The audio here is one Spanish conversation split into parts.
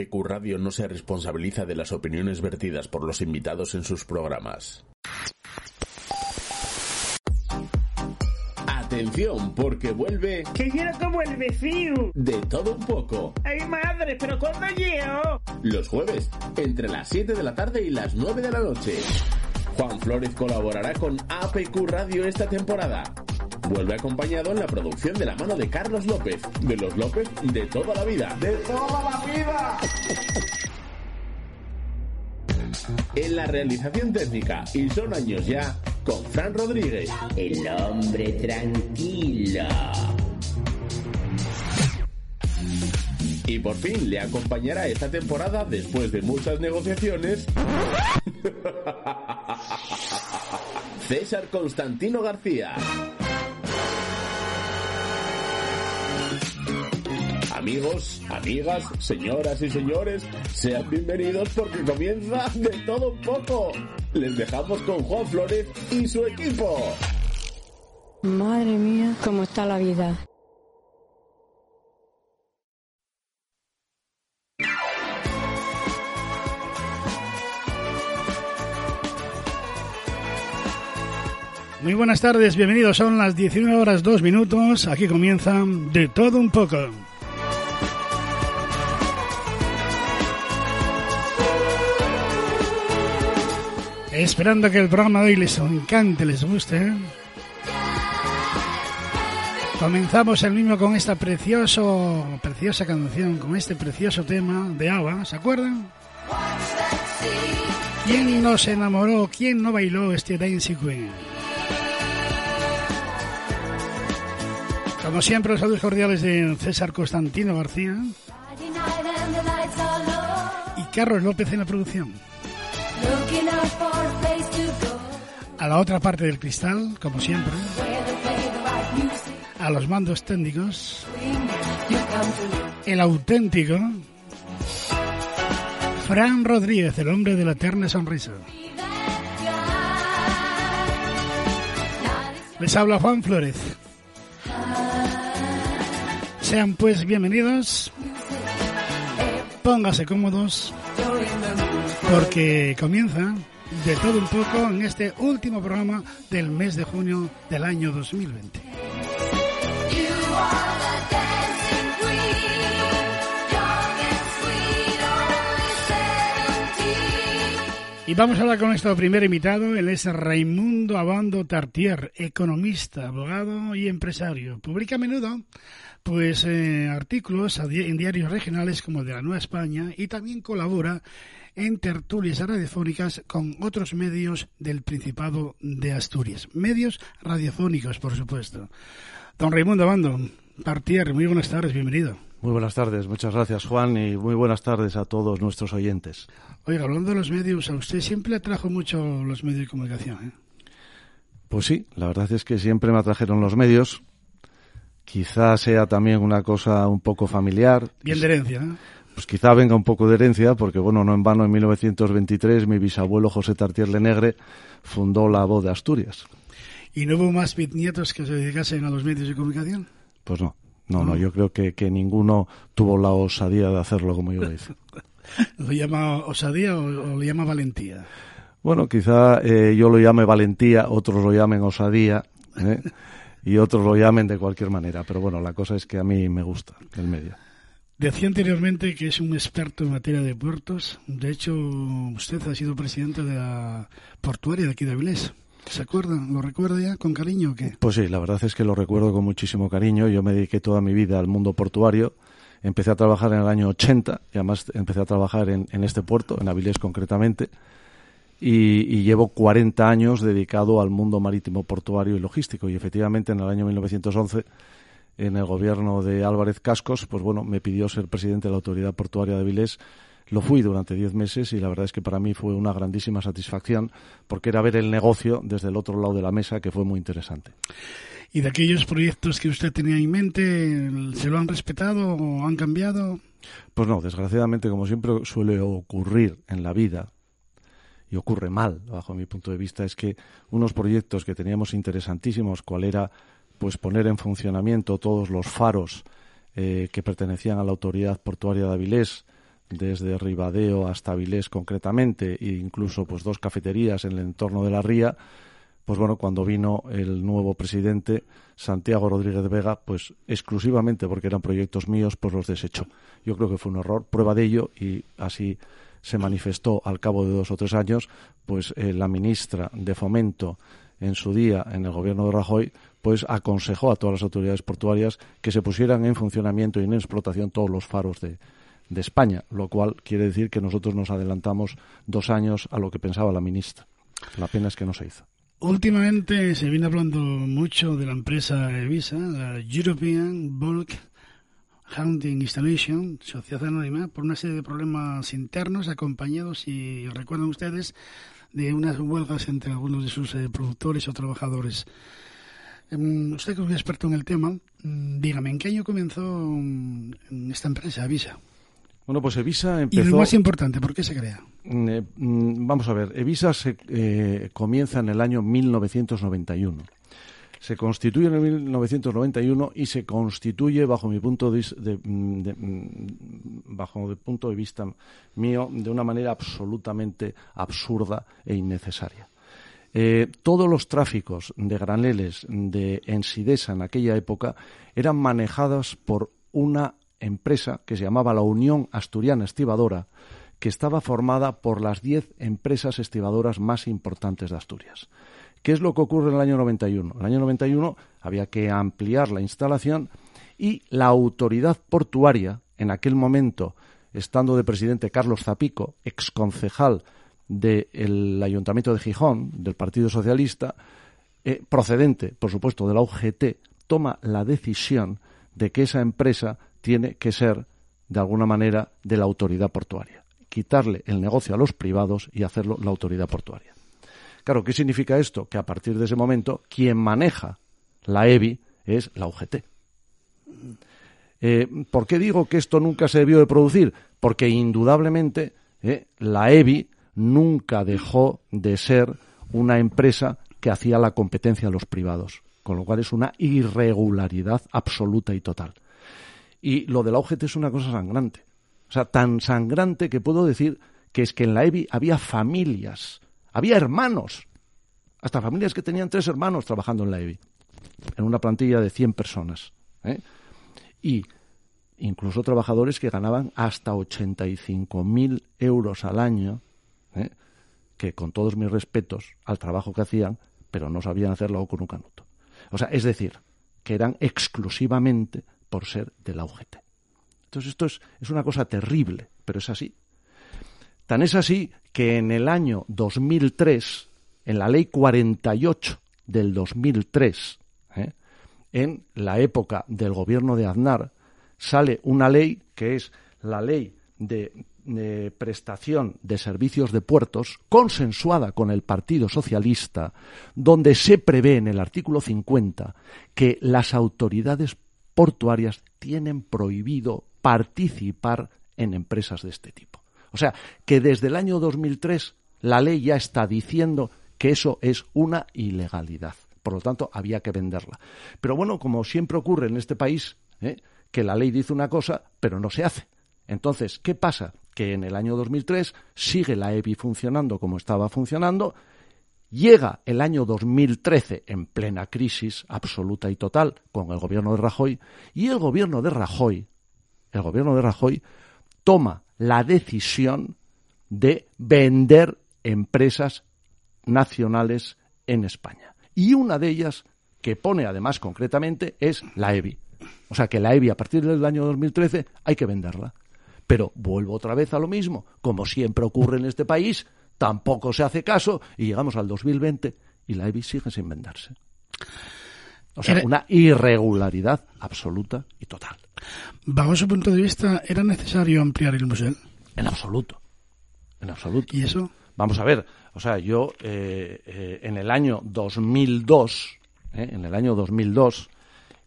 APQ Radio no se responsabiliza de las opiniones vertidas por los invitados en sus programas. Atención, porque vuelve ¿Qué quiero que vuelve, Fiu? de todo un poco. ¡Ay, madre! ¿Pero cuándo llego? Los jueves, entre las 7 de la tarde y las 9 de la noche. Juan Flores colaborará con APQ Radio esta temporada. Vuelve acompañado en la producción de la mano de Carlos López, de los López de toda la vida. ¡De toda la vida! En la realización técnica, y son años ya, con Fran Rodríguez. El hombre tranquilo. Y por fin le acompañará esta temporada después de muchas negociaciones. César Constantino García. Amigos, amigas, señoras y señores, sean bienvenidos porque comienza de todo un poco. Les dejamos con Juan Flores y su equipo. Madre mía, cómo está la vida. Muy buenas tardes, bienvenidos. Son las 19 horas 2 minutos. Aquí comienza De Todo Un poco. Esperando que el programa de hoy les encante, les guste. Comenzamos el mismo con esta precioso, preciosa canción, con este precioso tema de Ava, ¿se acuerdan? ¿Quién no se enamoró? ¿Quién no bailó este Dancing Queen? Como siempre, los saludos cordiales de César Constantino García y Carlos López en la producción. A la otra parte del cristal, como siempre, a los mandos técnicos, el auténtico Fran Rodríguez, el hombre de la eterna sonrisa. Les habla Juan Flores. Sean pues bienvenidos. Póngase cómodos porque comienza de todo un poco en este último programa del mes de junio del año 2020. Y vamos a hablar con nuestro primer invitado, él es Raimundo Abando Tartier, economista, abogado y empresario. Publica a menudo pues eh, artículos en diarios regionales como el de la Nueva España y también colabora en tertulias radiofónicas con otros medios del Principado de Asturias. Medios radiofónicos, por supuesto. Don Raimundo Abando Tartier, muy buenas tardes, bienvenido. Muy buenas tardes, muchas gracias Juan y muy buenas tardes a todos nuestros oyentes. Oiga, hablando de los medios, a usted siempre atrajo mucho los medios de comunicación, ¿eh? Pues sí, la verdad es que siempre me atrajeron los medios. Quizá sea también una cosa un poco familiar. Bien de herencia, ¿no? Pues quizá venga un poco de herencia, porque bueno, no en vano en 1923 mi bisabuelo José Tartier Lenegre fundó la Voz de Asturias. ¿Y no hubo más bisnietos que se dedicasen a los medios de comunicación? Pues no, no, no, yo creo que, que ninguno tuvo la osadía de hacerlo como yo lo hice. ¿Lo llama osadía o, o lo llama valentía? Bueno, quizá eh, yo lo llame valentía, otros lo llamen osadía ¿eh? y otros lo llamen de cualquier manera. Pero bueno, la cosa es que a mí me gusta el medio. Decía anteriormente que es un experto en materia de puertos. De hecho, usted ha sido presidente de la portuaria de aquí de Avilés. ¿Se acuerda? ¿Lo recuerda ya con cariño o qué? Pues sí, la verdad es que lo recuerdo con muchísimo cariño. Yo me dediqué toda mi vida al mundo portuario. Empecé a trabajar en el año 80 y además empecé a trabajar en, en este puerto, en Avilés concretamente. Y, y, llevo 40 años dedicado al mundo marítimo, portuario y logístico. Y efectivamente en el año 1911, en el gobierno de Álvarez Cascos, pues bueno, me pidió ser presidente de la Autoridad Portuaria de Avilés. Lo fui durante 10 meses y la verdad es que para mí fue una grandísima satisfacción porque era ver el negocio desde el otro lado de la mesa, que fue muy interesante. ¿Y de aquellos proyectos que usted tenía en mente, se lo han respetado o han cambiado? Pues no, desgraciadamente, como siempre suele ocurrir en la vida, y ocurre mal, bajo mi punto de vista, es que unos proyectos que teníamos interesantísimos, cual era pues poner en funcionamiento todos los faros eh, que pertenecían a la autoridad portuaria de Avilés, desde Ribadeo hasta Vilés concretamente, e incluso pues dos cafeterías en el entorno de la ría, pues bueno, cuando vino el nuevo presidente, Santiago Rodríguez Vega, pues exclusivamente porque eran proyectos míos, pues los desechó. Yo creo que fue un error, prueba de ello, y así se manifestó al cabo de dos o tres años, pues eh, la ministra de Fomento en su día en el gobierno de Rajoy, pues aconsejó a todas las autoridades portuarias que se pusieran en funcionamiento y en explotación todos los faros de, de España, lo cual quiere decir que nosotros nos adelantamos dos años a lo que pensaba la ministra. La pena es que no se hizo. Últimamente se viene hablando mucho de la empresa Evisa, la European Bulk Hunting Installation, sociedad anónima, por una serie de problemas internos acompañados, si recuerdan ustedes, de unas huelgas entre algunos de sus eh, productores o trabajadores. Em, usted que es un experto en el tema, mm, dígame, ¿en qué año comenzó mm, esta empresa, Evisa? Bueno, pues Evisa empezó... Y lo más importante, ¿por qué se crea? Mm, eh, vamos a ver, Evisa se, eh, comienza en el año 1991 se constituye en 1991 y se constituye, bajo mi punto de, de, bajo el punto de vista mío, de una manera absolutamente absurda e innecesaria. Eh, todos los tráficos de graneles de Ensidesa en aquella época eran manejados por una empresa que se llamaba la Unión Asturiana Estibadora, que estaba formada por las diez empresas estibadoras más importantes de Asturias. ¿Qué es lo que ocurre en el año 91? En el año 91 había que ampliar la instalación y la autoridad portuaria, en aquel momento, estando de presidente Carlos Zapico, exconcejal del Ayuntamiento de Gijón, del Partido Socialista, eh, procedente, por supuesto, de la UGT, toma la decisión de que esa empresa tiene que ser, de alguna manera, de la autoridad portuaria. Quitarle el negocio a los privados y hacerlo la autoridad portuaria. Claro, ¿qué significa esto? Que a partir de ese momento, quien maneja la EBI es la UGT. Eh, ¿Por qué digo que esto nunca se debió de producir? Porque indudablemente eh, la EBI nunca dejó de ser una empresa que hacía la competencia a los privados, con lo cual es una irregularidad absoluta y total. Y lo de la UGT es una cosa sangrante. O sea, tan sangrante que puedo decir que es que en la EBI había familias, había hermanos, hasta familias que tenían tres hermanos trabajando en la EBI, en una plantilla de 100 personas. ¿eh? Y incluso trabajadores que ganaban hasta 85.000 euros al año, ¿eh? que con todos mis respetos al trabajo que hacían, pero no sabían hacerlo con un canuto. O sea, es decir, que eran exclusivamente por ser de la UGT. Entonces esto es, es una cosa terrible, pero es así. Tan es así que en el año 2003, en la ley 48 del 2003, ¿eh? en la época del gobierno de Aznar, sale una ley que es la ley de, prestación de servicios de puertos, consensuada con el Partido Socialista, donde se prevé en el artículo 50 que las autoridades portuarias tienen prohibido participar en empresas de este tipo. O sea, que desde el año 2003 la ley ya está diciendo que eso es una ilegalidad. Por lo tanto, había que venderla. Pero bueno, como siempre ocurre en este país, ¿eh? que la ley dice una cosa, pero no se hace. Entonces, ¿qué pasa? Que en el año 2003 sigue la EBI funcionando como estaba funcionando, llega el año 2013 en plena crisis absoluta y total con el gobierno de Rajoy, y el gobierno de Rajoy, el gobierno de Rajoy toma la decisión de vender empresas nacionales en España. Y una de ellas, que pone además concretamente, es la EBI. O sea que la EBI a partir del año 2013 hay que venderla. Pero vuelvo otra vez a lo mismo. Como siempre ocurre en este país, tampoco se hace caso y llegamos al 2020 y la EBI sigue sin venderse. O sea, una irregularidad absoluta y total. Bajo su punto de vista, ¿era necesario ampliar el museo? En absoluto. En absoluto. ¿Y eso? Vamos a ver, o sea, yo eh, eh, en el año 2002, eh, en el año 2002,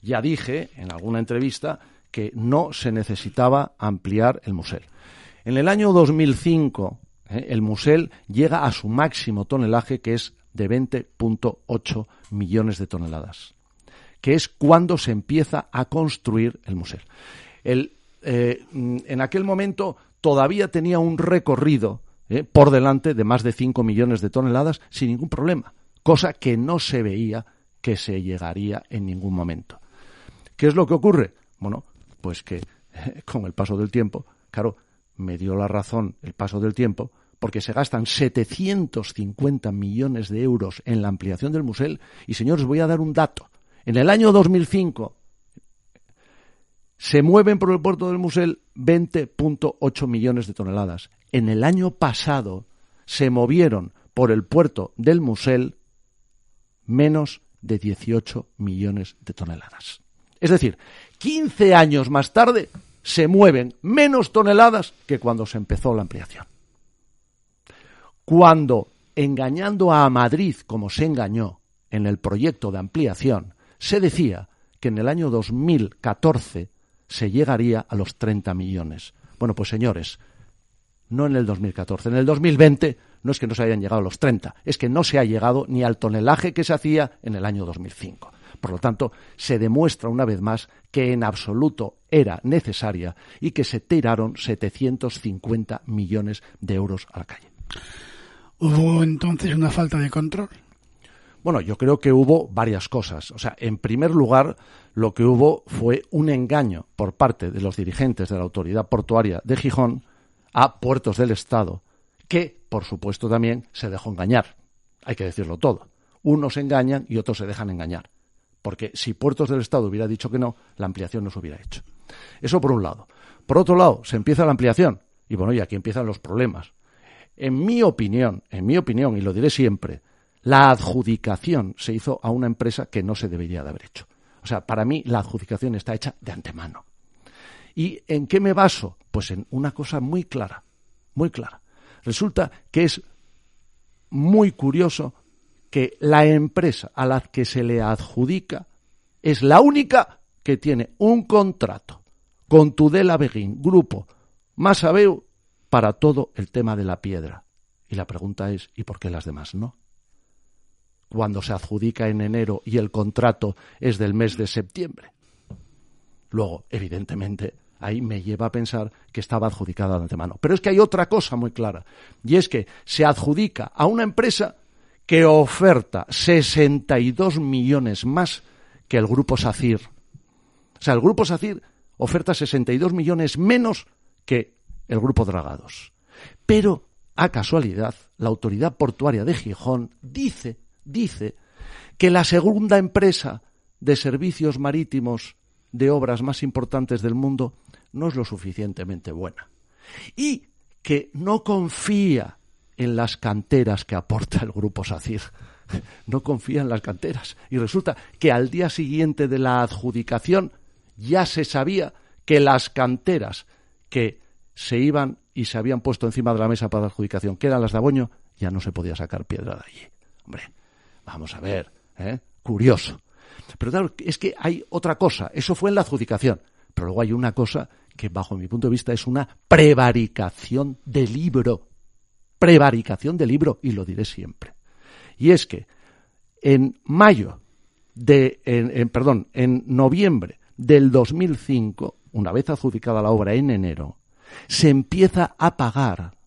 ya dije en alguna entrevista que no se necesitaba ampliar el museo. En el año 2005, el museo llega a su máximo tonelaje, que es de 20.8 millones de toneladas que es cuando se empieza a construir el museo. El, eh, en aquel momento todavía tenía un recorrido ¿eh? por delante de más de 5 millones de toneladas sin ningún problema, cosa que no se veía que se llegaría en ningún momento. ¿Qué es lo que ocurre? Bueno, pues que con el paso del tiempo, claro, me dio la razón el paso del tiempo, porque se gastan 750 millones de euros en la ampliación del Musel. Y señores, voy a dar un dato. En el año 2005 se mueven por el puerto del Musel 20.8 millones de toneladas. En el año pasado se movieron por el puerto del Musel menos de 18 millones de toneladas. Es decir, 15 años más tarde se mueven menos toneladas que cuando se empezó la ampliación. Cuando, engañando a Madrid como se engañó en el proyecto de ampliación, se decía que en el año 2014 se llegaría a los 30 millones. Bueno, pues señores, no en el 2014, en el 2020 no es que no se hayan llegado a los 30, es que no se ha llegado ni al tonelaje que se hacía en el año 2005. Por lo tanto, se demuestra una vez más que en absoluto era necesaria y que se tiraron 750 millones de euros a la calle. ¿Hubo entonces una falta de control? Bueno, yo creo que hubo varias cosas. O sea, en primer lugar, lo que hubo fue un engaño por parte de los dirigentes de la autoridad portuaria de Gijón a puertos del Estado, que, por supuesto, también se dejó engañar. Hay que decirlo todo. Unos engañan y otros se dejan engañar. Porque si Puertos del Estado hubiera dicho que no, la ampliación no se hubiera hecho. Eso por un lado. Por otro lado, se empieza la ampliación. Y bueno, y aquí empiezan los problemas. En mi opinión, en mi opinión, y lo diré siempre, la adjudicación se hizo a una empresa que no se debería de haber hecho. O sea, para mí la adjudicación está hecha de antemano. ¿Y en qué me baso? Pues en una cosa muy clara, muy clara. Resulta que es muy curioso que la empresa a la que se le adjudica es la única que tiene un contrato con Tudela Beguín, grupo Masabeu, para todo el tema de la piedra. Y la pregunta es, ¿y por qué las demás no? Cuando se adjudica en enero y el contrato es del mes de septiembre. Luego, evidentemente, ahí me lleva a pensar que estaba adjudicada de antemano. Pero es que hay otra cosa muy clara, y es que se adjudica a una empresa que oferta 62 millones más que el grupo SACIR. O sea, el grupo SACIR oferta 62 millones menos que el grupo Dragados. Pero, a casualidad, la autoridad portuaria de Gijón dice, dice, que la segunda empresa de servicios marítimos de obras más importantes del mundo no es lo suficientemente buena. Y que no confía en las canteras que aporta el grupo SACIR. No confía en las canteras. Y resulta que al día siguiente de la adjudicación ya se sabía que las canteras que se iban y se habían puesto encima de la mesa para la adjudicación, que eran las de Aboño, ya no se podía sacar piedra de allí. Hombre, vamos a ver, ¿eh? curioso. Pero claro, es que hay otra cosa, eso fue en la adjudicación, pero luego hay una cosa que bajo mi punto de vista es una prevaricación de libro, prevaricación de libro, y lo diré siempre. Y es que en mayo de, en, perdón, en noviembre del 2005, una vez adjudicada la obra en enero, se empieza a pagar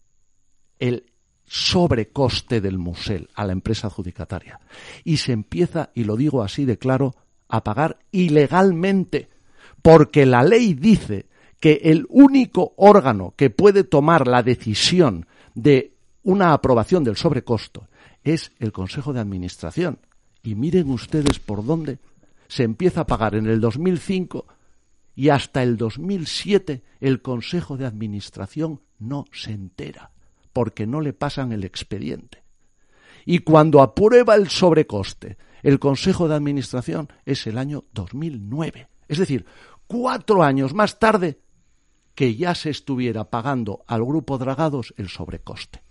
el sobrecoste del musel a la empresa adjudicataria. Y se empieza, y lo digo así de claro, a pagar ilegalmente, porque la ley dice que el único órgano que puede tomar la decisión de una aprobación del sobrecosto es el Consejo de Administración. Y miren ustedes por dónde se empieza a pagar en el 2005 y hasta el 2007 el Consejo de Administración no se entera porque no le pasan el expediente. Y cuando aprueba el sobrecoste el Consejo de Administración es el año 2009. Es decir, cuatro años más tarde que ya se estuviera pagando al grupo Dragados el sobrecoste.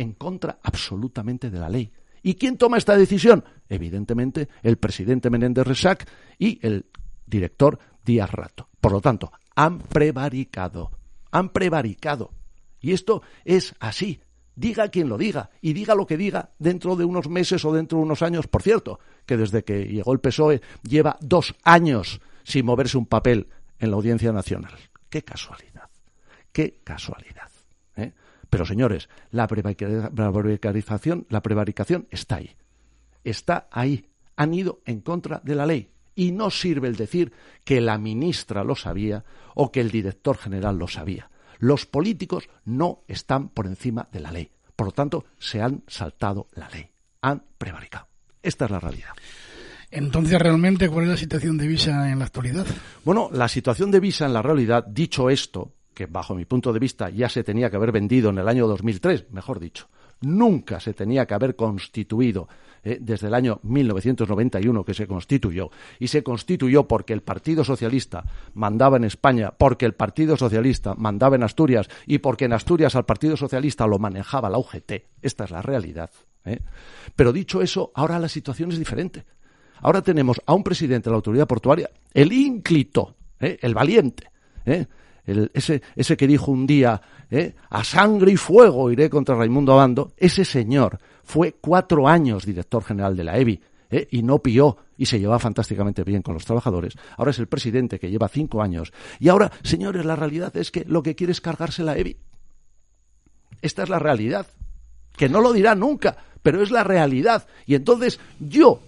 En contra absolutamente de la ley. ¿Y quién toma esta decisión? Evidentemente, el presidente Menéndez Resac y el director Díaz Rato. Por lo tanto, han prevaricado, han prevaricado. Y esto es así. Diga quien lo diga y diga lo que diga dentro de unos meses o dentro de unos años. Por cierto, que desde que llegó el PSOE lleva dos años sin moverse un papel en la Audiencia Nacional. Qué casualidad. Qué casualidad. Pero señores, la precarización, la prevaricación está ahí. Está ahí. Han ido en contra de la ley. Y no sirve el decir que la ministra lo sabía o que el director general lo sabía. Los políticos no están por encima de la ley. Por lo tanto, se han saltado la ley. Han prevaricado. Esta es la realidad. Entonces, realmente, ¿cuál es la situación de Visa en la actualidad? Bueno, la situación de Visa en la realidad, dicho esto, que bajo mi punto de vista ya se tenía que haber vendido en el año 2003, mejor dicho, nunca se tenía que haber constituido eh, desde el año 1991 que se constituyó. Y se constituyó porque el Partido Socialista mandaba en España, porque el Partido Socialista mandaba en Asturias y porque en Asturias al Partido Socialista lo manejaba la UGT. Esta es la realidad. ¿eh? Pero dicho eso, ahora la situación es diferente. Ahora tenemos a un presidente de la autoridad portuaria, el ínclito, ¿eh? el valiente, ese, ese que dijo un día, ¿eh? a sangre y fuego iré contra Raimundo Abando, ese señor fue cuatro años director general de la EBI ¿eh? y no pió y se llevaba fantásticamente bien con los trabajadores. Ahora es el presidente que lleva cinco años. Y ahora, señores, la realidad es que lo que quiere es cargarse la EBI. Esta es la realidad. Que no lo dirá nunca, pero es la realidad. Y entonces yo,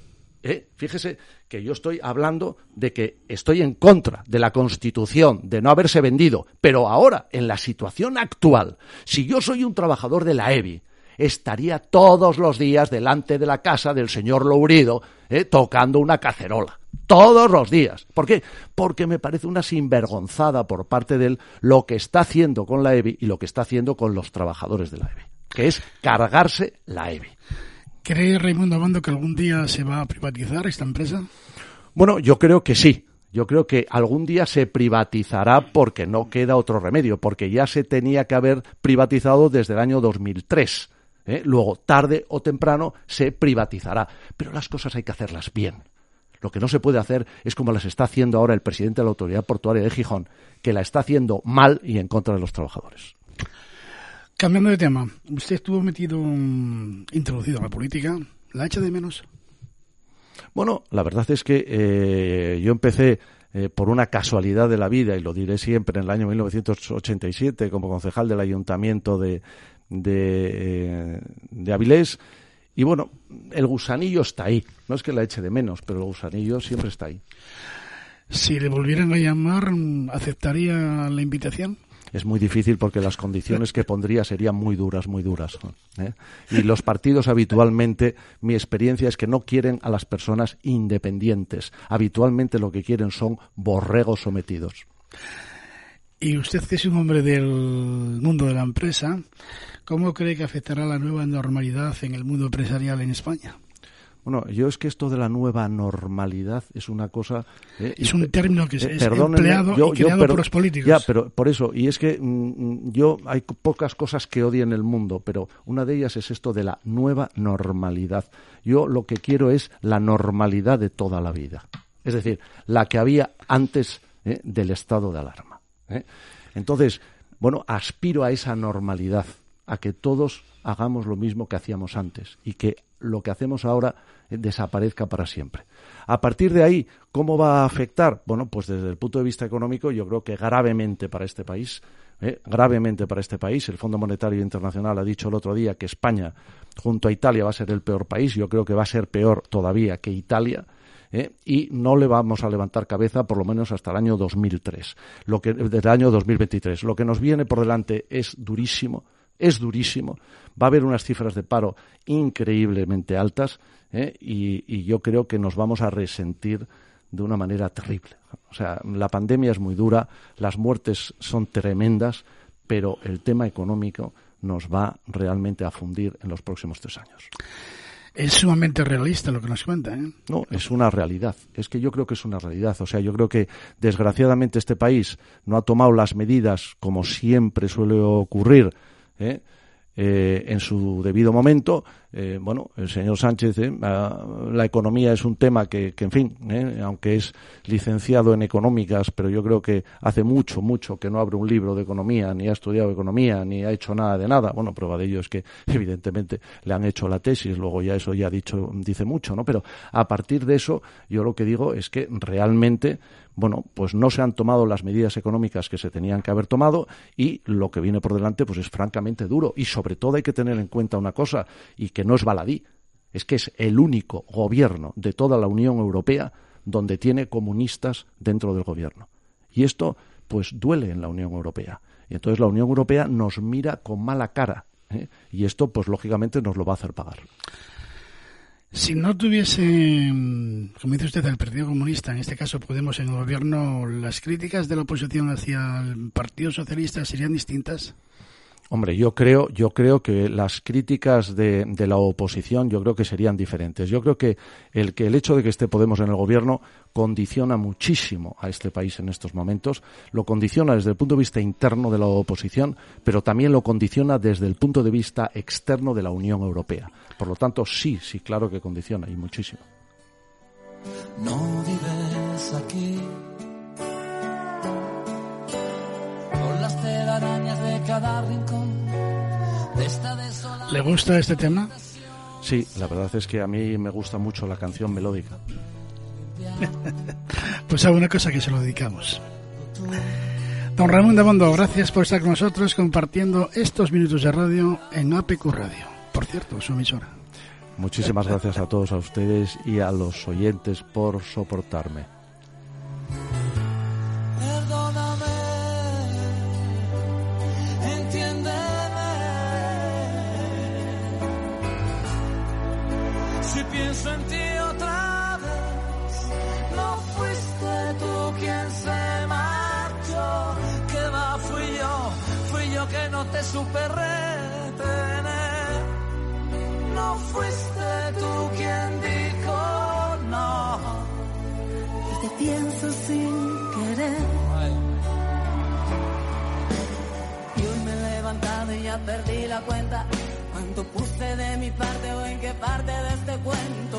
¿eh? fíjese, que yo estoy hablando de que estoy en contra de la Constitución, de no haberse vendido, pero ahora, en la situación actual, si yo soy un trabajador de la EBI, estaría todos los días delante de la casa del señor Lourido eh, tocando una cacerola. Todos los días. ¿Por qué? Porque me parece una sinvergonzada por parte de él lo que está haciendo con la EBI y lo que está haciendo con los trabajadores de la EBI, que es cargarse la EBI. ¿Cree Raimundo Abando que algún día se va a privatizar esta empresa? Bueno, yo creo que sí. Yo creo que algún día se privatizará porque no queda otro remedio, porque ya se tenía que haber privatizado desde el año 2003. ¿eh? Luego, tarde o temprano, se privatizará. Pero las cosas hay que hacerlas bien. Lo que no se puede hacer es como las está haciendo ahora el presidente de la Autoridad Portuaria de Gijón, que la está haciendo mal y en contra de los trabajadores. Cambiando de tema, usted estuvo metido, introducido en la política. ¿La echa de menos? Bueno, la verdad es que eh, yo empecé eh, por una casualidad de la vida, y lo diré siempre, en el año 1987 como concejal del ayuntamiento de, de, eh, de Avilés. Y bueno, el gusanillo está ahí. No es que la eche de menos, pero el gusanillo siempre está ahí. Si le volvieran a llamar, ¿aceptaría la invitación? Es muy difícil porque las condiciones que pondría serían muy duras, muy duras. ¿eh? Y los partidos habitualmente, mi experiencia es que no quieren a las personas independientes. Habitualmente lo que quieren son borregos sometidos. Y usted que es un hombre del mundo de la empresa, ¿cómo cree que afectará la nueva normalidad en el mundo empresarial en España? Bueno, yo es que esto de la nueva normalidad es una cosa... Eh, es un término que eh, es empleado y creado por los políticos. Ya, pero por eso, y es que mm, mm, yo hay pocas cosas que odie en el mundo, pero una de ellas es esto de la nueva normalidad. Yo lo que quiero es la normalidad de toda la vida. Es decir, la que había antes eh, del estado de alarma. Entonces, bueno, aspiro a esa normalidad, a que todos hagamos lo mismo que hacíamos antes y que lo que hacemos ahora eh, desaparezca para siempre. A partir de ahí, ¿cómo va a afectar? Bueno, pues desde el punto de vista económico, yo creo que gravemente para este país, eh, gravemente para este país. El Fondo Monetario Internacional ha dicho el otro día que España, junto a Italia, va a ser el peor país. Yo creo que va a ser peor todavía que Italia. Eh, y no le vamos a levantar cabeza por lo menos hasta el año 2003, lo que, desde el año 2023. Lo que nos viene por delante es durísimo, es durísimo. Va a haber unas cifras de paro increíblemente altas ¿eh? y, yo creo que nos vamos a resentir de una manera terrible. O sea, la pandemia es muy dura, las muertes son tremendas, pero el tema económico nos va realmente a fundir en los próximos tres años. Es sumamente realista lo que nos cuenta. ¿eh? No, es una realidad. Es que yo creo que es una realidad. O sea, yo creo que desgraciadamente este país no ha tomado las medidas como siempre suele ocurrir ¿eh? Eh, en su debido momento. Eh, bueno, el señor Sánchez, eh, la economía es un tema que, que en fin, eh, aunque es licenciado en económicas, pero yo creo que hace mucho, mucho que no abre un libro de economía, ni ha estudiado economía, ni ha hecho nada de nada. Bueno, prueba de ello es que evidentemente le han hecho la tesis, luego ya eso ya dicho, dice mucho, ¿no? Pero a partir de eso, yo lo que digo es que realmente bueno, pues no se han tomado las medidas económicas que se tenían que haber tomado y lo que viene por delante pues es francamente duro y sobre todo hay que tener en cuenta una cosa y que no es baladí, es que es el único gobierno de toda la Unión Europea donde tiene comunistas dentro del gobierno. Y esto, pues, duele en la Unión Europea. Y entonces la Unión Europea nos mira con mala cara. ¿eh? Y esto, pues, lógicamente nos lo va a hacer pagar. Si no tuviese, como dice usted, el Partido Comunista, en este caso Podemos en el gobierno, ¿las críticas de la oposición hacia el Partido Socialista serían distintas? Hombre, yo creo, yo creo que las críticas de, la oposición, yo creo que serían diferentes. Yo creo que el que el hecho de que esté Podemos en el gobierno condiciona muchísimo a este país en estos momentos. Lo condiciona desde el punto de vista interno de la oposición, pero también lo condiciona desde el punto de vista externo de la Unión Europea. Por lo tanto, sí, sí, claro que condiciona y muchísimo. Cada rincón de esta ¿Le gusta este tema? Sí, la verdad es que a mí me gusta mucho la canción melódica. pues a una cosa que se lo dedicamos. Don Ramón de Bondo, gracias por estar con nosotros compartiendo estos minutos de radio en APQ Radio. Por cierto, su emisora. Muchísimas gracias a todos a ustedes y a los oyentes por soportarme. Pienso en ti otra vez. No fuiste tú quien se marchó, que va, fui yo, fui yo que no te supe retener. No fuiste tú quien dijo no. Y te pienso sin querer. Y hoy me he y ya perdí la cuenta cuánto puse de mi parte o en qué parte de este cuento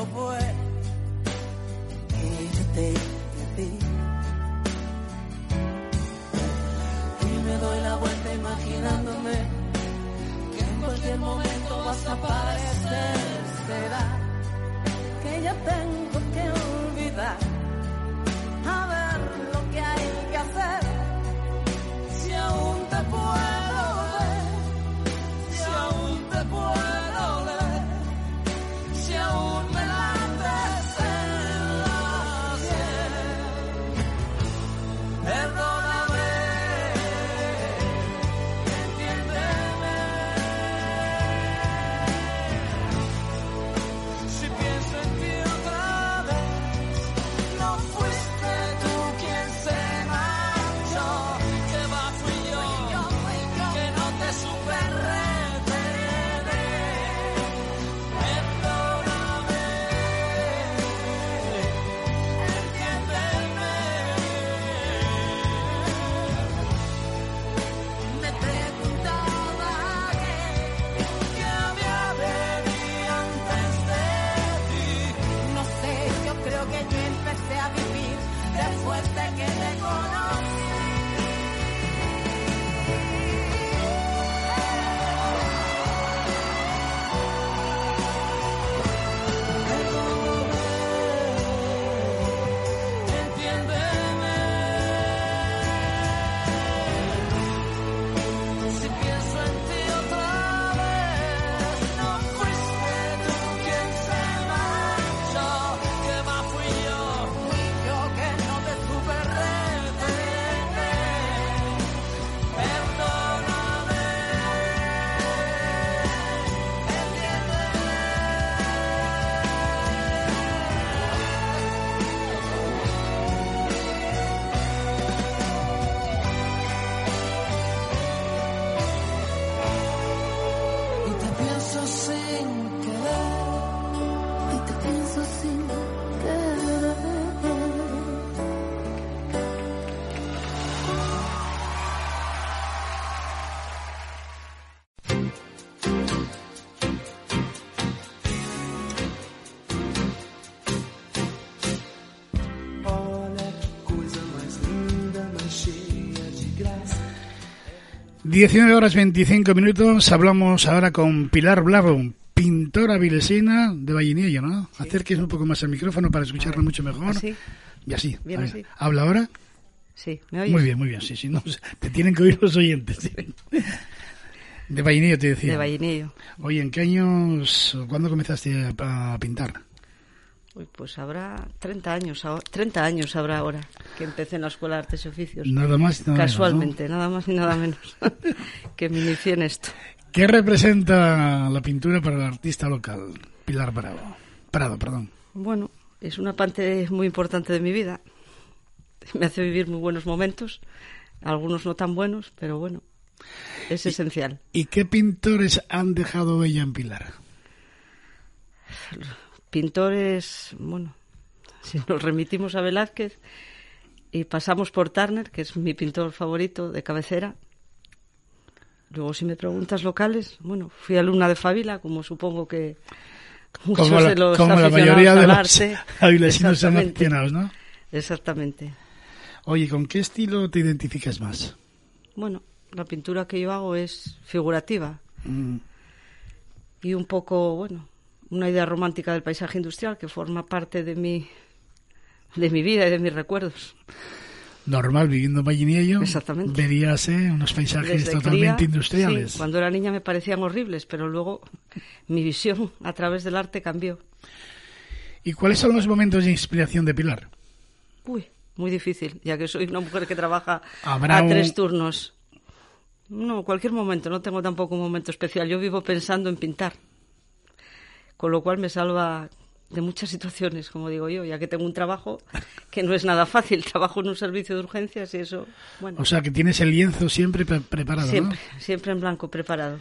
19 horas 25 minutos, hablamos ahora con Pilar Blavo, pintora vilesina de Vallinillo, ¿no? Sí. Acerques un poco más el micrófono para escucharlo mucho mejor. ¿Así? Y así. Bien. ¿Habla ahora? Sí, ¿me oyes? Muy bien, muy bien, sí, sí. No, te tienen que oír los oyentes. sí. De Vallinillo te decía. De Vallinillo. Oye, ¿en qué años, cuándo comenzaste a pintar? Uy, pues habrá 30 años, ahora- 30 años habrá ahora que empecé en la Escuela de Artes y Oficios. Nada más y nada menos, Casualmente, nada más y nada menos que me inicié en esto. ¿Qué representa la pintura para el artista local? Pilar Bravo. Prado, perdón. Bueno, es una parte muy importante de mi vida. Me hace vivir muy buenos momentos, algunos no tan buenos, pero bueno, es esencial. ¿Y qué pintores han dejado huella en Pilar? Pintores, bueno, si nos remitimos a Velázquez y pasamos por Turner, que es mi pintor favorito de cabecera. Luego, si me preguntas locales, bueno, fui alumna de Fabila, como supongo que muchos Como la, de los como la aficionados mayoría de al los arte. avilesinos son Exactamente. aficionados, ¿no? Exactamente. Oye, ¿con qué estilo te identificas más? Bueno, la pintura que yo hago es figurativa Mm, y un poco, bueno, una idea romántica del paisaje industrial que forma parte de mi, de mi vida y de mis recuerdos. Normal, viviendo en Exactamente. verías eh, unos paisajes Desde totalmente cría, industriales. sí, cuando era niña me parecían horribles, pero luego mi visión a través del arte cambió. ¿Y cuáles son los momentos de inspiración de Pilar? Uy, muy difícil, ya que soy una mujer que trabaja Habrá a un- tres turnos. No, cualquier momento, no tengo tampoco un momento especial. Yo vivo pensando en pintar, con lo cual me salva de muchas situaciones, como digo yo, ya que tengo un trabajo que no es nada fácil. Trabajo en un servicio de urgencias y eso, bueno, O sea, que tienes el lienzo siempre pre- preparado, siempre, ¿no? siempre en blanco, preparado.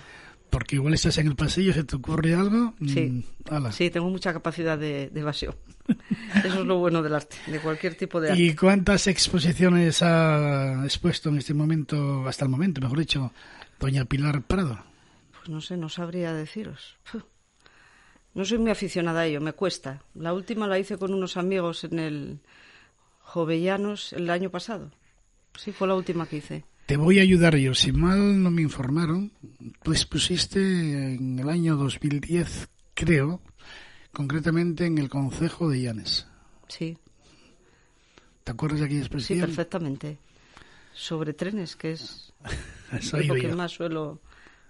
Porque igual estás en el pasillo, se te ocurre algo. mm, Sí, ala. sí, tengo mucha capacidad de, de evasión. Eso es lo bueno del arte, de cualquier tipo de arte. ¿Y cuántas exposiciones ha expuesto en este momento, hasta el momento, mejor dicho, doña Pilar Prado? Pues no sé, no sabría deciros. Puh. No soy muy aficionada a ello, me cuesta. La última la hice con unos amigos en el Jovellanos el año pasado. Sí, fue la última que hice. Te voy a ayudar yo. Si mal no me informaron, tú expusiste en el año 2010, creo, concretamente en el Concejo de Llanes. Sí, ¿Te acuerdas de aquella sí, expresión? perfectamente. Sobre trenes, que es, lo que yo. más suelo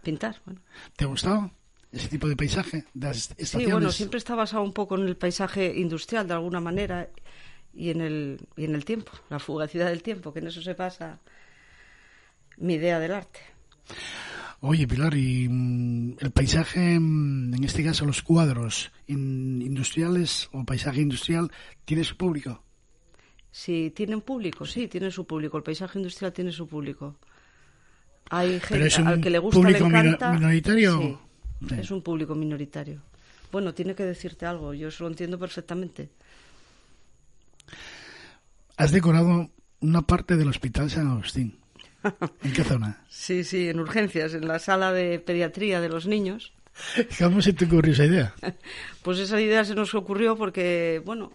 pintar. Bueno. ¿Te gustó ese tipo de paisaje? De las Sí, bueno, siempre está basado un poco en el paisaje industrial de alguna manera y en el, y en el tiempo, la fugacidad del tiempo, que en eso se basa mi idea del arte. Oye, Pilar, y mm, el paisaje, mm, en este caso los cuadros in- industriales o paisaje industrial, ¿tiene su público? Si tienen público, sí, tienen su público. El paisaje industrial tiene su público. Hay gente al que le gusta, público le encanta. minoritario. Sí, Sí. es un público minoritario. Bueno, tiene que decirte algo, yo eso lo entiendo perfectamente. Has decorado una parte del Hospital San Agustín. ¿En qué zona? Sí, sí, en urgencias, en la sala de pediatría de los niños. ¿Cómo se te ocurrió esa idea? Pues esa idea se nos ocurrió porque, bueno,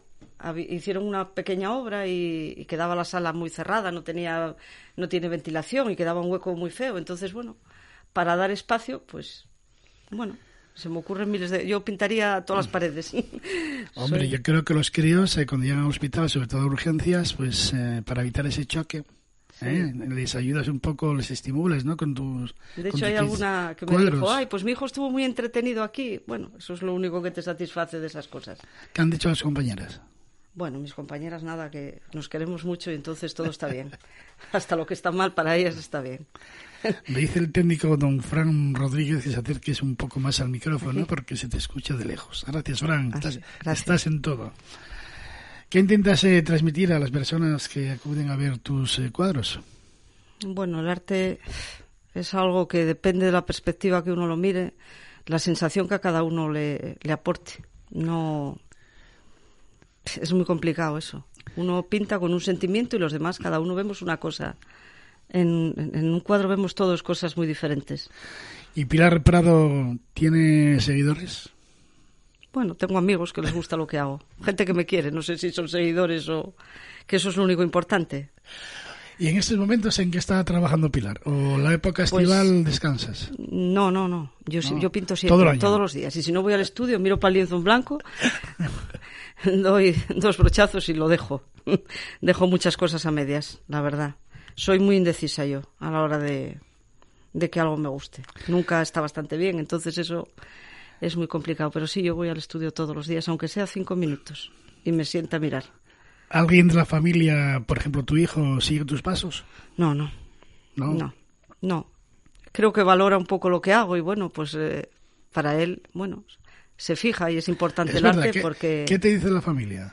hicieron una pequeña obra y, y quedaba la sala muy cerrada, no tenía, no tiene ventilación y quedaba un hueco muy feo. Entonces, bueno, para dar espacio, pues, bueno, se me ocurren miles de... Yo pintaría todas las paredes. Hombre, Soy- yo creo que los críos, eh, cuando llegan al hospital, sobre todo a urgencias, pues eh, para evitar ese choque, eh, les ayudas un poco, les estimulas, ¿no? Con tus. De hecho, hay alguna que me cuadros. dijo, ay, pues mi hijo estuvo muy entretenido aquí. Bueno, eso es lo único que te satisface de esas cosas. ¿Qué han dicho las compañeras? Bueno, mis compañeras nada, que nos queremos mucho y entonces todo está bien. Hasta lo que está mal para ellas está bien. Me dice el técnico don Fran Rodríguez que se acerques un poco más al micrófono porque se te escucha de lejos. Gracias, Fran. Ah, Estás, estás en todo. ¿Qué intentas eh, transmitir a las personas que acuden a ver tus eh, cuadros? Bueno, el arte es algo que depende de la perspectiva que uno lo mire, la sensación que a cada uno le, le aporte. No. Es muy complicado eso. Uno pinta con un sentimiento y los demás, cada uno vemos una cosa. En, un cuadro vemos todos cosas muy diferentes. ¿Y Pilar Prado tiene seguidores? Bueno, tengo amigos que les gusta lo que hago. Gente que me quiere, no sé si son seguidores o que eso es lo único importante. ¿Y en estos momentos en qué está trabajando Pilar? ¿O la época Pues- estival descansas? No, no, no. Yo, No. yo pinto siempre, todos los días. Y si no voy al estudio, miro para el lienzo en blanco, doy dos brochazos y lo dejo. Dejo muchas cosas a medias, la verdad. Soy muy indecisa yo a la hora de, de que algo me guste. Nunca está bastante bien, entonces eso es muy complicado. Pero sí, yo voy al estudio todos los días, aunque sea cinco minutos, y me sienta a mirar. ¿Alguien de la familia, por ejemplo, tu hijo, sigue tus pasos? No, no. No. No, no. Creo que valora un poco lo que hago y bueno, pues eh, para él, bueno, se fija y es importante Es el verdad, arte ¿qué, porque, ¿qué te dice la familia?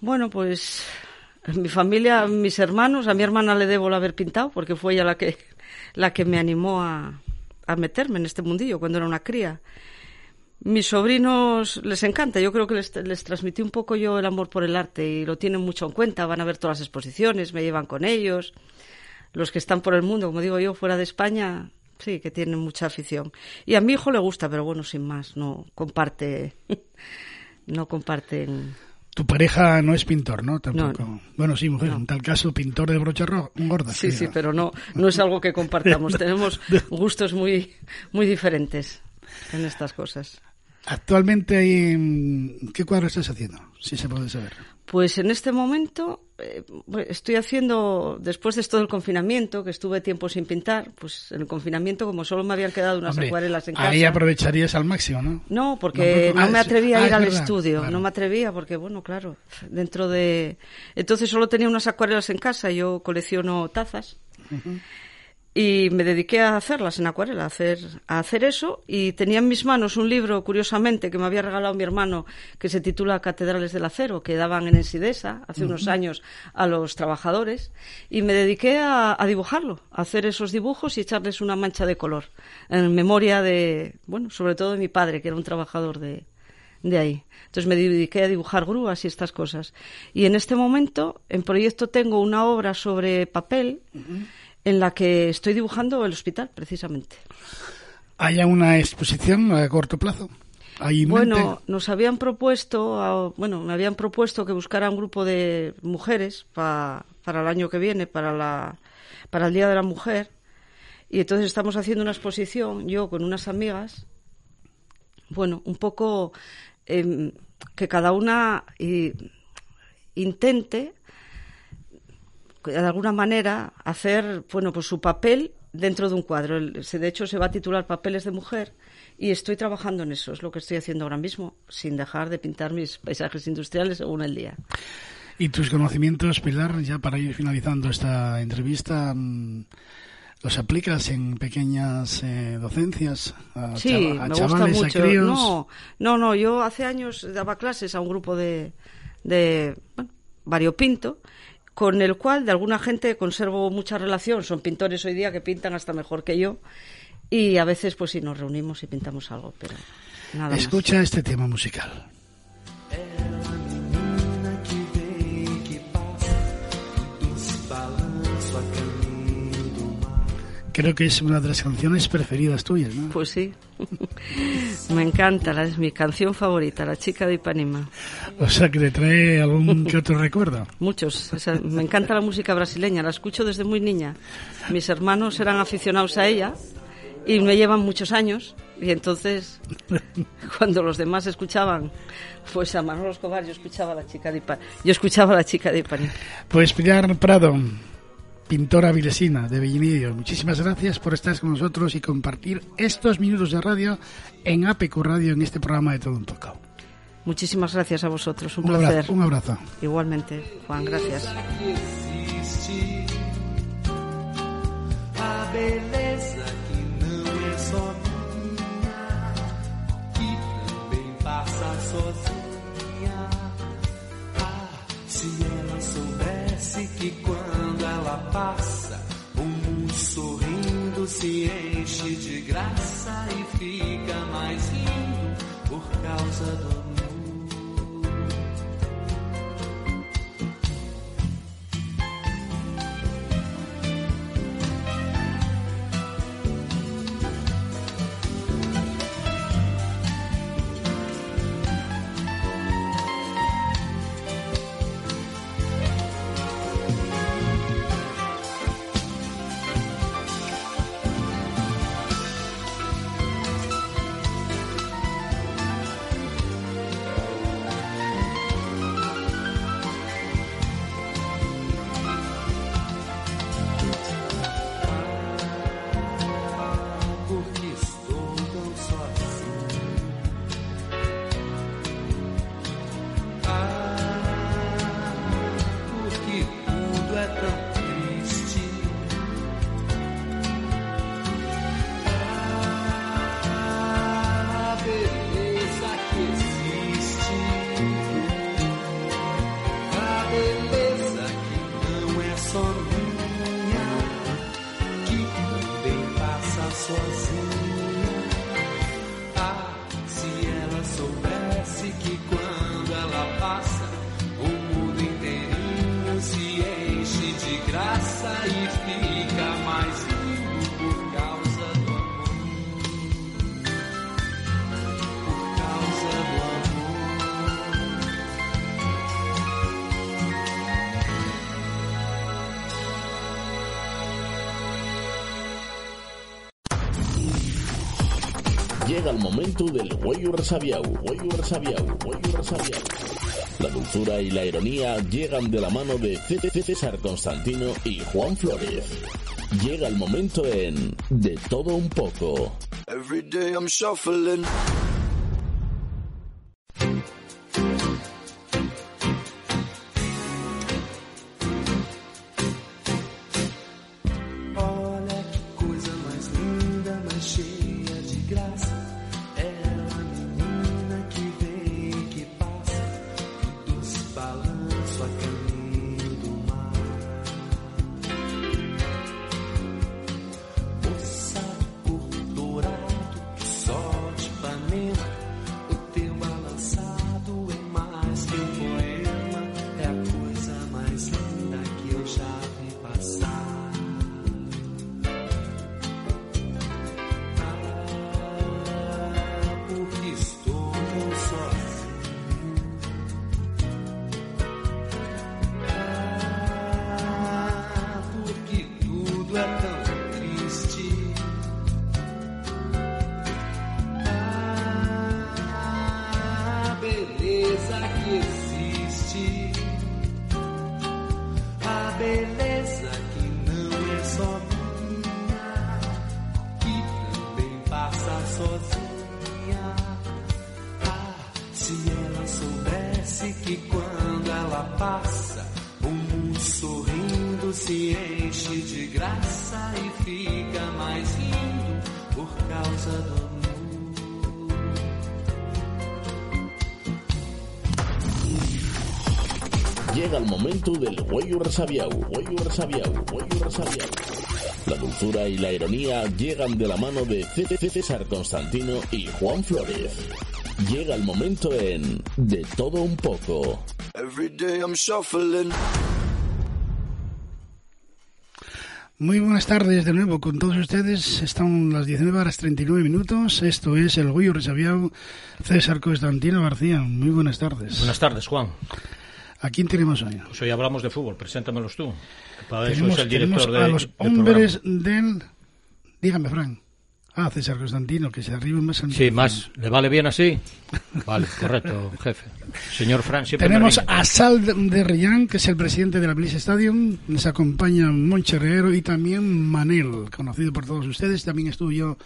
bueno, pues mi familia, mis hermanos, a mi hermana le debo el haber pintado porque fue ella la que, la que me animó a, a meterme en este mundillo cuando era una cría. Mis sobrinos les encanta, yo creo que les, les transmití un poco yo el amor por el arte y lo tienen mucho en cuenta, van a ver todas las exposiciones, me llevan con ellos. Los que están por el mundo, como digo yo, fuera de España, sí, que tienen mucha afición. Y a mi hijo le gusta, pero bueno, sin más, no comparte, no comparten. Tu pareja no es pintor, ¿no? Tampoco. No, Bueno, sí, mujer, No. en tal caso, pintor de brocha ro- gorda. Sí, sí, pero no, no es algo que compartamos. Tenemos gustos muy, muy diferentes en estas cosas. Actualmente, hay, ¿qué cuadro estás haciendo? Si se puede saber. Pues en este momento eh, estoy haciendo, después de esto del confinamiento, que estuve tiempo sin pintar, pues en el confinamiento, como solo me habían quedado unas Hombre, acuarelas en casa. ahí aprovecharías al máximo, ¿no? No, porque No, me ah, sí. atrevía Ah, a ir es al verdad, estudio, claro. no me atrevía porque, bueno, claro, dentro de... Entonces solo tenía unas acuarelas en casa, yo colecciono tazas y me dediqué a hacerlas en acuarela, a hacer, a hacer eso y tenía en mis manos un libro, curiosamente, que me había regalado mi hermano, que se titula Catedrales del Acero, que daban en Ensidesa hace unos años a los trabajadores y me dediqué a, a dibujarlo, a hacer esos dibujos y echarles una mancha de color, en memoria de, bueno, sobre todo de mi padre, que era un trabajador de, de ahí. Entonces me dediqué a dibujar grúas y estas cosas. Y en este momento, en proyecto tengo una obra sobre papel en la que estoy dibujando el hospital, precisamente. ¿Hay una exposición a corto plazo? ¿Hay en Bueno, mente? nos habían propuesto, bueno, me habían propuesto que buscara un grupo de mujeres pa- para el año que viene, para la, para el Día de la Mujer, y entonces estamos haciendo una exposición, yo con unas amigas, bueno, un poco em, que cada una i- intente de alguna manera hacer bueno pues su papel dentro de un cuadro. De hecho se va a titular papeles de mujer y estoy trabajando en eso. Es lo que estoy haciendo ahora mismo sin dejar de pintar mis paisajes industriales según el día. ¿Y tus conocimientos, Pilar, ya para ir finalizando esta entrevista, mm, los aplicas en pequeñas eh, docencias a, sí chava- a me gusta chavales, a mucho. críos? no no no yo hace años daba clases a un grupo de de bueno, variopinto con el cual de alguna gente conservo mucha relación son pintores hoy día que pintan hasta mejor que yo y a veces pues sí nos reunimos y pintamos algo pero nada más. Escucha este tema musical. Creo que es una de las canciones preferidas tuyas, ¿no? Pues sí, me encanta, es mi canción favorita, La chica de Ipanema. O sea, que te trae algún que otro recuerdo. Muchos, o sea, me encanta la música brasileña, la escucho desde muy niña. Mis hermanos eran aficionados a ella y me llevan muchos años y entonces cuando los demás escuchaban pues a Manolo Escobar yo escuchaba a la chica de Ipanema. Yo escuchaba a la chica de Ipanema. Pues Pilar Prado, pintora vilesina de Bellinidio, muchísimas gracias por estar con nosotros y compartir estos minutos de radio en APQ Radio en este programa de Todo Un Poco. Muchísimas gracias a vosotros, un, Un placer. abrazo, un abrazo. Igualmente, Juan, gracias. sozinha. Ah, se ela soubesse que quando ela passa, o mundo sorrindo se enche de graça e fica mais lindo por causa do La dulzura y la ironía llegan de la mano de César Constantino y Juan Flores. Llega el momento en De todo un poco. Huello resabiau, huello resabiau, huello resabiau. La dulzura y la ironía llegan de la mano de C- C- César Constantino y Juan Flores. Llega el momento en De todo un poco. Every day I'm shuffling. Muy buenas tardes de nuevo con todos ustedes. Están las 19 horas 39 minutos. Esto es el Goyo Resabiao César Constantino García. Muy buenas tardes. Buenas tardes, Juan. ¿A quién tenemos hoy? Pues hoy hablamos de fútbol, preséntamelos tú. Para eso es el director de, a los hombres del... Dígame, Fran. Ah, César Constantino, que se arriba más al Sí, más. ¿Le vale bien así? Vale, correcto, jefe. Señor Fran, siempre Tenemos a Sal de Rillán, que es el presidente de la Bliss Stadium. Nos acompaña Monche Herrero y también Manel, conocido por todos ustedes. También estuvo ya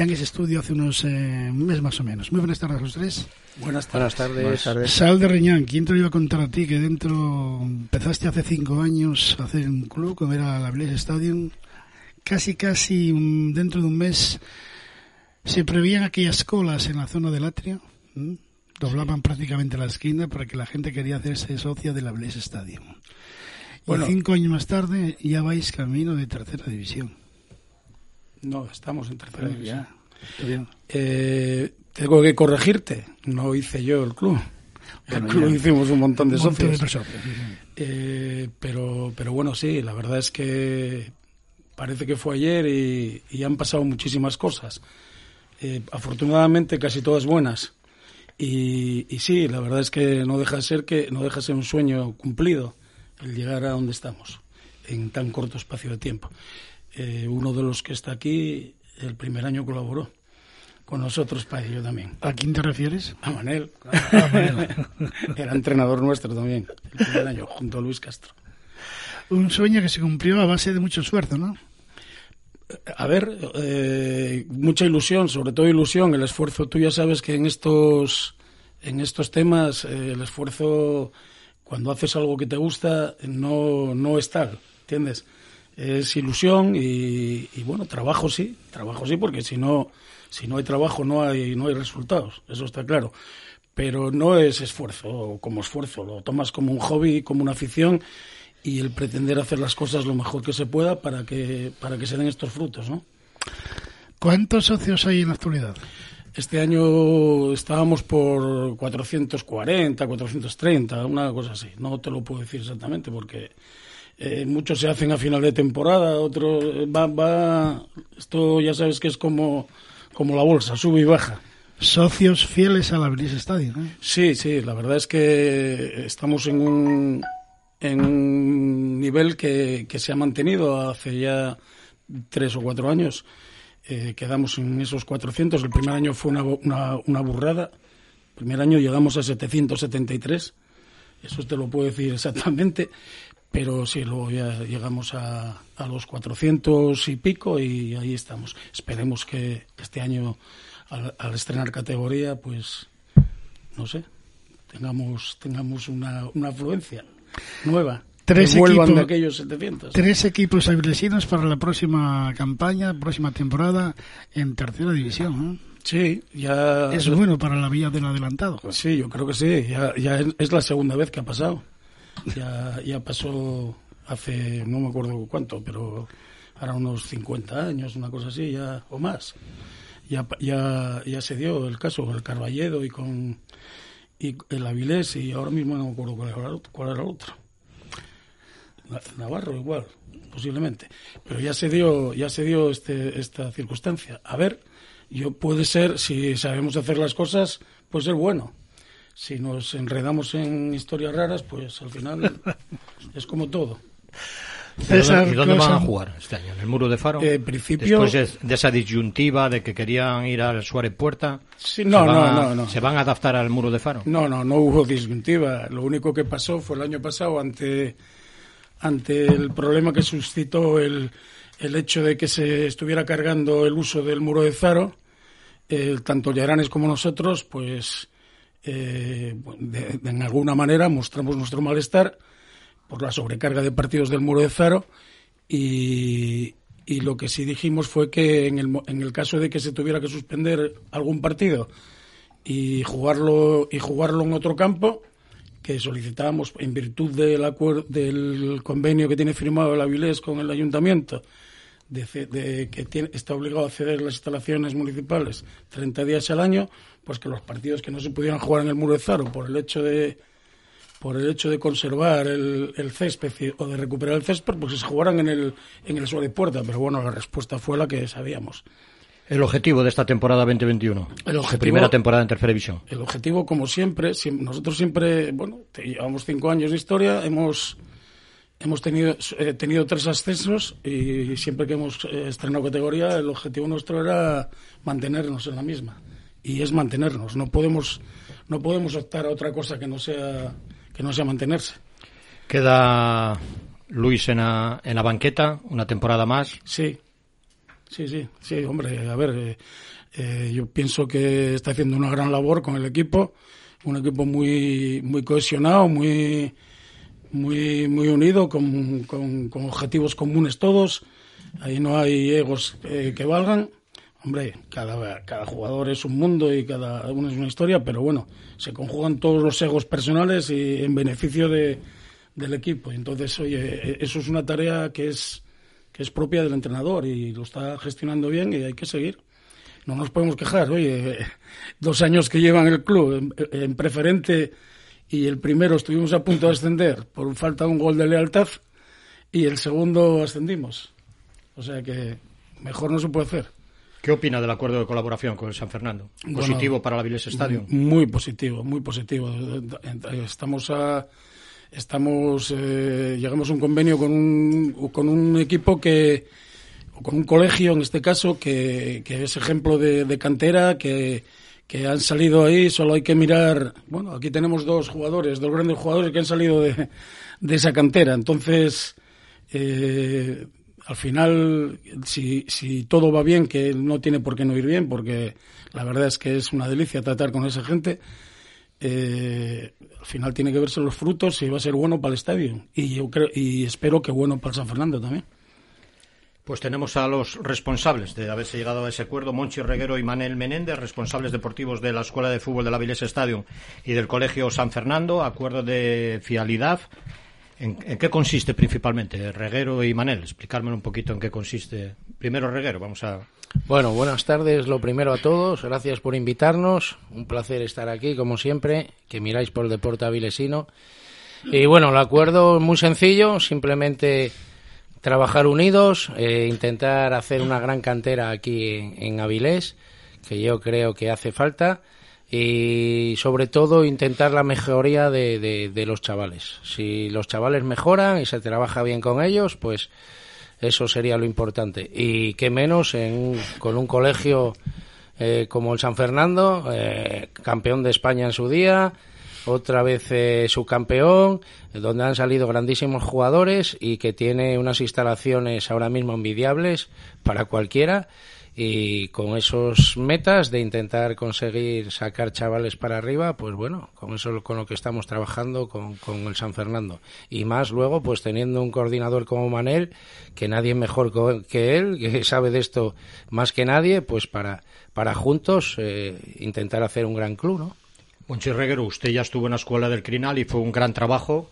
en ese estudio hace unos eh, un mes más o menos. Muy buenas tardes a los tres. Buenas tardes. Buenas tardes. Sal de Riñán, ¿quién te lo iba a contar a ti que dentro empezaste hace cinco años a hacer un club como era la Blaze Stadium? Casi, casi dentro de un mes se prevían aquellas colas en la zona del atrio. Doblaban prácticamente la esquina para que la gente quería hacerse socia de la Blaze Stadium. Bueno. y cinco años más tarde ya vais camino de tercera división. No, estamos en tercera división. ya. Eh, tengo que corregirte. No hice yo el club. El Bueno, club ya. hicimos un montón de Un montón de socios. socios, sí, sí. Eh, pero, pero bueno, sí, la verdad es que parece que fue ayer y, y han pasado muchísimas cosas. Eh, afortunadamente casi todas buenas. Y, y sí, la verdad es que no deja de ser que no deja de ser un sueño cumplido el llegar a donde estamos en tan corto espacio de tiempo. Eh, uno de los que está aquí el primer año colaboró con nosotros para ello también. ¿A quién te refieres? A Manel. A Manel. Era entrenador nuestro también, el primer año, junto a Luis Castro. Un sueño que se cumplió a base de mucho esfuerzo, ¿no? A ver, eh, mucha ilusión, sobre todo ilusión, el esfuerzo. Tú ya sabes que en estos, en estos temas eh, el esfuerzo, cuando haces algo que te gusta, no, no es tal, ¿entiendes? Es ilusión y, y, bueno, trabajo sí, trabajo sí, porque si no, si no hay trabajo no hay, no hay resultados, eso está claro. Pero no es esfuerzo como esfuerzo, lo tomas como un hobby, como una afición y el pretender hacer las cosas lo mejor que se pueda para que, para que se den estos frutos, ¿no? ¿Cuántos socios hay en la actualidad? Este año estábamos por 440, 430, una cosa así. No te lo puedo decir exactamente porque eh, muchos se hacen a final de temporada, otros va, va, esto ya sabes que es como, como la bolsa, sube y baja. Socios fieles a la Avilés Estadio, ¿no? Sí, sí, la verdad es que estamos en un, en un nivel que, que se ha mantenido hace ya tres o cuatro años. Eh, quedamos en esos 400. El primer año fue una, una, una burrada. El primer año llegamos a 773. Eso te lo puedo decir exactamente. Pero sí, luego ya llegamos a, a los 400 y pico y ahí estamos. Esperemos que este año, al, al estrenar categoría, pues, no sé, tengamos, tengamos una, una afluencia nueva. Tres equipos- de aquellos 700. Tres equipos para la próxima campaña, próxima temporada en tercera división. Sí, ya. Es bueno para la vía del adelantado. Sí, yo creo que sí. Ya, es la segunda vez que ha pasado. Ya, ya pasó hace, no me acuerdo cuánto, pero ahora unos 50 años, una cosa así, ya o más. Ya, ya, ya se dio el caso con el Carballedo y con y el Avilés y ahora mismo no me acuerdo cuál era, cuál era el otro. Na- Navarro igual, posiblemente. Pero ya se dio, ya se dio este, esta circunstancia. A ver, yo puede ser, si sabemos hacer las cosas, puede ser bueno. Si nos enredamos en historias raras, pues al final es como todo. ¿Y César, dónde, y dónde van a jugar este año? ¿En el muro de Faro? Eh, principio- Después de, esa disyuntiva de que querían ir al Suárez Puerta. Sí, no, ¿se van no, a- no, no. ¿Se van a adaptar al muro de Faro? No, no, no hubo disyuntiva. Lo único que pasó fue el año pasado ante, ante el problema que suscitó el, el hecho de que se estuviera cargando el uso del muro de Zaro. eh, tanto Llaranes como nosotros, pues eh, de- de- en alguna manera mostramos nuestro malestar por la sobrecarga de partidos del muro de Zaro y, y lo que sí dijimos fue que en el, en el caso de que se tuviera que suspender algún partido y jugarlo y jugarlo en otro campo que solicitábamos en virtud del acuerdo del convenio que tiene firmado el Avilés con el ayuntamiento de, de que tiene, está obligado a ceder las instalaciones municipales 30 días al año, pues que los partidos que no se pudieran jugar en el muro de Zaro por el hecho de por el hecho de conservar el, el césped o de recuperar el césped, pues que se jugaran en el en el suelo de puerta, pero bueno, la respuesta fue la que sabíamos. El objetivo de esta temporada 2021. El objetivo- Primera temporada en tercera división. El objetivo, como siempre, siem- nosotros siempre, bueno, llevamos cinco años de historia, hemos hemos tenido eh, tenido tres ascensos y siempre que hemos eh, estrenado categoría, el objetivo nuestro era mantenernos en la misma y es mantenernos. No podemos no podemos optar a otra cosa que no sea que no sea mantenerse. Queda Luis en la, en la banqueta, una temporada más. Sí, sí, sí, sí, hombre, a ver, eh, eh, yo pienso que está haciendo una gran labor con el equipo, un equipo muy, muy cohesionado, muy, muy, muy unido, con, con, con objetivos comunes todos. Ahí no hay egos eh, que valgan. Hombre, cada, cada jugador es un mundo y cada uno es una historia, pero bueno, se conjugan todos los egos personales y en beneficio de, del equipo. Entonces, oye, eh, eso es una tarea que es, que es propia del entrenador y lo está gestionando bien y hay que seguir. No nos podemos quejar, oye, dos años que llevan el club en, en preferente y el primero estuvimos a punto de ascender por falta de un gol de lealtad y el segundo ascendimos. O sea que mejor no se puede hacer. ¿Qué opina del acuerdo de colaboración con el San Fernando? Bueno, ¿Positivo para la Avilés Stadium? Muy positivo, muy positivo. Estamos a estamos eh, llegamos a un convenio con un con un equipo que o con un colegio en este caso que, que es ejemplo de, de cantera que que han salido ahí, solo hay que mirar, bueno, aquí tenemos dos jugadores, dos grandes jugadores que han salido de, de esa cantera, entonces eh, al final, si, todo va bien, que no tiene por qué no ir bien, porque la verdad es que es una delicia tratar con esa gente, eh, al final tiene que verse los frutos y va a ser bueno para el estadio. Y yo creo, espero que bueno para San Fernando también. Pues tenemos a los responsables de haberse llegado a ese acuerdo, Monchi Reguero y Manel Menéndez, responsables deportivos de la Escuela de Fútbol de la Avilés Stadium y del Colegio San Fernando, acuerdo de fialidad. ¿En, qué consiste principalmente Reguero y Manel? Explicármelo un poquito en qué consiste. Primero Reguero, vamos a... Bueno, buenas tardes, lo primero a todos. Gracias por invitarnos. Un placer estar aquí, como siempre, que miráis por el deporte avilesino. Y bueno, el acuerdo es muy sencillo, simplemente trabajar unidos, eh, intentar hacer una gran cantera aquí en, en Avilés, que yo creo que hace falta, y sobre todo intentar la mejoría de, de- los chavales. Si los chavales mejoran y se trabaja bien con ellos, pues eso sería lo importante. Y qué menos en con un colegio eh, como el San Fernando, eh, campeón de España en su día, otra vez eh, subcampeón, donde han salido grandísimos jugadores y que tiene unas instalaciones ahora mismo envidiables para cualquiera y con esos metas de intentar conseguir sacar chavales para arriba, pues bueno, con eso es con lo que estamos trabajando con, con el San Fernando. Y más luego, pues teniendo un coordinador como Manel, que nadie mejor que él, que sabe de esto más que nadie, pues para, para juntos eh, intentar hacer un gran club, ¿no? Monchi Reguero, usted ya estuvo en la escuela del Crinal y fue un gran trabajo.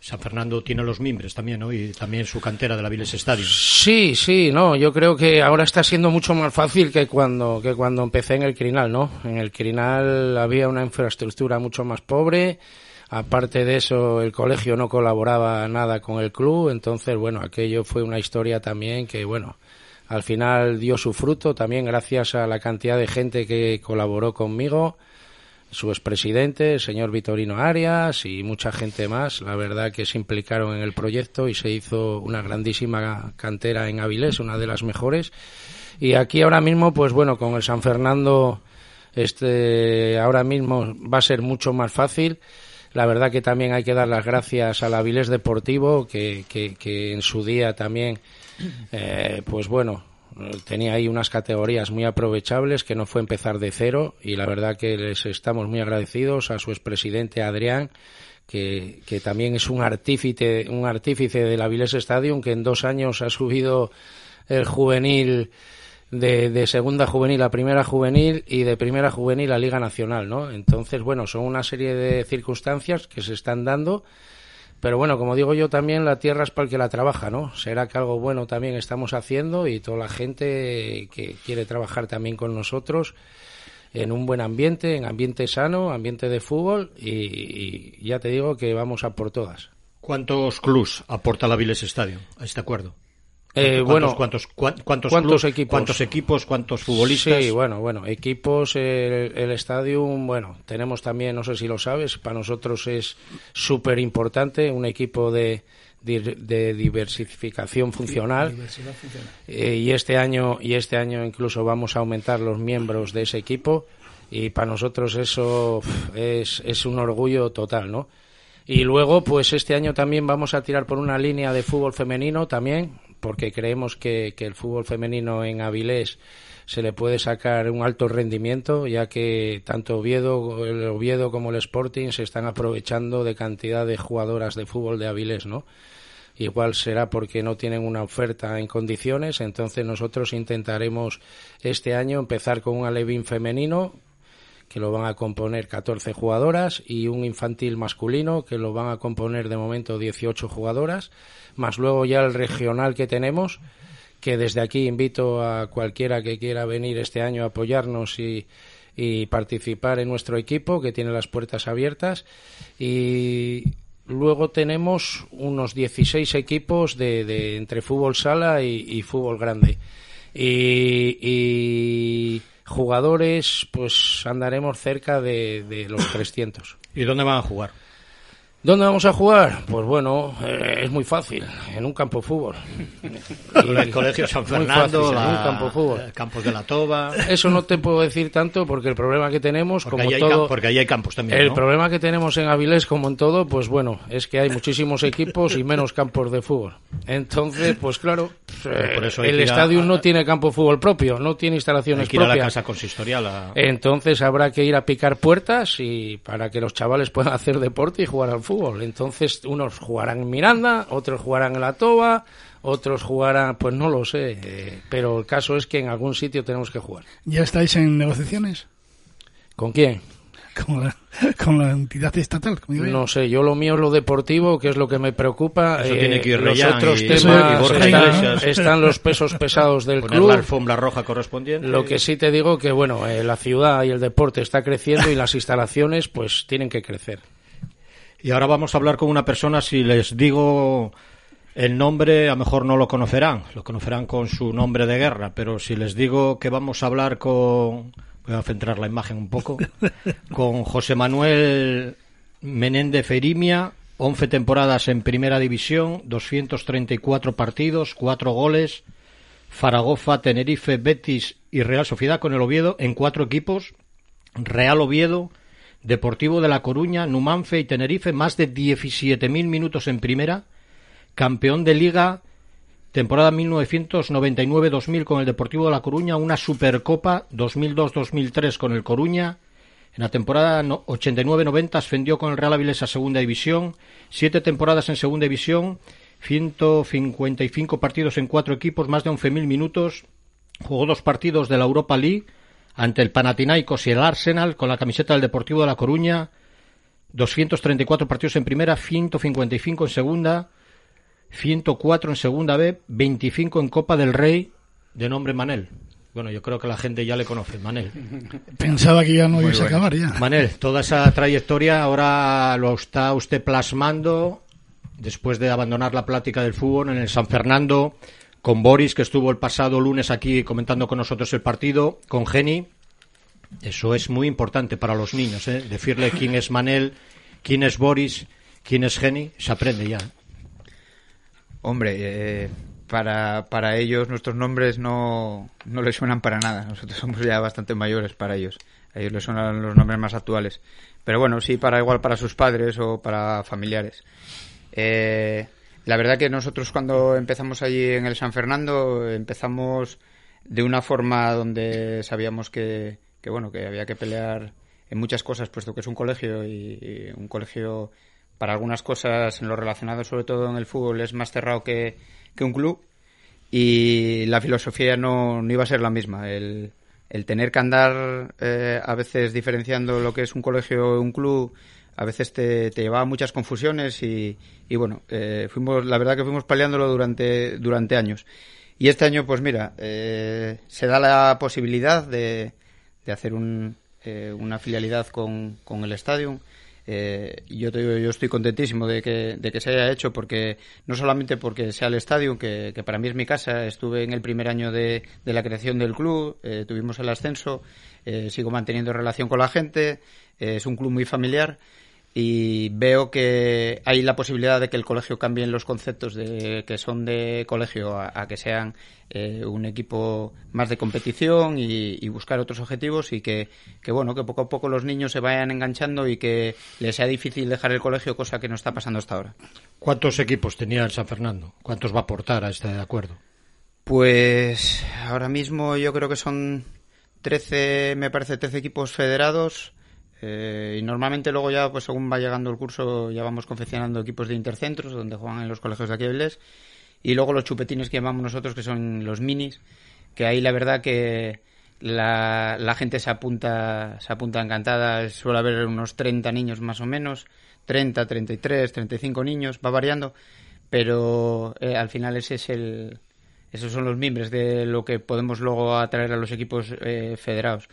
San Fernando tiene los mimbres también, ¿no? Y también su cantera de la Viles Stadium. Sí, sí, no, yo creo que ahora está siendo mucho más fácil que cuando, que cuando empecé en el Crinal, ¿no? En el Crinal había una infraestructura mucho más pobre, aparte de eso el colegio no colaboraba nada con el club, entonces, bueno, aquello fue una historia también que, bueno, al final dio su fruto también gracias a la cantidad de gente que colaboró conmigo su expresidente, el señor Vitorino Arias y mucha gente más, la verdad que se implicaron en el proyecto y se hizo una grandísima cantera en Avilés, una de las mejores. Y aquí ahora mismo, pues bueno, con el San Fernando, este, ahora mismo va a ser mucho más fácil. La verdad que también hay que dar las gracias al Avilés Deportivo, que, que, que en su día también, eh, pues bueno, tenía ahí unas categorías muy aprovechables que no fue empezar de cero y la verdad que les estamos muy agradecidos a su expresidente Adrián que, que también es un artífice un artífice del Avilés Stadium que en dos años ha subido el juvenil de, de segunda juvenil a primera juvenil y de primera juvenil a Liga Nacional, ¿no? Entonces, bueno, son una serie de circunstancias que se están dando pero bueno, como digo yo también, la tierra es para el que la trabaja, ¿no? Será que algo bueno también estamos haciendo y toda la gente que quiere trabajar también con nosotros en un buen ambiente, en ambiente sano, ambiente de fútbol y, ya te digo que vamos a por todas. ¿Cuántos clubs aporta la Viles Stadium a este acuerdo? Eh, ¿Cuántos, bueno, cuántos, cuán- cuántos, ¿cuántos clubs, equipos? ¿Cuántos equipos? ¿Cuántos futbolistas? Sí, bueno, bueno, equipos, el, el estadio, bueno, tenemos también, no sé si lo sabes, para nosotros es súper importante, un equipo de, de, de diversificación funcional. Eh, y este año y este año incluso vamos a aumentar los miembros de ese equipo y para nosotros eso es, es un orgullo total, ¿no? Y luego, pues este año también vamos a tirar por una línea de fútbol femenino también, porque creemos que, que el fútbol femenino en Avilés se le puede sacar un alto rendimiento, ya que tanto Oviedo, el Oviedo como el Sporting se están aprovechando de cantidad de jugadoras de fútbol de Avilés, ¿no? Igual será porque no tienen una oferta en condiciones, entonces nosotros intentaremos este año empezar con un alevín femenino que lo van a componer 14 jugadoras y un infantil masculino que lo van a componer de momento 18 jugadoras, más luego ya el regional que tenemos, que desde aquí invito a cualquiera que quiera venir este año a apoyarnos y, participar en nuestro equipo, que tiene las puertas abiertas. Y luego tenemos unos 16 equipos de, de entre fútbol sala y, y fútbol grande. Y, y jugadores, pues andaremos cerca de, de los 300. ¿Y dónde van a jugar? ¿Dónde vamos a jugar? Pues bueno, eh, es muy fácil, en un campo de fútbol. El Colegio San Fernando, fácil, en un campo de fútbol. Campos de la Toba. Eso no te puedo decir tanto porque el problema que tenemos, Porque como ahí hay todo, cam- porque ahí hay campos también, el ¿no? problema que tenemos en Avilés, como en todo, pues bueno, es que hay muchísimos equipos y menos campos de fútbol. Entonces, pues claro, eh, por eso hay el a- estadio no tiene campo de fútbol propio, no tiene instalaciones Hay que ir a la propias. casa consistorial. a- Entonces habrá que ir a picar puertas y para que los chavales puedan hacer deporte y jugar al fútbol. Entonces unos jugarán en Miranda, otros jugarán en la Toba, otros jugarán, pues no lo sé, eh, pero el caso es que en algún sitio tenemos que jugar. ¿Ya estáis en negociaciones? ¿Con quién? Con la, con la entidad estatal. como digo yo. No sé, yo lo mío es lo deportivo, que es lo que me preocupa. Eso Eh, tiene que ir los otros y- temas y Borja están, Iglesias. están los pesos pesados del Poner club. la alfombra roja correspondiente. Lo que sí te digo que bueno, eh, la ciudad y el deporte está creciendo y las instalaciones pues tienen que crecer. Y ahora vamos a hablar con una persona, si les digo el nombre, a lo mejor no lo conocerán, lo conocerán con su nombre de guerra, pero si les digo que vamos a hablar con, voy a centrar la imagen un poco, con José Manuel Menéndez Ferimia, 11 temporadas en Primera División, 234 partidos, 4 goles, Zaragoza, Tenerife, Betis y Real Sociedad con el Oviedo en cuatro equipos, Real Oviedo, Deportivo de La Coruña, Numanfe y Tenerife, más de 17.000 minutos en primera, campeón de liga, temporada 1999-2000 con el Deportivo de La Coruña, una Supercopa 2002-2003 con el Coruña, en la temporada no- 89-90 ascendió con el Real Avilés a Segunda División, siete temporadas en Segunda División, 155 partidos en cuatro equipos, más de 11.000 minutos, jugó dos partidos de la Europa League ante el Panathinaikos y el Arsenal con la camiseta del Deportivo de La Coruña, 234 partidos en primera, 155 en segunda, 104 en segunda B, 25 en Copa del Rey, de nombre Manel. Bueno, yo creo que la gente ya le conoce, Manel. Pensaba que ya no ibas a bueno. acabar ya. Manel, toda esa trayectoria ahora lo está usted plasmando después de abandonar la plática del fútbol en el San Fernando con Boris, que estuvo el pasado lunes aquí comentando con nosotros el partido, con Geni. Eso es muy importante para los niños, ¿eh? decirle quién es Manel, quién es Boris, quién es Geni, se aprende ya. Hombre, eh, para, para ellos nuestros nombres no, no les suenan para nada. Nosotros somos ya bastante mayores para ellos. A ellos les suenan los nombres más actuales. Pero bueno, sí, para igual para sus padres o para familiares. Eh, la verdad que nosotros cuando empezamos allí en el San Fernando empezamos de una forma donde sabíamos que, que bueno que había que pelear en muchas cosas puesto que es un colegio y, y un colegio para algunas cosas en lo relacionado sobre todo en el fútbol es más cerrado que, que un club y la filosofía no, no iba a ser la misma el, el tener que andar eh, a veces diferenciando lo que es un colegio o un club a veces te, te llevaba a muchas confusiones y, y bueno, eh, fuimos, la verdad que fuimos peleándolo durante, durante años. Y este año, pues mira, eh, se da la posibilidad de, de hacer un, eh, una filialidad con, con el estadio. Eh, yo, te digo, yo estoy contentísimo de que, se haya hecho porque no solamente porque sea el estadio, que, que para mí es mi casa, estuve en el primer año de, de la creación del club, eh, tuvimos el ascenso, eh, sigo manteniendo relación con la gente, eh, es un club muy familiar y veo que hay la posibilidad de que el colegio cambien los conceptos de que son de colegio a, a que sean eh, un equipo más de competición y, y buscar otros objetivos y que, que bueno que poco a poco los niños se vayan enganchando y que les sea difícil dejar el colegio cosa que no está pasando hasta ahora ¿Cuántos equipos tenía el San Fernando? ¿Cuántos va a aportar a este acuerdo? Pues ahora mismo yo creo que son 13, me parece 13 equipos federados eh, y normalmente luego ya, pues según va llegando el curso, ya vamos confeccionando equipos de intercentros donde juegan en los colegios de aquí de y luego los chupetines que llamamos nosotros que son los minis, que ahí la verdad que la, la gente se apunta, se apunta encantada, suele haber unos 30 niños más o menos, 30, 33, 35 niños, va variando, pero eh, al final ese es el, esos son los mimbres de lo que podemos luego atraer a los equipos eh, federados.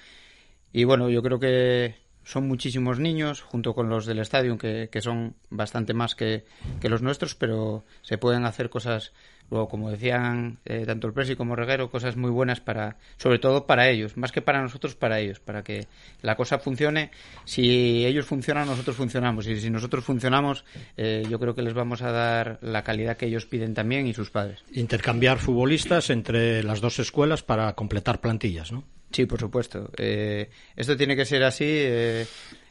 Y bueno, yo creo que son muchísimos niños, junto con los del estadio, que, que son bastante más que, que, los nuestros, pero se pueden hacer cosas, luego, como decían eh, tanto el Presi como Reguero, cosas muy buenas para, sobre todo para ellos, más que para nosotros, para ellos, para que la cosa funcione. Si ellos funcionan, nosotros funcionamos, y si nosotros funcionamos, eh, yo creo que les vamos a dar la calidad que ellos piden también y sus padres. Intercambiar futbolistas entre las dos escuelas para completar plantillas, ¿no? Sí, por supuesto. Eh, esto tiene que ser así. Eh,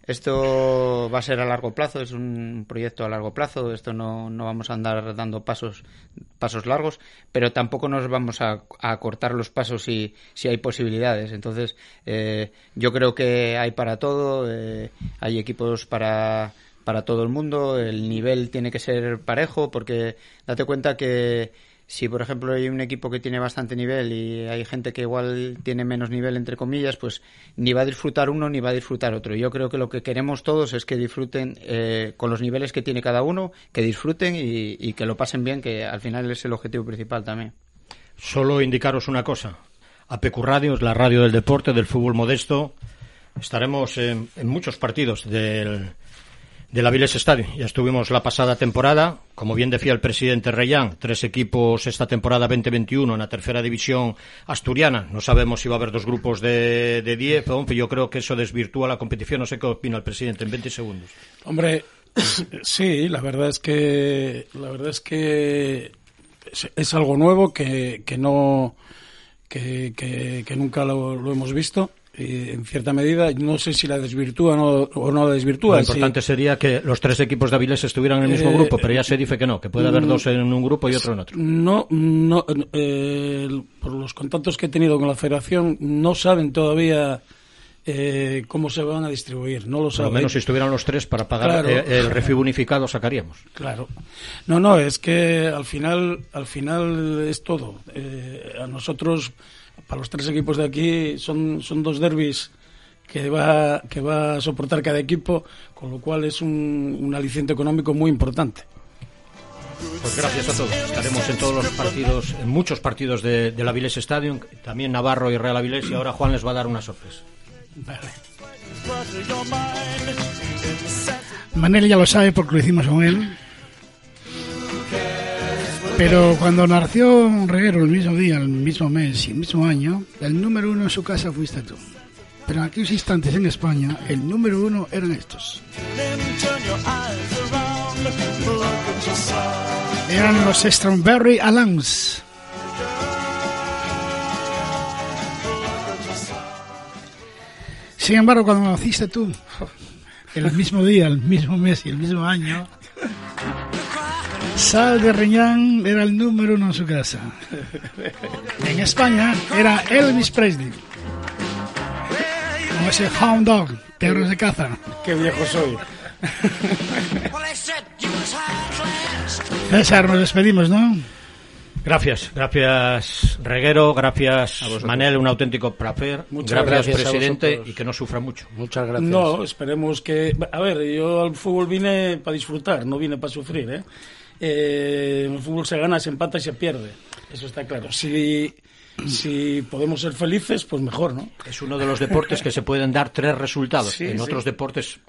esto va a ser a largo plazo, es un proyecto a largo plazo. Esto no, no vamos a andar dando pasos, pasos largos, pero tampoco nos vamos a, a cortar los pasos si, si hay posibilidades. Entonces, eh, yo creo que hay para todo. eh, hay equipos para, para todo el mundo. El nivel tiene que ser parejo porque date cuenta que si por ejemplo hay un equipo que tiene bastante nivel y hay gente que igual tiene menos nivel entre comillas pues ni va a disfrutar uno ni va a disfrutar otro yo creo que lo que queremos todos es que disfruten eh, con los niveles que tiene cada uno que disfruten y, que lo pasen bien que al final es el objetivo principal también Solo indicaros una cosa. APQ Radio es la radio del deporte, del fútbol modesto. Estaremos en, en muchos partidos del, del Avilés Estadio. Ya estuvimos la pasada temporada. Como bien decía el presidente Reyán, tres equipos esta temporada 2021 en la tercera división asturiana. No sabemos si va a haber dos grupos de, de 10 o 11. Yo creo que eso desvirtúa la competición. No sé qué opina el presidente en 20 segundos. Hombre, sí, la verdad es que la verdad es que es, algo nuevo que, que no que, que- nunca lo hemos visto y en cierta medida no sé si la desvirtúa no- o no la desvirtúa. Lo sí. importante sería que los tres equipos de Avilés estuvieran en el mismo Eh, grupo, pero ya se dice que no, que puede haber mm, dos en un grupo y otro en otro. No, no eh, por los contactos que he tenido con la Federación no saben todavía eh, cómo se van a distribuir, no lo Por saben. lo menos si estuvieran los tres para pagar Claro. eh, el recibo unificado sacaríamos. Claro. No, no, es que al final, al final es todo. Eh, a nosotros, para los tres equipos de aquí, son, son dos derbis que va, que va a soportar cada equipo, con lo cual es un, un aliciente económico muy importante. Pues gracias a todos. Estaremos en todos los partidos, en muchos partidos de, del Avilés Stadium, también Navarro y Real Avilés, y ahora Juan les va a dar una sorpresa. Manel ya lo sabe porque lo hicimos con él. Pero cuando nació Reguero el mismo día, el mismo mes y el mismo año, el número uno en su casa fuiste tú. Pero en aquellos instantes en España, el número uno eran estos. Eran los Strawberry Alarms. Sin embargo, cuando naciste tú, el mismo día, el mismo mes y el mismo año, Sal de Reñán era el número uno en su casa. En España era Elvis Presley. Como ese Hound Dog, perros de caza. Qué viejo soy. César, nos despedimos, ¿no? Gracias, gracias Reguero, gracias Manel, un auténtico placer. Muchas gracias, gracias a presidente, y que no sufra mucho. Muchas No, esperemos que... A ver, yo al fútbol vine para disfrutar, no vine para sufrir, ¿eh? Eh, en el fútbol se gana, se empata y se pierde. Eso está claro. Si, si podemos ser felices, pues mejor, ¿no? Es uno de los deportes que se pueden dar tres resultados. Sí, en sí. otros deportes,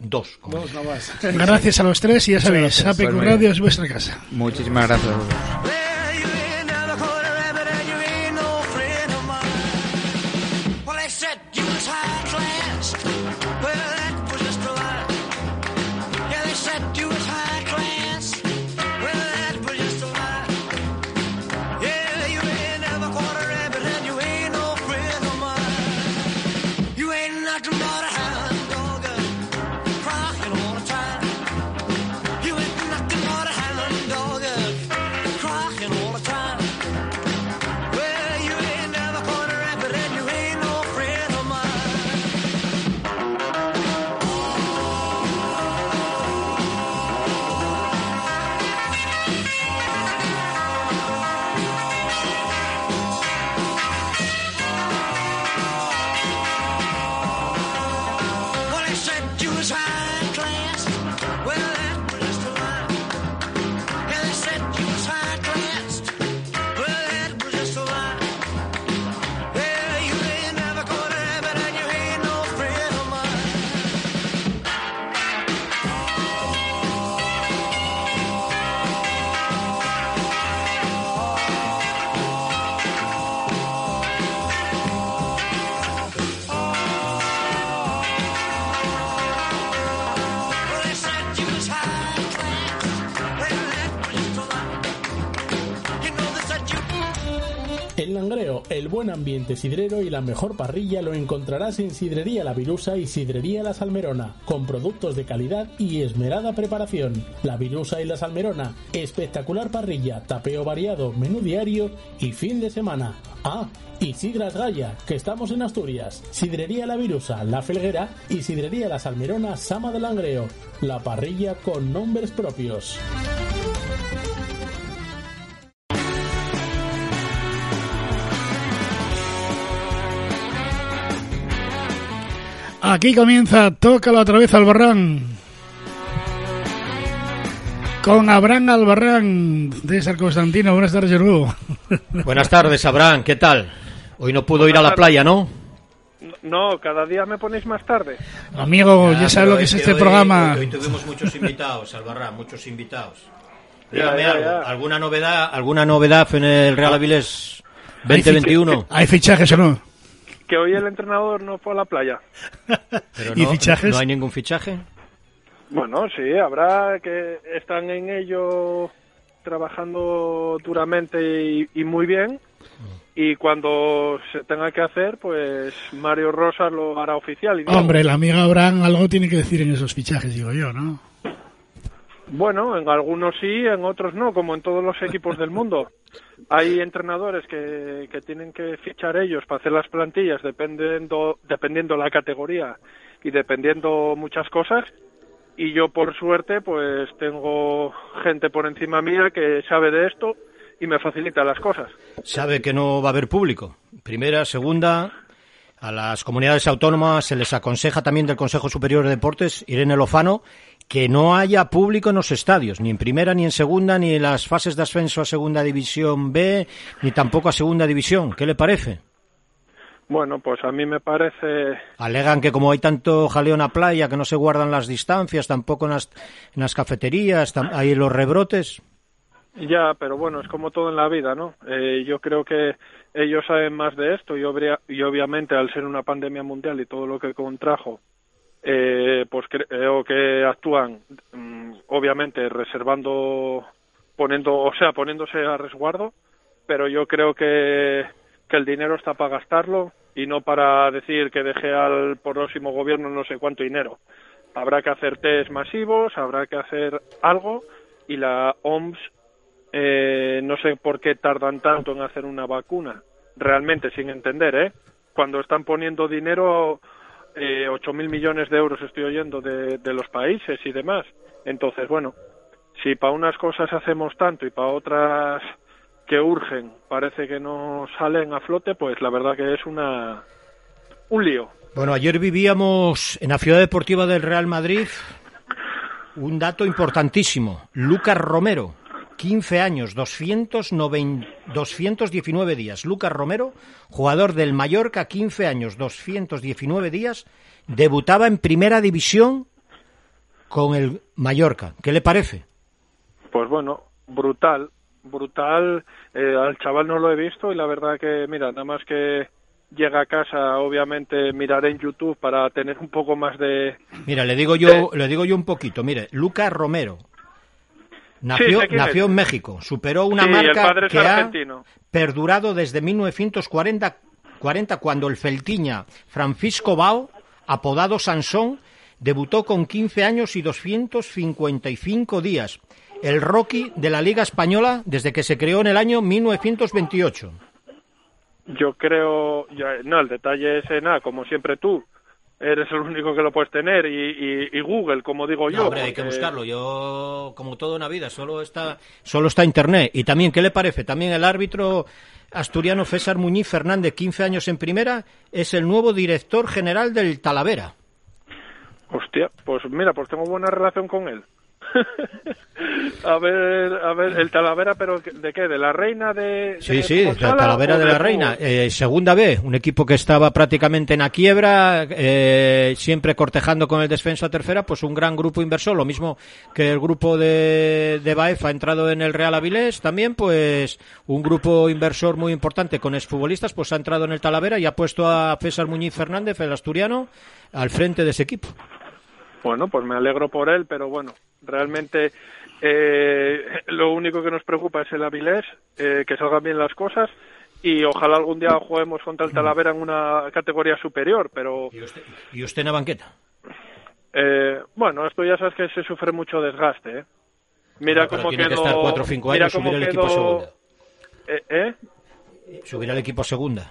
dos. Dos nada más. Gracias a los tres y ya sabéis. APQ Radio es vuestra casa. muchísimas gracias a ambiente sidrero y la mejor parrilla lo encontrarás en Sidrería La Virusa y Sidrería La Salmerona, con productos de calidad y esmerada preparación. La Virusa y La Salmerona, espectacular parrilla, tapeo variado, menú diario y fin de semana. Ah, y Sidras Gaya, que estamos en Asturias. Sidrería La Virusa, La Felguera y Sidrería La Salmerona, Sama del Langreo. La parrilla con nombres propios. Aquí comienza Tócalo otra vez Albarrán. Con Abraham Albarrán de San Constantino. Buenas tardes, Yerbu. Buenas tardes, Abraham. ¿Qué tal? Hoy no pudo ir a la playa, ¿no? No, cada día me ponéis más tarde. Amigo, ya, sabes lo que es este hoy- programa. Hoy, tuvimos muchos invitados, Albarrán, muchos invitados. Dígame ya, algo. ¿Alguna novedad, alguna novedad en el Real Avilés 2021? ¿Hay fichajes o no? Que hoy el entrenador no fue a la playa. Pero ¿Y no, fichajes? ¿No hay ningún fichaje? Bueno, sí, habrá que están en ello trabajando duramente y, y muy bien. Y cuando se tenga que hacer, pues Mario Rosas lo hará oficial. Y Hombre, el amigo Abraham algo tiene que decir en esos fichajes, digo yo, ¿no? Bueno, en algunos sí, en otros no, como en todos los equipos del mundo. Hay entrenadores que, tienen que fichar ellos para hacer las plantillas dependiendo, dependiendo la categoría y dependiendo muchas cosas. Y yo, por suerte, pues tengo gente por encima mía que sabe de esto y me facilita las cosas. Sabe que no va a haber público. Primera, segunda. A las comunidades autónomas se les aconseja también del Consejo Superior de Deportes, Irene Lozano, que no haya público en los estadios, ni en primera, ni en segunda, ni en las fases de ascenso a segunda división B, ni tampoco a segunda división. ¿Qué le parece? Bueno, pues a mí me parece Alegan que como hay tanto jaleo en la playa, que no se guardan las distancias, tampoco en las, en las cafeterías, hay los rebrotes. Ya, pero bueno, es como todo en la vida, ¿no? Eh, yo creo que ellos saben más de esto y, obvia- y obviamente al ser una pandemia mundial y todo lo que contrajo, eh, pues creo que actúan, mm, obviamente reservando, poniendo, o sea, poniéndose a resguardo, pero yo creo que, que el dinero está para gastarlo y no para decir que deje al próximo gobierno no sé cuánto dinero. Habrá que hacer test masivos, habrá que hacer algo y la OMS eh, no sé por qué tardan tanto en hacer una vacuna, realmente sin entender, ¿eh? Cuando están poniendo dinero, eh, 8.000 millones de euros estoy oyendo de, de los países y demás. Entonces, bueno, si para unas cosas hacemos tanto y para otras que urgen parece que no salen a flote, pues la verdad que es una un lío. Bueno, ayer vivíamos en la ciudad deportiva del Real Madrid un dato importantísimo. Lucas Romero, 15 años, 209 219 días. Lucas Romero, jugador del Mallorca, 15 años, 219 días, debutaba en primera división con el Mallorca. ¿Qué le parece? Pues bueno, brutal, brutal. Eh, al chaval no lo he visto y la verdad que, mira, nada más que llega a casa, obviamente miraré en YouTube para tener un poco más de... Mira, le digo yo, le digo yo un poquito. Mire, Lucas Romero nació, nació en México, superó una Sí, marca que ha perdurado desde 1940 40, cuando el feltiña Francisco Bao, apodado Sansón, debutó con 15 años y 255 días. El Rocky de la Liga Española desde que se creó en el año 1928. Yo creo, ya- no, el detalle es, eh, nada, como siempre tú, eres el único que lo puedes tener y, y- y Google, como digo yo. No, hombre, hay que porque- buscarlo. Yo, como todo en la vida, solo está, solo está Internet. Y también, ¿qué le parece? También el árbitro asturiano César Muñiz Fernández, 15 años en primera, es el nuevo director general del Talavera. Hostia, pues mira, pues tengo buena relación con él. a ver, a ver, el Talavera, pero ¿de qué? ¿De la reina de, Sí, de sí, Futsala la Talavera de la Reina. Eh, segunda B, un equipo que estaba prácticamente en la quiebra, eh, siempre cortejando con el descenso a tercera, pues un gran grupo inversor, lo mismo que el grupo de, de Baef ha entrado en el Real Avilés, también pues un grupo inversor muy importante con exfutbolistas, pues ha entrado en el Talavera y ha puesto a César Muñiz Fernández, el asturiano, al frente de ese equipo. Bueno, pues me alegro por él, pero bueno, realmente eh, lo único que nos preocupa es el Avilés, eh, que salgan bien las cosas y ojalá algún día juguemos contra el Talavera en una categoría superior, pero ¿Y usted en la banqueta? eh, bueno, esto ya sabes que se sufre mucho desgaste, ¿eh? Mira Bueno, cómo tiene que quedó, estar cuatro o cinco mira años, cómo subir el equipo a quedó- segunda. Eh, ¿eh? Subir al equipo a segunda.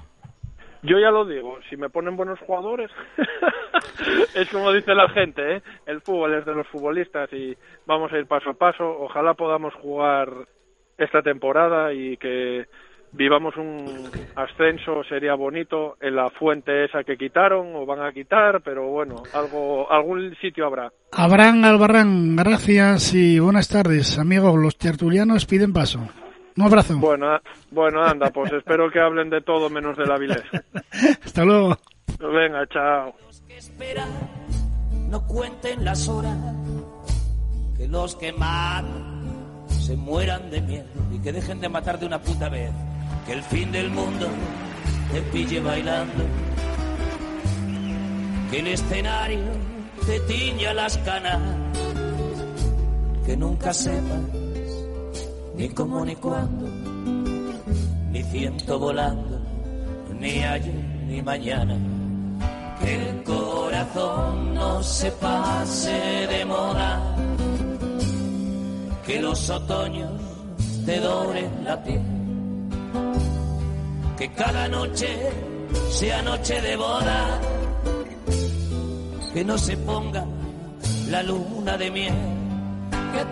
Yo ya lo digo, si me ponen buenos jugadores, es como dice la gente, ¿eh? el fútbol es de los futbolistas y vamos a ir paso a paso. Ojalá podamos jugar esta temporada y que vivamos un ascenso, sería bonito, en la fuente esa que quitaron o van a quitar, pero bueno, algo, algún sitio habrá. Abraham Albarrán, gracias y buenas tardes. Amigos, los tertulianos piden paso. Un abrazo. Bueno, bueno, anda, pues espero que hablen de todo menos de la Avilés. Hasta luego. Venga, chao. no cuenten las horas, que los que matan se mueran de miedo y que dejen de matar de una puta vez, que el fin del mundo te pille bailando, que el escenario te tiña las canas, que nunca sepas ni cómo ni cuándo, ni ciento volando, ni ayer ni mañana que el corazón no se pase de moda, que los otoños te doren la piel, que cada noche sea noche de boda, que no se ponga la luna de miel. Que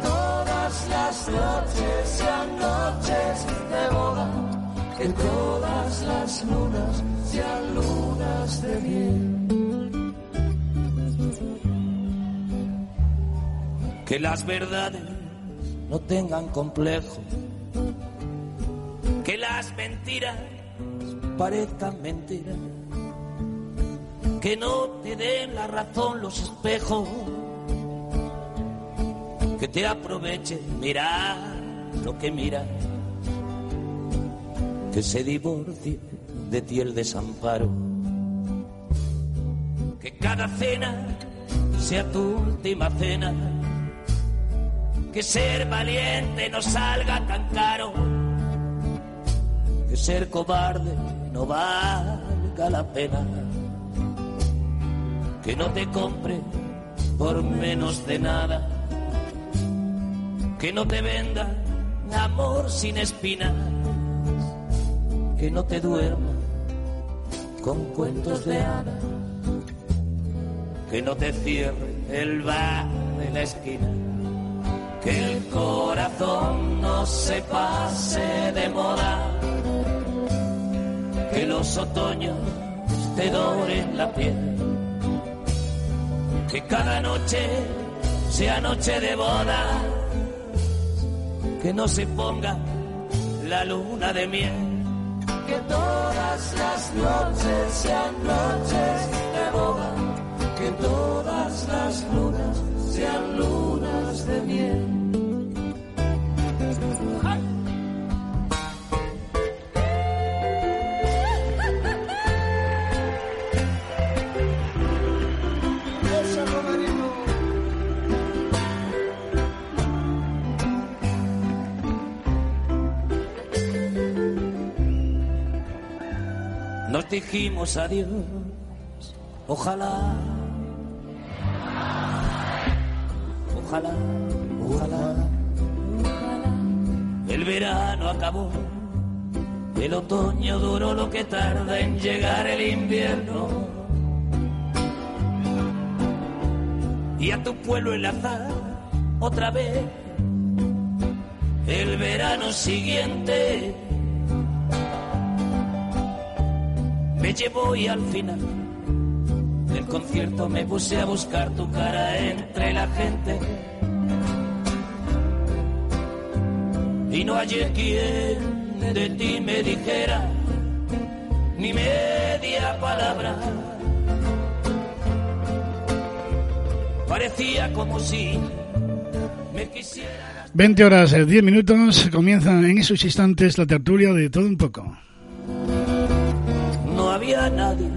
todas las noches sean noches de boda, que todas las lunas sean lunas de miel. que las verdades no tengan complejo, que las mentiras parezcan mentiras, que no te den la razón los espejos, que te aprovechen mirar lo que mira, que se divorcie de ti el desamparo, que cada cena sea tu última cena que ser valiente no salga tan caro, que ser cobarde no valga la pena, que no te compre por menos de nada, que no te venda amor sin espinas, que no te duerma con cuentos de hadas, que no te cierre el bar de la esquina que el corazón no se pase de moda, que los otoños te doren la piel, que cada noche sea noche de boda, que no se ponga la luna de miel. Que todas las noches sean noches de boda, que todas las lunas sean lunas de miel. Nos dijimos adiós, ojalá, ojalá, ojalá. El verano acabó, el otoño duró lo que tarda en llegar el invierno. Y a tu pueblo enlazar otra vez el verano siguiente. Me llevó y al final del concierto me puse a buscar tu cara entre la gente. Y no hallé quien de ti me dijera ni media palabra. Parecía como si me quisiera. 20 horas, eh, 10 minutos. Comienza en esos instantes la tertulia de todo un poco. No había nadie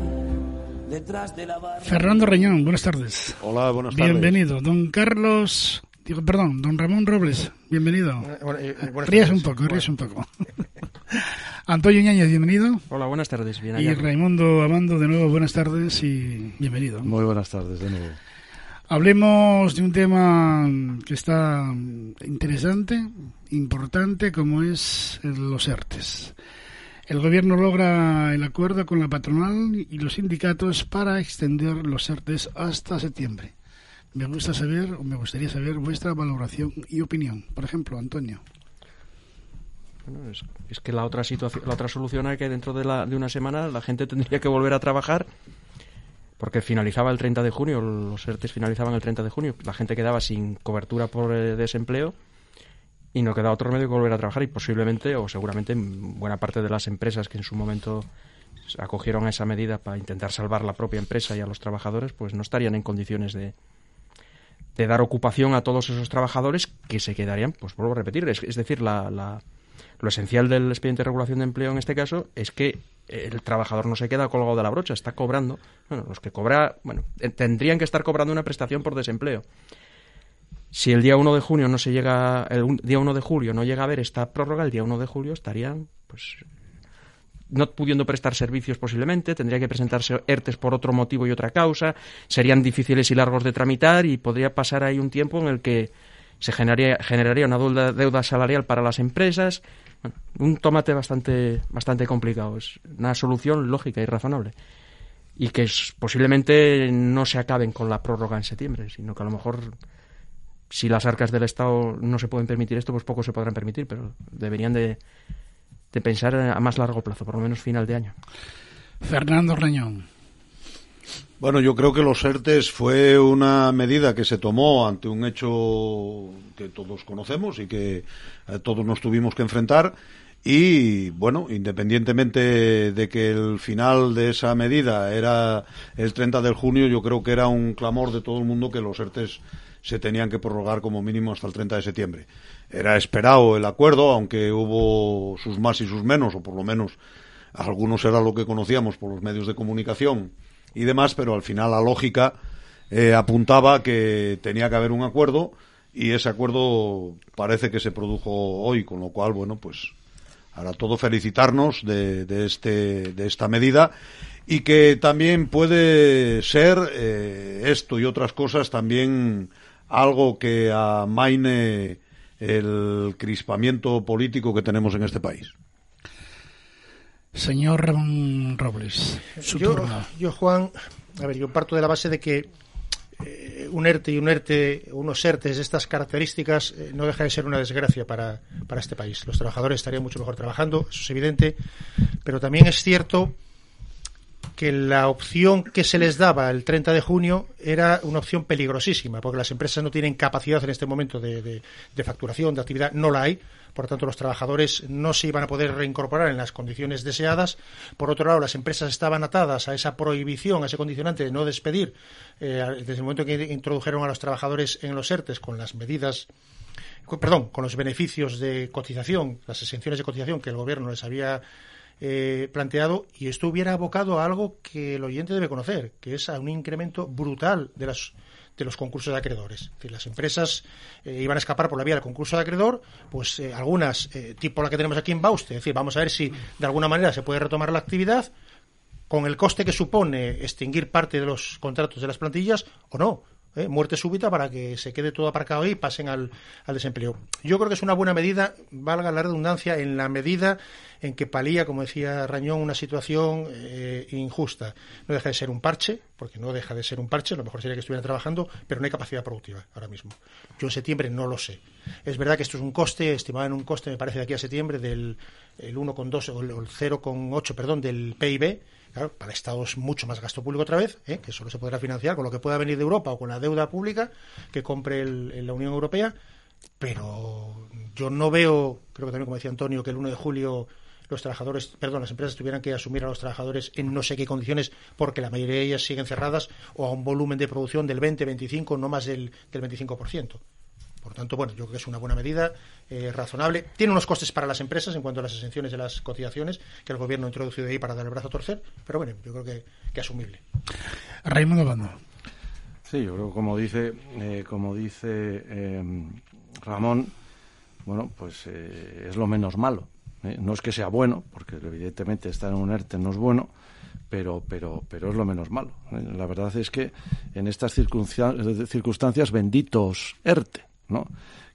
detrás de la barra. Fernando Reñón, buenas tardes. Hola, buenas tardes. Bienvenido. Don Carlos, digo, perdón, don Ramón Robles, bienvenido. bueno, eh, eh, ríes un poco, ríes un poco. Antonio Ñañez, bienvenido. Hola, buenas tardes. Bien Y. Raimundo Amando, de nuevo, buenas tardes y bienvenido. Muy buenas tardes de nuevo. Hablemos de un tema que está interesante, importante, como es los ERTES. El gobierno logra el acuerdo con la patronal y los sindicatos para extender los ERTES hasta septiembre. Me gusta saber, o me gustaría saber vuestra valoración y opinión. Por ejemplo, Antonio. Bueno, es, es que la otra situación, la otra solución es que dentro de, la, de una semana la gente tendría que volver a trabajar porque finalizaba el 30 de junio, los ERTES finalizaban el 30 de junio, la gente quedaba sin cobertura por eh, desempleo y no quedaba otro remedio que volver a trabajar y posiblemente o seguramente buena parte de las empresas que en su momento acogieron a esa medida para intentar salvar la propia empresa y a los trabajadores, pues no estarían en condiciones de, de dar ocupación a todos esos trabajadores que se quedarían, pues vuelvo a repetir, es, decir, la, la, lo esencial del expediente de regulación de empleo en este caso es que el trabajador no se queda colgado de la brocha, está cobrando, bueno, los que cobra, bueno, tendrían que estar cobrando una prestación por desempleo. Si el día 1 de junio no se llega, el día 1 de julio no llega a ver esta prórroga, el día 1 de julio estarían, pues, no pudiendo prestar servicios posiblemente, tendría que presentarse ERTES por otro motivo y otra causa, serían difíciles y largos de tramitar y podría pasar ahí un tiempo en el que se generaría, generaría una deuda, deuda salarial para las empresas, un tomate bastante, bastante complicado, es una solución lógica y razonable. Y que posiblemente no se acaben con la prórroga en septiembre, sino que a lo mejor si las arcas del Estado no se pueden permitir esto, pues poco se podrán permitir, pero deberían de, de pensar a más largo plazo, por lo menos final de año. Fernando Reñón. Bueno, yo creo que los ERTES fue una medida que se tomó ante un hecho que todos conocemos y que eh, todos nos tuvimos que enfrentar. Y bueno, independientemente de que el final de esa medida era el 30 de junio, yo creo que era un clamor de todo el mundo que los ERTES se tenían que prorrogar como mínimo hasta el 30 de septiembre. Era esperado el acuerdo, aunque hubo sus más y sus menos, o por lo menos algunos era lo que conocíamos por los medios de comunicación y demás, pero al final la lógica eh, apuntaba que tenía que haber un acuerdo y ese acuerdo parece que se produjo hoy, con lo cual, bueno, pues ahora todo felicitarnos de, de este, de esta medida y que también puede ser eh, esto y otras cosas también algo que amaine el crispamiento político que tenemos en este país. Señor Robles, su yo, turno. yo, Juan, a ver, yo parto de la base de que eh, un ERTE y un ERTE, unos ERTES de estas características eh, no deja de ser una desgracia para, para este país. Los trabajadores estarían mucho mejor trabajando, eso es evidente, pero también es cierto que la opción que se les daba el 30 de junio era una opción peligrosísima, porque las empresas no tienen capacidad en este momento de, de, facturación, de actividad, no la hay. Por tanto, los trabajadores no se iban a poder reincorporar en las condiciones deseadas. Por otro lado, las empresas estaban atadas a esa prohibición, a ese condicionante de no despedir, eh, desde el momento que introdujeron a los trabajadores en los ERTES con las medidas perdón, con los beneficios de cotización, las exenciones de cotización que el gobierno les había eh, planteado y esto hubiera abocado a algo que el oyente debe conocer, que es a un incremento brutal de las de los concursos de acreedores. Es las empresas eh, iban a escapar por la vía del concurso de acreedor, pues eh, algunas, eh, tipo la que tenemos aquí en Bauste, es decir, vamos a ver si de alguna manera se puede retomar la actividad con el coste que supone extinguir parte de los contratos de las plantillas o no. ¿Eh? muerte súbita para que se quede todo aparcado ahí y pasen al, al, desempleo. Yo creo que es una buena medida, valga la redundancia, en la medida en que palía, como decía Rañón, una situación eh, injusta. No deja de ser un parche, porque no deja de ser un parche, lo mejor sería que estuvieran trabajando, pero no hay capacidad productiva ahora mismo. Yo en septiembre no lo sé. Es verdad que esto es un coste, estimado en un coste, me parece, de aquí a septiembre, del el 1,2 o el 0,8, perdón, del PIB, Claro, para el Estado es mucho más gasto público otra vez, ¿eh? que solo se podrá financiar con lo que pueda venir de Europa o con la deuda pública que compre el, la Unión Europea, pero yo no veo, creo que también como decía Antonio, que el 1 de julio los trabajadores, perdón, las empresas tuvieran que asumir a los trabajadores en no sé qué condiciones porque la mayoría de ellas siguen cerradas o a un volumen de producción del 20, 25, no más del, del 25%. Por tanto, bueno, yo creo que es una buena medida, eh, razonable. Tiene unos costes para las empresas en cuanto a las exenciones de las cotizaciones que el gobierno ha introducido ahí para dar el brazo a torcer, pero bueno, yo creo que, que asumible. Raimundo Bando. Sí, yo creo como dice, eh, como dice eh, Ramón, bueno, pues eh, es lo menos malo. No es que sea bueno, porque evidentemente estar en un ERTE no es bueno, pero, pero, pero es lo menos malo. La verdad es que en estas circunstancias, benditos ERTE,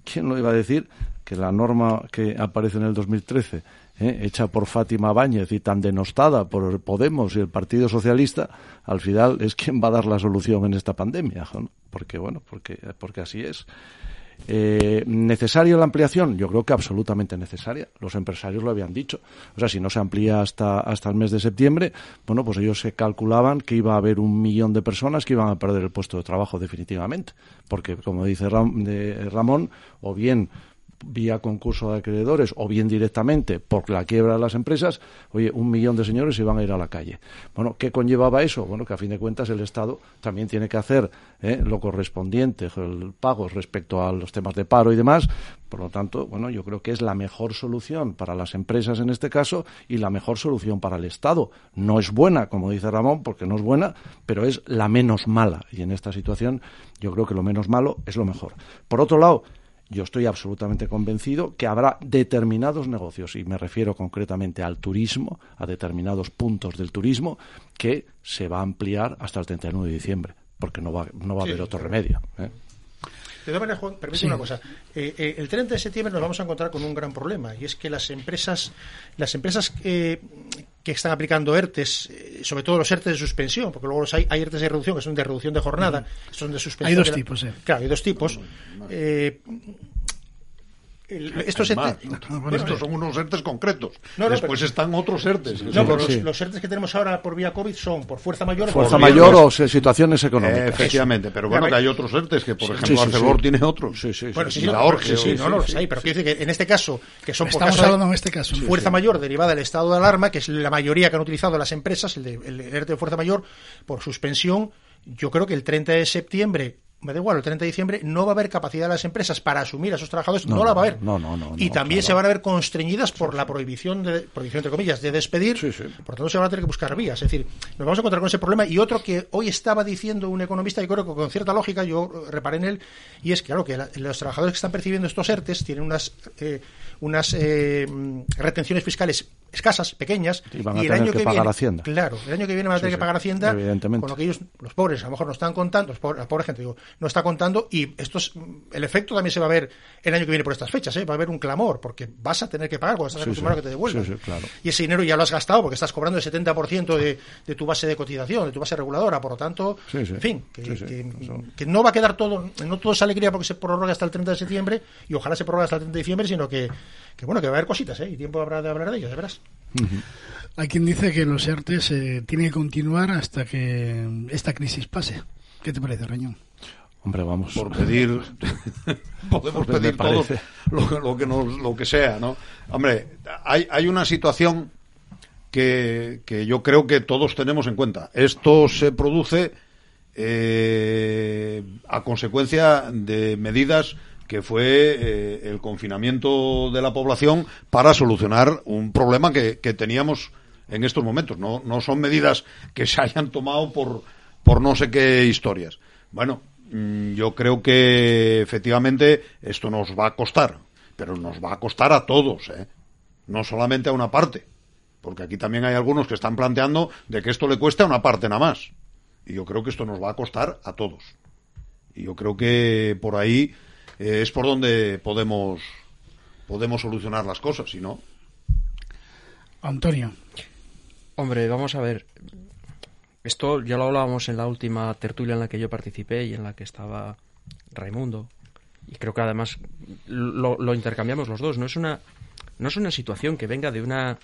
¿Quién lo iba a decir? Que la norma que aparece en el 2013, ¿eh? hecha por Fátima Báñez y tan denostada por Podemos y el Partido Socialista, al final es quien va a dar la solución en esta pandemia. Porque, bueno, porque, porque así es. Eh, ¿Necesaria la ampliación? Yo creo que absolutamente necesaria. Los empresarios lo habían dicho. O sea, si no se amplía hasta, hasta el mes de septiembre, bueno, pues ellos se calculaban que iba a haber un millón de personas que iban a perder el puesto de trabajo definitivamente. Porque, como dice Ramón, o bien vía concurso de acreedores o bien directamente por la quiebra de las empresas, oye, un millón de señores iban a ir a la calle. Bueno, ¿qué conllevaba eso? Bueno, que a fin de cuentas el Estado también tiene que hacer ¿eh? lo correspondiente, el pago respecto a los temas de paro y demás. Por lo tanto, bueno, yo creo que es la mejor solución para las empresas en este caso y la mejor solución para el Estado. No es buena, como dice Ramón, porque no es buena, pero es la menos mala. Y en esta situación yo creo que lo menos malo es lo mejor. Por otro lado, yo estoy absolutamente convencido que habrá determinados negocios, y me refiero concretamente al turismo, a determinados puntos del turismo, que se va a ampliar hasta el 31 de diciembre, porque no va, no va a haber otro claro. remedio. ¿eh? De todas maneras, Juan, permíteme Sí. una cosa. Eh, eh, el 30 de septiembre nos vamos a encontrar con un gran problema y es que las empresas, las empresas eh, que están aplicando ERTES, eh, sobre todo los ERTES de suspensión, porque luego los hay, hay ERTES de reducción que son de reducción de jornada, son de suspensión. Hay dos de la- tipos, eh. Claro, hay dos tipos. Eh, el- estos Estos son unos ERTES concretos. No, no, Después pero- están otros ERTES. No, pero los, los ERTES que tenemos ahora por vía COVID son por fuerza mayor. Fuerza por- mayor o situaciones económicas. Eh, efectivamente, pero bueno, que hay otros ERTES, que por Sí, ejemplo sí, Arcelor sí. tiene otros. Bueno, sí, y sí, la ORGE, sí, sí, no, no los hay, pero quiero decir que en este caso, que son por Estamos caso de hablando en este caso. fuerza mayor derivada del estado de alarma, que es la mayoría que han utilizado las empresas, el, de, el ERTE de fuerza mayor, por suspensión, yo creo que el 30 de septiembre, me da igual, el 30 de diciembre, no va a haber capacidad de las empresas para asumir a esos trabajadores, no, No, la va a haber. no, no, no, y también claro. se van a ver constreñidas por la prohibición, de, prohibición entre comillas, de despedir, por tanto se van a tener que buscar vías. Es decir, nos vamos a encontrar con ese problema. Y otro que hoy estaba diciendo un economista, y creo que con cierta lógica, yo reparé en él, y es claro, que la- los trabajadores que están percibiendo estos ERTES tienen unas, eh, unas eh, retenciones fiscales escasas, pequeñas, Y van a el tener año que que, pagar viene, Hacienda. Claro, el año que viene van a Sí, tener sí, que pagar Hacienda, evidentemente. con lo que ellos, los pobres, a lo mejor no están contando, los pobres- la pobre gente, digo, no está contando, y esto es, el efecto también se va a ver el año que viene por estas fechas, ¿eh? va a haber un clamor, porque vas a tener que pagar cuando estás Sí, acostumbrado sí. a que te devuelvan. Sí, sí, claro. Y ese dinero ya lo has gastado porque estás cobrando el 70% de, de tu base de cotización, de tu base reguladora, por lo tanto, Sí, sí. en fin, que, Sí, sí. que- que no va a quedar todo, no todo es alegría porque se prorroga hasta el 30 de septiembre, y ojalá se prorrogue hasta el 30 de diciembre, sino que, que bueno, que va a haber cositas, ¿eh? y tiempo habrá de hablar de ellas, verás. Hay quien dice que los ERTES eh, tienen que continuar hasta que esta crisis pase. ¿Qué te parece, Reñón? Hombre, vamos. Por pedir, podemos Pues pedir todo lo, que- lo que nos, lo que sea, ¿no? Hombre, hay, hay una situación que, que yo creo que todos tenemos en cuenta. Esto se produce eh, a consecuencia de medidas que fue eh, el confinamiento de la población para solucionar un problema que, que teníamos en estos momentos. No, no son medidas que se hayan tomado por, por no sé qué historias. Bueno, yo creo que efectivamente esto nos va a costar, pero nos va a costar a todos, ¿eh? no solamente a una parte, porque aquí también hay algunos que están planteando de que esto le cueste a una parte nada más. Y yo creo que esto nos va a costar a todos. Y yo creo que por ahí eh, es por donde podemos podemos solucionar las cosas, si no. Antonio. Hombre, vamos a ver. Esto ya lo hablábamos en la última tertulia en la que yo participé y en la que estaba Raimundo. Y creo que además lo, lo intercambiamos los dos. No es una no es una situación que venga de una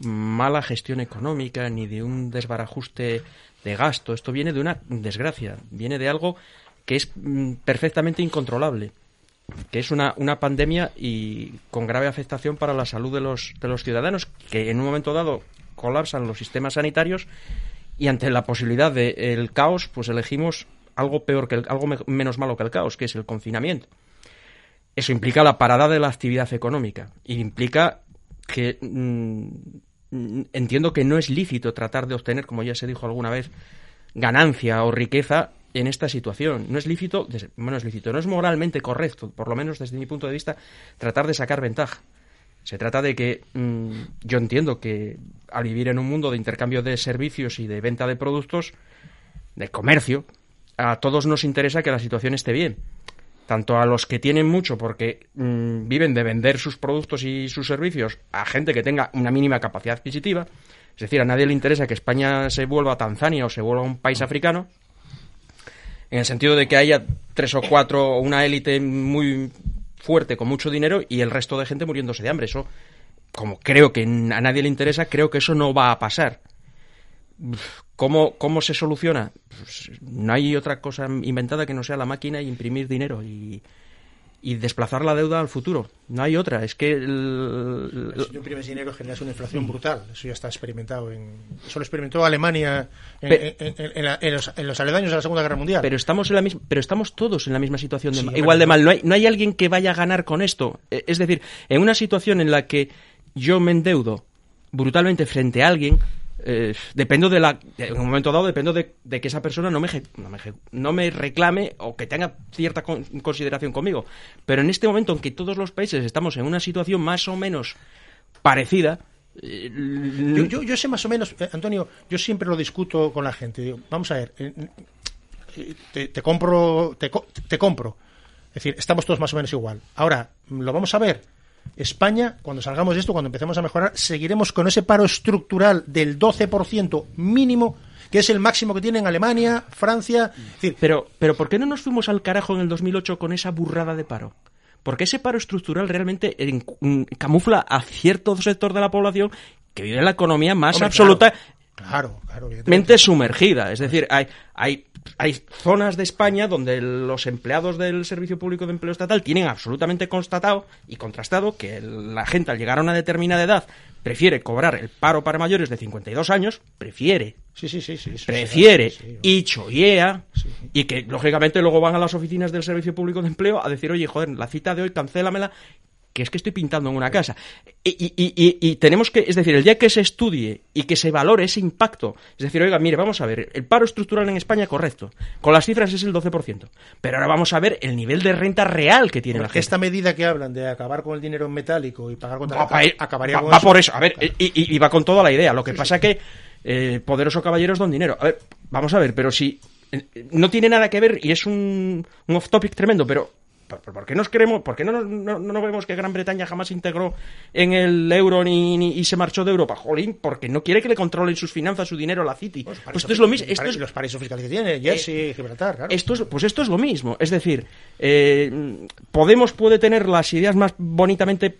mala gestión económica ni de un desbarajuste de gasto. Esto viene de una desgracia, viene de algo que es mm, perfectamente incontrolable, que es una, una pandemia y con grave afectación para la salud de los, de los ciudadanos, que en un momento dado colapsan los sistemas sanitarios y ante la posibilidad del caos, pues elegimos algo peor que el- algo me- menos malo que el caos, que es el confinamiento. Eso implica la parada de la actividad económica y implica que mm, entiendo que no es lícito tratar de obtener, como ya se dijo alguna vez, ganancia o riqueza en esta situación. No es lícito, es lícito, no es moralmente correcto, por lo menos desde mi punto de vista, tratar de sacar ventaja. Se trata de que mm, yo entiendo que al vivir en un mundo de intercambio de servicios y de venta de productos, de comercio, a todos nos interesa que la situación esté bien. Tanto a los que tienen mucho porque mm, viven de vender sus productos y sus servicios a gente que tenga una mínima capacidad adquisitiva. Es decir, a nadie le interesa que España se vuelva a Tanzania o se vuelva un país africano. en el sentido de que haya tres o cuatro, una élite muy fuerte con mucho dinero y el resto de gente muriéndose de hambre. Eso, como creo que a nadie le interesa, creo que eso no va a pasar. ¿Cómo, cómo se soluciona? Pues no hay otra cosa inventada que no sea la máquina y imprimir dinero y, y desplazar la deuda al futuro. No hay otra. Es que. el- Si tú imprimes dinero generas una inflación brutal. Eso ya está experimentado. En... Eso lo experimentó Alemania en, Pe- la- los, en los aledaños de la Segunda Guerra Mundial. Pero estamos en la misma, pero estamos todos en la misma situación de Sí, igual de mal. No hay, no hay alguien que vaya a ganar con esto. Eh, Es decir, en una situación en la que yo me endeudo brutalmente frente a alguien, eh, dependo de la, en un momento dado dependo de, que esa persona no me, no me, reclame o que tenga cierta con- consideración conmigo. Pero en este momento en que todos los países estamos en una situación más o menos parecida, eh, Yo, yo, yo sé más o menos, eh, Antonio, yo siempre lo discuto con la gente. Digo, vamos a ver, te, te compro, te, te compro. Es decir, estamos todos más o menos igual. Ahora, lo vamos a ver. España, cuando salgamos de esto, cuando empecemos a mejorar, seguiremos con ese paro estructural del 12% mínimo, que es el máximo que tienen Alemania, Francia. Es decir, Pero, pero ¿por qué no nos fuimos al carajo en el 2008 con esa burrada de paro? Porque ese paro estructural realmente en- camufla a cierto sector de la población que vive en la economía más Hombre, absoluta claro, claro, evidentemente. mente sumergida. Es decir, hay, hay, hay zonas de España donde los empleados del Servicio Público de Empleo Estatal tienen absolutamente constatado y contrastado que la gente al llegar a una determinada edad prefiere cobrar el paro para mayores de 52 años, prefiere, Sí, sí, sí, sí. prefiere sí, y chollea y que lógicamente luego van a las oficinas del Servicio Público de Empleo a decir, oye, joder, la cita de hoy cancélamela que es que estoy pintando en una casa. Y, y- y- y- tenemos que, es decir, el día que se estudie y que se valore ese impacto, es decir, oiga, mire, vamos a ver, el paro estructural en España, correcto, con las cifras es el 12%, pero ahora vamos a ver el nivel de renta real que tiene la gente. Esta medida que hablan de acabar con el dinero en metálico y pagar contra Va, acabaría va- con va eso. por eso, a ver, y va con toda la idea. Lo que pasa que eh, poderoso caballeros don dinero. A ver, vamos a ver, pero si eh, no tiene nada que ver y es un, un off topic tremendo, pero ¿por, qué nos creemos, por qué no, no, no vemos que Gran Bretaña jamás se integró en el euro ni, ni- y se marchó de Europa? Jolín, porque no quiere que le controlen sus finanzas, su dinero, la City. Pues, esto es lo mismo. Esto es, los paraísos fiscales que tiene, Jersey, Gibraltar, claro. esto es, pues esto es lo mismo. Es decir, eh, Podemos puede tener las ideas más bonitamente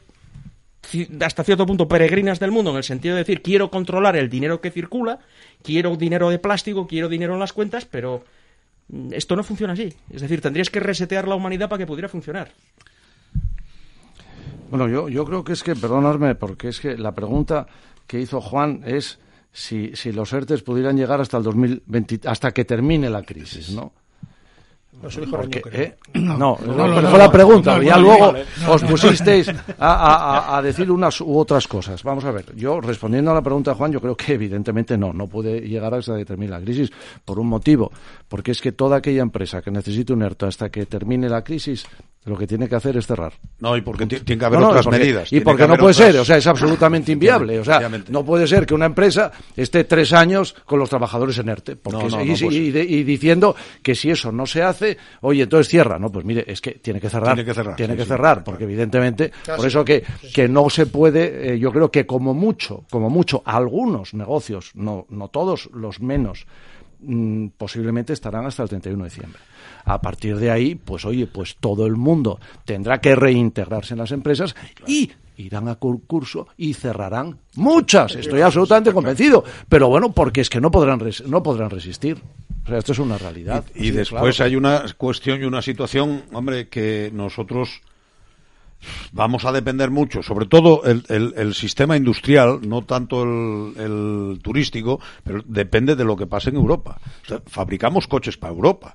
hasta cierto punto peregrinas del mundo en el sentido de decir quiero controlar el dinero que circula, quiero dinero de plástico, quiero dinero en las cuentas, pero esto no funciona así. Es decir, tendrías que resetear la humanidad para que pudiera funcionar. Bueno, yo, yo creo que es que, perdonadme, porque es que la pregunta que hizo Juan es si, si los ERTES pudieran llegar hasta el 2020, hasta que termine la crisis, ¿no? No, dijo Porque, creo. ¿eh? No, No, la pregunta. ya luego os pusisteis a, a- decir unas u otras cosas. Vamos a ver, yo respondiendo a la pregunta de Juan, yo creo que evidentemente no, no puede llegar hasta que termine la crisis por un motivo, porque es que toda aquella empresa que necesite un ERTE hasta que termine la crisis, lo que tiene que hacer es cerrar. No, y porque ti- tiene que haber No, no, otras porque- medidas. Y tiene porque que no puede otras- ser, o sea, es absolutamente inviable. O sea, no puede ser que una empresa esté tres años con los trabajadores en ERTE. Porque No, no, y, no y- puede y de- y diciendo que si eso no se hace, oye, entonces cierra. No, pues mire, es que tiene que cerrar. Tiene que cerrar, sí, que sí, cerrar, porque evidentemente, por eso que, que no se puede, eh, yo creo que como mucho, como mucho, algunos negocios, no, no todos, los menos, mm, posiblemente estarán hasta el 31 de diciembre. A partir de ahí, pues oye, pues todo el mundo tendrá que reintegrarse en las empresas y irán a concurso y cerrarán muchas. Estoy absolutamente convencido. Pero bueno, porque es que no podrán, res- no podrán resistir. O sea, esto es una realidad. Y después claro. hay una cuestión y una situación, hombre, que nosotros vamos a depender mucho, sobre todo el, el- el sistema industrial, no tanto el, el turístico, pero depende de lo que pase en Europa. O sea, fabricamos coches para Europa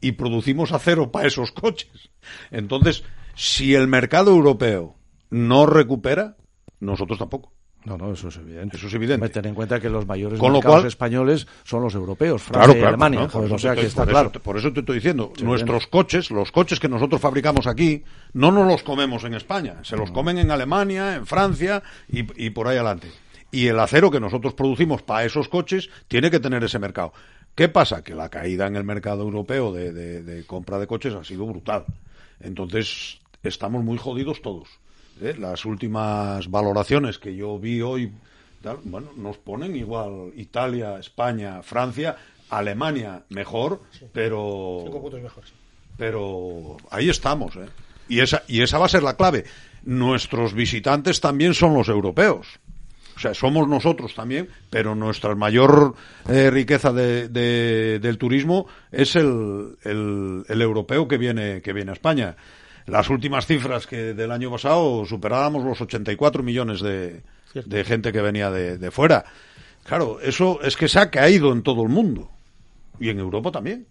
y producimos acero para esos coches. Entonces, si el mercado europeo no recupera, nosotros tampoco. No, no, eso es evidente. Eso es evidente. Hombre, ten en cuenta que los mayores Con lo mercados cual- españoles son los europeos, Francia Claro, y claro, Alemania. no, por joder, eso o sea te que estoy- está por claro. eso por eso te estoy diciendo, Sí, nuestros bien. coches, los coches que nosotros fabricamos aquí, no nos los comemos en España, se los comen en Alemania, en Francia y, y por ahí adelante. Y el acero que nosotros producimos para esos coches tiene que tener ese mercado. ¿Qué pasa? Que la caída en el mercado europeo de, de- de compra de coches ha sido brutal. Entonces, estamos muy jodidos todos. ¿eh? Las últimas valoraciones que yo vi hoy, tal, bueno, nos ponen igual Italia, España, Francia, Alemania mejor, pero Cinco puntos mejor. sí. pero ahí estamos, ¿eh? Y esa, y esa va a ser la clave. Nuestros visitantes también son los europeos. O sea, somos nosotros también, pero nuestra mayor eh, riqueza de- de- del turismo es el, el- el europeo que viene, que viene a España. Las últimas cifras que del año pasado superábamos los 84 millones de, de gente que venía de, de fuera. Claro, eso es que se ha caído en todo el mundo. Y en Europa también.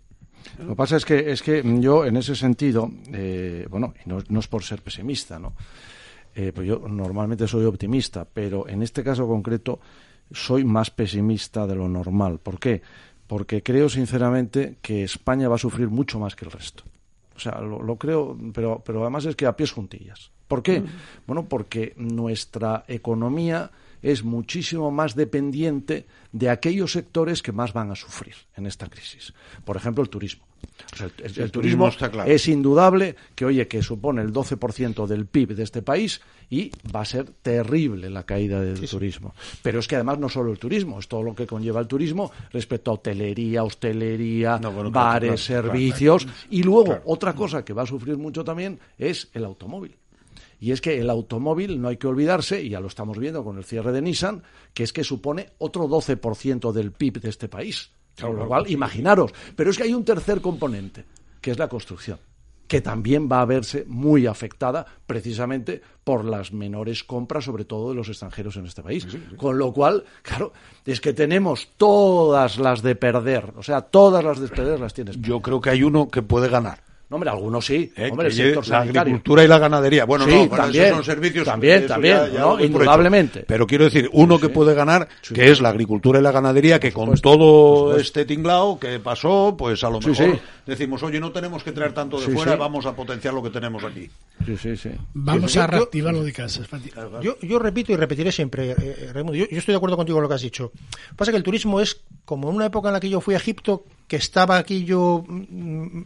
Lo que pasa es que, es que yo, en ese sentido, eh, bueno, y no, no es por ser pesimista, ¿no? Eh, pues yo normalmente soy optimista, pero en este caso concreto soy más pesimista de lo normal. ¿Por qué? Porque creo sinceramente que España va a sufrir mucho más que el resto. O sea, lo, lo creo, pero, pero además es que a pies juntillas. ¿Por qué? Bueno, porque nuestra economía es muchísimo más dependiente de aquellos sectores que más van a sufrir en esta crisis. Por ejemplo, el turismo. O sea, el, el- Sí, el el turismo turismo está claro. es indudable que, oye, que supone el 12% del PIB de este país y va a ser terrible la caída del turismo. Pero es que además no solo el turismo, es todo lo que conlleva el turismo respecto a hotelería, hostelería, bueno, bares, claro, claro. servicios. Y luego, otra cosa que va a sufrir mucho también es el automóvil. Y es que el automóvil, no hay que olvidarse, y ya lo estamos viendo con el cierre de Nissan, que es que supone otro 12% del PIB de este país. Con lo Claro, cual, imaginaros. Pero es que hay un tercer componente, que es la construcción, que también va a verse muy afectada precisamente por las menores compras, sobre todo de los extranjeros en este país. Con lo cual, claro, es que tenemos todas las de perder. O sea, todas las de perder las tienes. Yo creo que hay uno que puede ganar. No, hombre, algunos sí. Eh, hombre, el sector la sanitario. agricultura y la ganadería. Bueno, Sí, no, bueno, también, esos son servicios. también, también, ya- ya ¿no? Indudablemente. Pero quiero decir, uno que puede ganar, que es la agricultura y la ganadería, que con todo este tinglao que pasó, pues a lo mejor sí. decimos, oye, no tenemos que traer tanto de Sí, fuera, sí. vamos a potenciar lo que tenemos aquí. Sí, sí, sí. Vamos a reactivar lo de. Fati. Yo, yo repito y repetiré siempre, eh, eh, Raimundo, yo, yo estoy de acuerdo contigo con lo que has dicho. Pasa que el turismo es como en una época en la que yo fui a Egipto, que estaba aquí yo mm, a-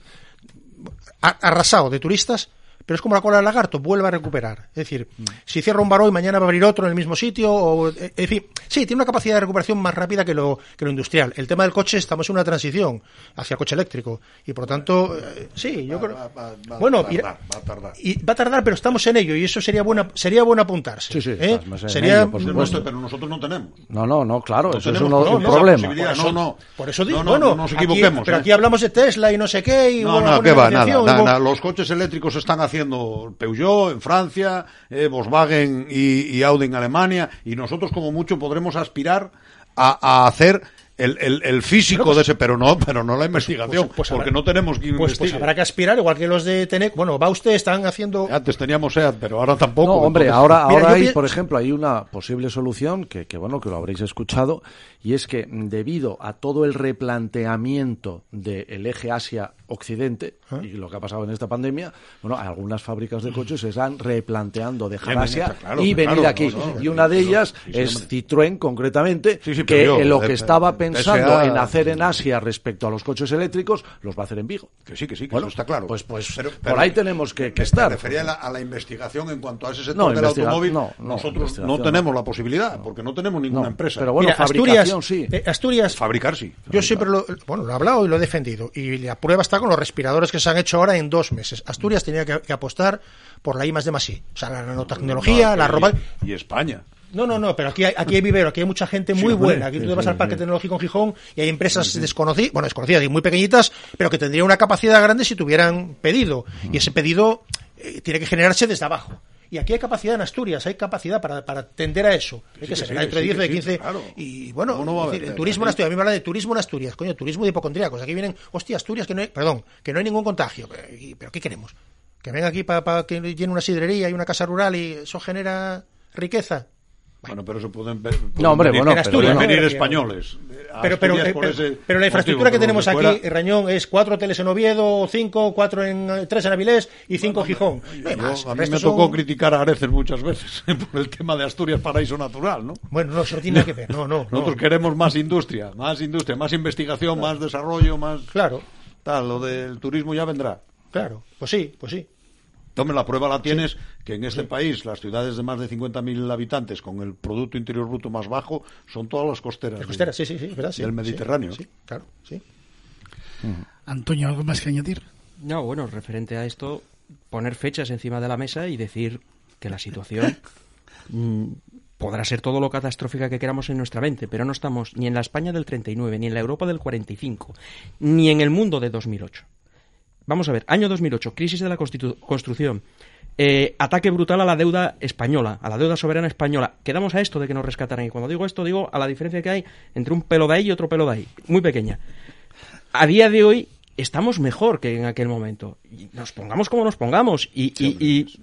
arrasado de turistas, pero es como la cola del lagarto, vuelve a recuperar. Es decir, si cierra un bar hoy, mañana va a abrir otro en el mismo sitio. O, eh, en fin, sí, tiene una capacidad de recuperación más rápida que lo, que lo industrial. El tema del coche, estamos en una transición hacia el coche eléctrico. Y por lo tanto, eh, sí, yo creo. bueno, va a y- tardar, va a tardar. y va a tardar, pero estamos en ello y eso sería buena, sería bueno apuntarse. Sí, sí, ¿eh? Sería ello, por No, supuesto. pero nosotros no tenemos. No, no, no, claro, No eso es uno- un esa problema. Por eso- no, no. Por eso digo, No, no, bueno, no nos aquí- equivoquemos. pero ¿eh? aquí hablamos de Tesla y no sé qué. Y No, no, que va, nada. Los coches eléctricos están haciendo Peugeot en Francia, eh, Volkswagen y, y Audi en Alemania, y nosotros como mucho podremos aspirar a, a hacer el, el- el físico Bueno, pues- de ese, pero no, pero no la investigación, pues- pues porque habrá- no tenemos que Pues, pues habrá que aspirar, igual que los de Tenec. Bueno, va usted, están haciendo. Antes teníamos SEAT, pero ahora tampoco. No, hombre, entonces- ahora, Mira, ahora yo hay, por ejemplo, hay una posible solución que, que, bueno, que lo habréis escuchado, y es que debido a todo el replanteamiento del eje Asia-Occidente ¿Ah? y lo que ha pasado en esta pandemia, bueno, algunas fábricas de coches se están replanteando dejar Asia claro, y claro, venir aquí. no, no, y una de ellas sí, sí, es. Citroën, concretamente, que yo, lo que estaba pensando en hacer en Asia respecto a los coches eléctricos, los va a hacer en Vigo. Que sí, que sí, que Bueno, eso está claro. Pues, pues Pero- por ahí tenemos que, que Me estar. refería a la, a la investigación en cuanto a ese sector No, del automóvil. no, no, nosotros no tenemos la posibilidad, porque no tenemos ninguna empresa. pero bueno, Mira, fabricación Asturias, sí. eh, Asturias, Fabricar sí. yo siempre lo, bueno, lo he hablado y lo he defendido. Y la prueba está con los respiradores que se han hecho ahora en dos meses. Asturias tenía que, que apostar por la I más de más I. O sea, la nanotecnología, No, la ropa. Y España. No, no, no, pero aquí hay, aquí hay vivero, aquí hay mucha gente muy buena. Aquí tú te vas al Parque. Tecnológico en Gijón y hay empresas desconocidas, bueno, desconocidas y muy pequeñitas, pero que tendrían una capacidad grande si tuvieran pedido. Y ese pedido eh, tiene que generarse desde abajo. Y aquí hay capacidad en Asturias, hay capacidad para, para tender a eso. Hay Sí, que que ser sí, de sí, 10 de que sí, 15. claro. Y bueno, turismo en Asturias, a mí me habla de turismo en Asturias, coño, turismo de hipocondríacos. Aquí vienen, hostia, Asturias, que no hay, perdón, que no hay ningún contagio. Pero, y- ¿pero ¿qué queremos? Que venga aquí para que llene una sidrería y una casa rural y eso genera riqueza. Bueno, pero eso pueden, No, hombre, pueden bueno, venir, pero bueno. venir españoles. Pero, pero, Asturias pero, la infraestructura motivo, que tenemos pero aquí, fuera- Rañón, es cuatro hoteles en Oviedo, cinco, cuatro en, tres en Avilés y cinco en Gijón. No hay Yo- más. a mí me tocó son- criticar a Areces muchas veces por el tema de Asturias paraíso natural, ¿no? Bueno, no, eso no tiene nada que ver. No, no. Nosotros no. queremos más industria, más industria, más investigación, más desarrollo, más Claro, tal. Lo del turismo ya vendrá. claro. Pues sí, pues sí. Tome, la prueba la tienes que en este país las ciudades de más de 50.000 habitantes con el Producto Interior Bruto más bajo son todas las costeras, Las costeras, sí, sí, sí, ¿verdad? Sí, del Mediterráneo. sí, claro, sí. Antonio, ¿algo más que añadir? No, bueno, referente a esto, poner fechas encima de la mesa y decir que la situación mm, podrá ser todo lo catastrófica que queramos en nuestra mente, pero no estamos ni en la España del 39, ni en la Europa del 45, ni en el mundo de 2008. Vamos a ver, año 2008, crisis de la construcción, eh, ataque brutal a la deuda española, a la deuda soberana española. Quedamos a esto de que nos rescataran. Y cuando digo esto, digo a la diferencia que hay entre un pelo de ahí y otro pelo de ahí, muy pequeña. A día de hoy estamos mejor que en aquel momento. Y nos pongamos como nos pongamos. Y, y, y,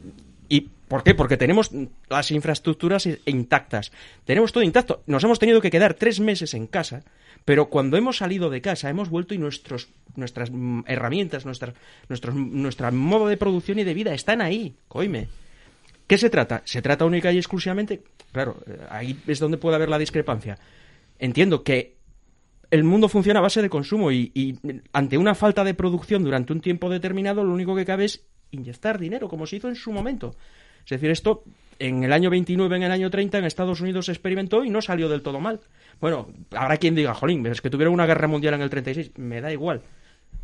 y ¿Por qué? Porque tenemos las infraestructuras intactas. Tenemos todo intacto. Nos hemos tenido que quedar tres meses en casa, pero cuando hemos salido de casa hemos vuelto y nuestros, nuestras mm, herramientas, nuestras, nuestros, nuestra modo de producción y de vida están ahí. Coime. ¿Qué se trata? Se trata única y exclusivamente, claro, eh, ahí es donde puede haber la discrepancia. Entiendo que el mundo funciona a base de consumo y, y ante una falta de producción durante un tiempo determinado, lo único que cabe es inyectar dinero, como se hizo en su momento. Es decir, esto en el año 29, en el año 30, en Estados Unidos se experimentó y no salió del todo mal. Bueno, habrá quien diga, jolín, es que tuvieron una guerra mundial en el 36. Me da igual.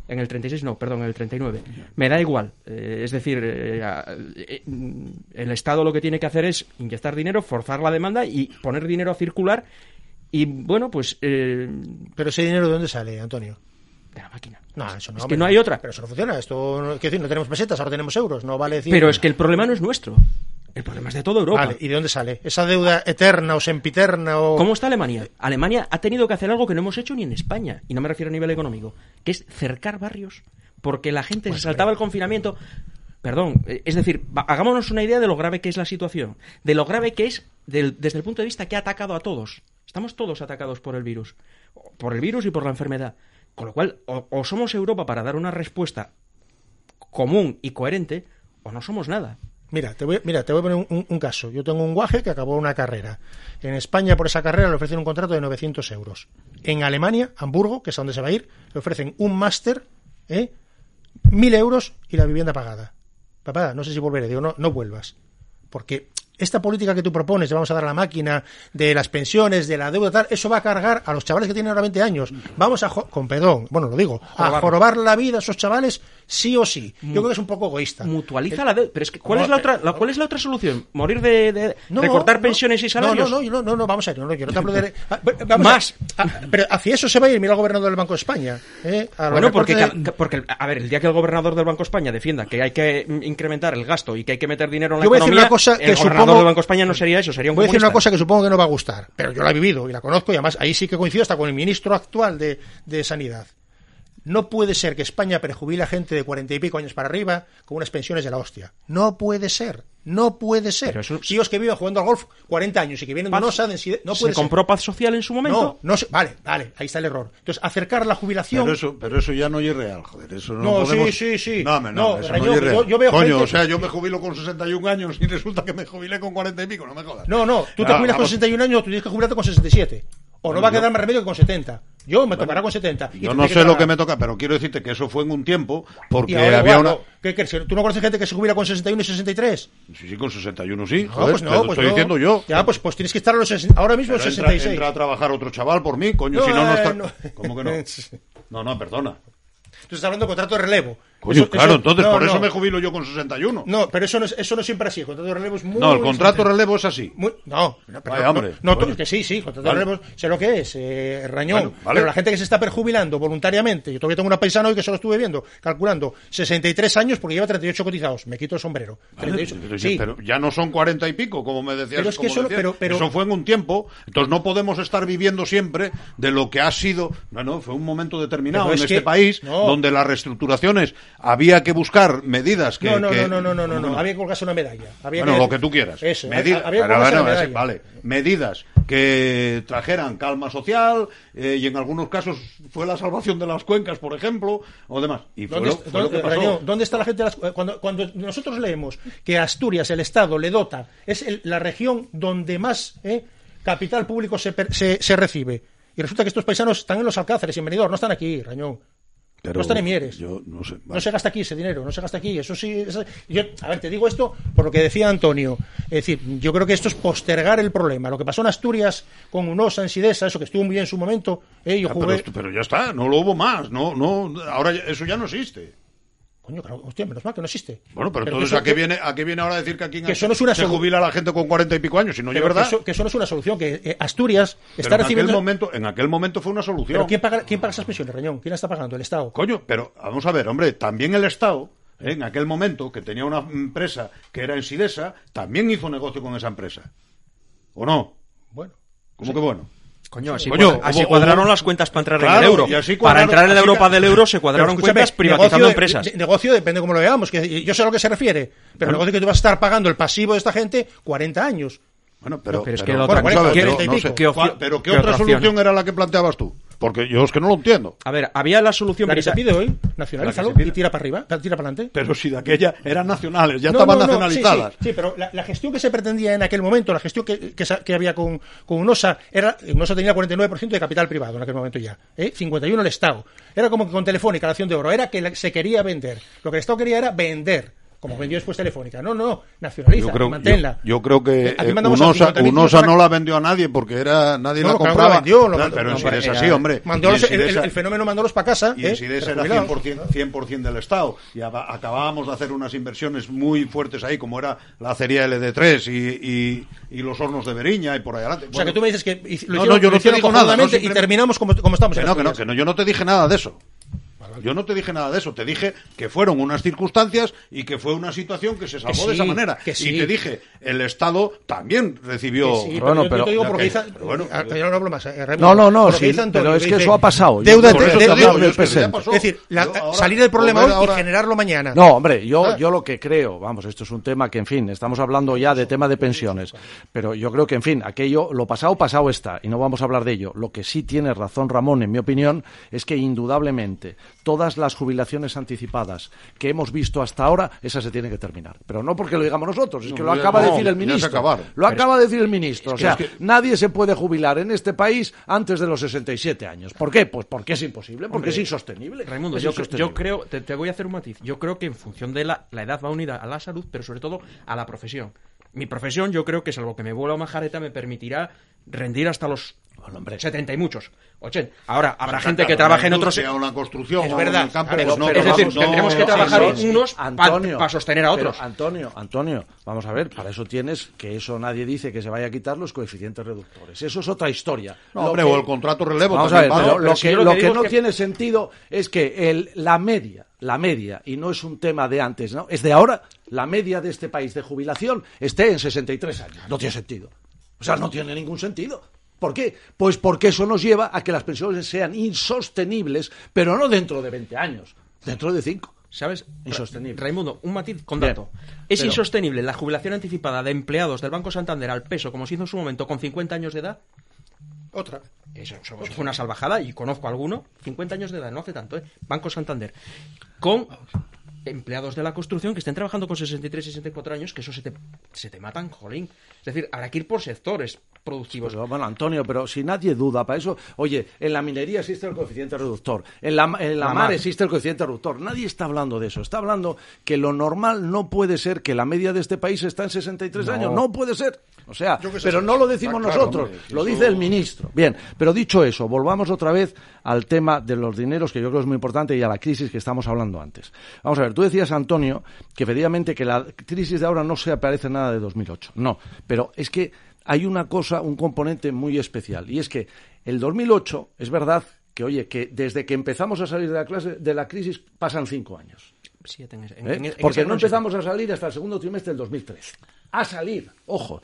En el 36 no, perdón, en el 39. Me da igual. Eh, es decir, eh, eh, mm, el Estado lo que tiene que hacer es inyectar dinero, forzar la demanda y poner dinero a circular. Y bueno, pues. eh, Pero ese dinero, ¿de dónde sale, Antonio? De la máquina. No, eso no. Es que no hay otra. Pero eso no funciona. Esto, quiero decir, no tenemos pesetas, ahora tenemos euros. No vale decir. Pero es que el problema no es nuestro. El problema es de toda Europa. Vale, ¿y de dónde sale? ¿Esa deuda eterna o sempiterna o.? ¿Cómo está Alemania? Alemania ha tenido que hacer algo que no hemos hecho ni en España, y no me refiero a nivel económico, que es cercar barrios, porque la gente Pues se saltaba el confinamiento. Perdón, eh, es decir, hagámonos una idea de lo grave que es la situación, de lo grave que es del- desde el punto de vista que ha atacado a todos. Estamos todos atacados por el virus, por el virus y por la enfermedad. Con lo cual, o, o somos Europa para dar una respuesta común y coherente, o no somos nada. Mira, te voy, mira, te voy a poner un, caso. Yo tengo un guaje que acabó una carrera. En España, por esa carrera, le ofrecen un contrato de 900 euros. En Alemania, Hamburgo, que es a donde se va a ir, le ofrecen un máster, ¿eh? 1000 euros y la vivienda pagada. Papá, no sé si volveré. Digo, no, no vuelvas. Porque esta política que tú propones, de vamos a dar a la máquina de las pensiones, de la deuda, tal, eso va a cargar a los chavales que tienen ahora 20 años. Vamos a, jo- con perdón, bueno, lo digo, a jorobar la vida a esos chavales sí o sí. Yo creo que es un poco egoísta. Mutualiza la deuda. Pero es que, ¿cuál, No, es la eh, otra, la, ¿cuál es la otra solución? ¿Morir de, de- No, recortar no, pensiones y salarios? No, no, no, no, no, vamos a no, yo no te hablo de... ah, vamos Más. a- ah, pero hacia eso se va a ir, mira el gobernador del Banco de España. ¿eh? Bueno, porque, de- porque, a ver, el día que el gobernador del Banco de España defienda que hay que incrementar el gasto y que hay que meter dinero en la Yo voy a decir economía, una cosa que el gobernador del Banco de España no sería eso, sería un Voy a decir una cosa que supongo que no va a gustar, pero yo la he vivido y la conozco y además ahí sí que coincido hasta con el ministro actual de, de Sanidad. No puede ser que España prejubile a gente de cuarenta y pico años para arriba con unas pensiones de la hostia. No puede ser. No puede ser. Tíos que viven jugando al golf 40 años y que vienen de Paz- Nosa, no ¿Se puede ser. compró paz social en su momento? No, no se- vale, vale, ahí está el error. Entonces, acercar la jubilación. Pero eso, pero eso ya no es real, joder. Eso no, No, sí, podemos... sí, sí. No, hombre, No, no, eso Rañón, no es real. yo- yo veo Coño, gente- o sea, yo me jubilo con 61 años y resulta que me jubilé con 40 y pico, no me jodas. No, no, tú te jubilas con vamos. 61 años, tú tienes que jubilarte con 67. O no Bueno, va a quedar más remedio que con 70. Yo me tocará con 70. Y Yo no sé lo que me toca, pero quiero decirte que eso fue en un tiempo porque ahora había igual, una... ¿Qué quieres? ¿Tú no conoces gente que se jubila con 61 y 63? Sí, sí, con 61 sí, No, joder, pues te no, lo pues estoy no. diciendo yo. Ya, pues, pues tienes que estar a los sesen- ahora mismo entra, 66. entra a trabajar otro chaval por mí, coño, si no, no está... ¿Cómo que no? No, no, perdona. Tú estás hablando de contrato de relevo. Coño, Eso- claro, eso- entonces no, por eso no. me jubilo yo con 61. No, pero eso no, es, eso no es siempre así. El contrato de relevo es muy. No, el contrato relevo es así. Muy- no, no, pero no, hombre, no, coño. que sí, sí, contrato Vale. de relevo, sé lo que es, eh, Rañón. Bueno, vale. Pero la gente que se está perjubilando voluntariamente, yo todavía tengo una paisana hoy que solo estuve viendo, calculando 63 años porque lleva 38 cotizados. Me quito el sombrero. Vale, 38, pero, sí. pero ya no son 40 y pico, como me decías. Pero es que eso- pero- pero- Eso fue en un tiempo, entonces no podemos estar viviendo siempre de lo que ha sido. No, no, fue un momento determinado en es este que- país no. donde las reestructuraciones había que buscar medidas que. no, no, que- no, no, no, no, no, ¿Cómo no. Había que colgarse una medalla. Había bueno, que- lo que tú quieras. Eso, había que bueno, medalla. vale. Medidas que trajeran calma social eh, y en algunos casos fue la salvación de las cuencas, por ejemplo, o demás. Y fue ¿Dónde, lo, lo dónde- que pasó. Rañón, ¿dónde está la gente? de las- eh, cuando, cuando nosotros leemos que Asturias, el Estado, le dota, es el- la región donde más eh, capital público se, se, se recibe. Y resulta que estos paisanos están en los Alcáceres y en Benidorm, no están aquí, Rañón. Pero no en Mieres. Yo no sé. No se gasta aquí ese dinero, no se gasta aquí. Eso sí. eso- yo, a ver, te digo esto por lo que decía Antonio. Es decir, yo creo que esto es postergar el problema. Lo que pasó en Asturias con Unosa, en Sidesa, eso que estuvo muy bien en su momento. eh, yo Ah, jugué. pero, pero ya está, no lo hubo más. No, no, ahora ya- eso ya no existe. Coño, claro, hostia, menos mal que no existe. Bueno, pero, Pero entonces, ¿a qué, viene, ¿a qué viene ahora a decir que aquí en que eso no es una se jubila la gente con cuarenta y pico años? Si no, Pero es verdad. Que eso, que eso no es una solución. Que eh, Asturias Pero está en recibiendo. aquel, momento, en aquel momento fue una solución. ¿Pero quién paga, quién paga esas pensiones, Reñón? ¿Quién la está pagando? ¿El Estado? Coño, pero vamos a ver, hombre, también el Estado, ¿eh? en aquel momento, que tenía una empresa que era en Sidesa, también hizo negocio con esa empresa. ¿O no? Bueno. ¿Cómo que bueno? Coño, así, Coño, cuadra- así hubo- cuadraron hubo- las cuentas para entrar en el euro. y así para entrar en la Europa que- del euro se cuadraron cuentas privatizando negocio empresas. de- negocio depende cómo lo veamos. Que yo sé a lo que se refiere. Pero el negocio que tú vas a estar pagando el pasivo de esta gente 40 años. Bueno, pero, pero es que la bueno, otra- vamos a ver, ¿qué- pero no sé, qué opción- ¿cuál- pero ¿qué, qué otra solución era la que planteabas tú? Porque yo es que no lo entiendo. A ver, había la solución La que se pide hoy, nacionalízalo y tira para arriba, tira para adelante. Pero si de aquella eran nacionales, ya No, estaban no, no, nacionalizadas. Sí, sí, sí, pero la, la gestión que se pretendía en aquel momento, la gestión que, que, había con, con UNOSA, era, UNOSA tenía 49% de capital privado en aquel momento ya, ¿eh? 51 el Estado. Era como que con Telefónica, la acción de oro, era que la- se quería vender. Lo que el Estado quería era vender, como vendió después Telefónica. No, no, nacionaliza, Yo creo, manténla. yo, yo creo que Eh, eh, Unosa, 50.000 Unosa no la vendió a nadie porque era nadie No, la compraba. la vendió, lo No, mandó- pero en no, Sidesa era- sí, hombre. los- el, el- Sidesa- el fenómeno mandólos para casa. Y en ¿eh? Sidesa de era jubilados. 100%, 100 del Estado. Y acabábamos de hacer unas inversiones muy fuertes ahí, como era la acería LD3 y, y, y los hornos de Beriña y por ahí adelante. O sea, que tú me dices que lo no, hicieron, no, yo no te digo nada. y terminamos como, como estamos Que no, que no, que no, yo no te dije nada de eso. Yo no te dije nada de eso, te dije que fueron unas circunstancias y que fue una situación que se salvó Que de esa sí, manera. que sí. Y te dije, el Estado también recibió... Sí, pero pero bueno, Ah, yo no hablo más, eh. No, no, no, sí, pero es que dice, eso ha pasado. Deuda del presente. Es decir, la- Yo ahora- salir del problema hoy ahora- y generarlo mañana. No, hombre, yo, Ah. yo lo que creo, vamos, esto es un tema que, en fin, estamos hablando ya de tema de pensiones, pero yo creo que, en fin, aquello, lo pasado, pasado está, y no vamos a hablar de ello. Lo que sí tiene razón Ramón, en mi opinión, es que indudablemente todas las jubilaciones anticipadas que hemos visto hasta ahora, esas se tienen que terminar. Pero no porque lo digamos nosotros, es No, que lo acaba de decir el ministro. Lo acaba de decir el ministro. o sea, que- nadie se puede jubilar en este país antes de los 67 años. ¿Por qué? Pues porque es imposible, porque Hombre, es insostenible. Raimundo, Es yo, insostenible. yo creo, te, te voy a hacer un matiz. Yo creo que en función de la, la edad va unida a la salud, pero sobre todo a la profesión. Mi profesión, yo creo que salvo que me vuelva majareta, me permitirá rendir hasta los 70 y muchos. 80. Ahora, habrá gente que trabaje en otros. una construcción, Es verdad. en el campo, Pero- pues no, pero es vamos, decir, no, tendremos que trabajar no, no, unos para sostener a pero, otros. Antonio, Antonio, vamos a ver, para eso tienes que eso nadie dice que se vaya a quitar los coeficientes reductores. Eso es otra historia. No, Lo hombre, que- o el contrato relevo Vamos a ver, pero lo si que, yo lo lo que no que- tiene sentido es que el, la media, la media, y no es un tema de antes, ¿no? Es de ahora, la media de este país de jubilación esté en 63 años. No tiene sentido. O sea, no tiene ningún sentido. ¿Por qué? Pues porque eso nos lleva a que las pensiones sean insostenibles, pero no dentro de 20 años, dentro de 5. ¿Sabes? Insostenible. Raimundo, un matiz con Bien. dato. Es Pero- insostenible la jubilación anticipada de empleados del Banco Santander al peso, como se hizo en su momento, con 50 años de edad. Otra. Eso, eso fue una salvajada y conozco alguno. 50 años de edad, no hace tanto, ¿eh? Banco Santander. Con empleados de la construcción que estén trabajando con 63, 64 años, que eso se te, se te matan, jolín. Es decir, habrá que ir por sectores productivos. Pero, bueno, Antonio, pero si nadie duda para eso, oye, en la minería existe el coeficiente reductor, en la, en la La mar mar. existe el coeficiente reductor. Nadie está hablando de eso. Está hablando que lo normal no puede ser que la media de este país está en 63 No. años. No puede ser. O sea, sé, pero no lo decimos claro, nosotros, hombre, lo dice el ministro. Bien, pero dicho eso, volvamos otra vez al tema de los dineros, que yo creo es muy importante, y a la crisis que estamos hablando antes. Vamos a ver, tú decías, Antonio, que efectivamente que la crisis de ahora no se aparece nada de 2008. No, pero es que hay una cosa, un componente muy especial, y es que el 2008 es verdad que, oye, que desde que empezamos a salir de la, clase, de la crisis pasan cinco años. Siete en ¿eh? en- Porque no empezamos a salir hasta el segundo trimestre del 2013. A salir, ojo,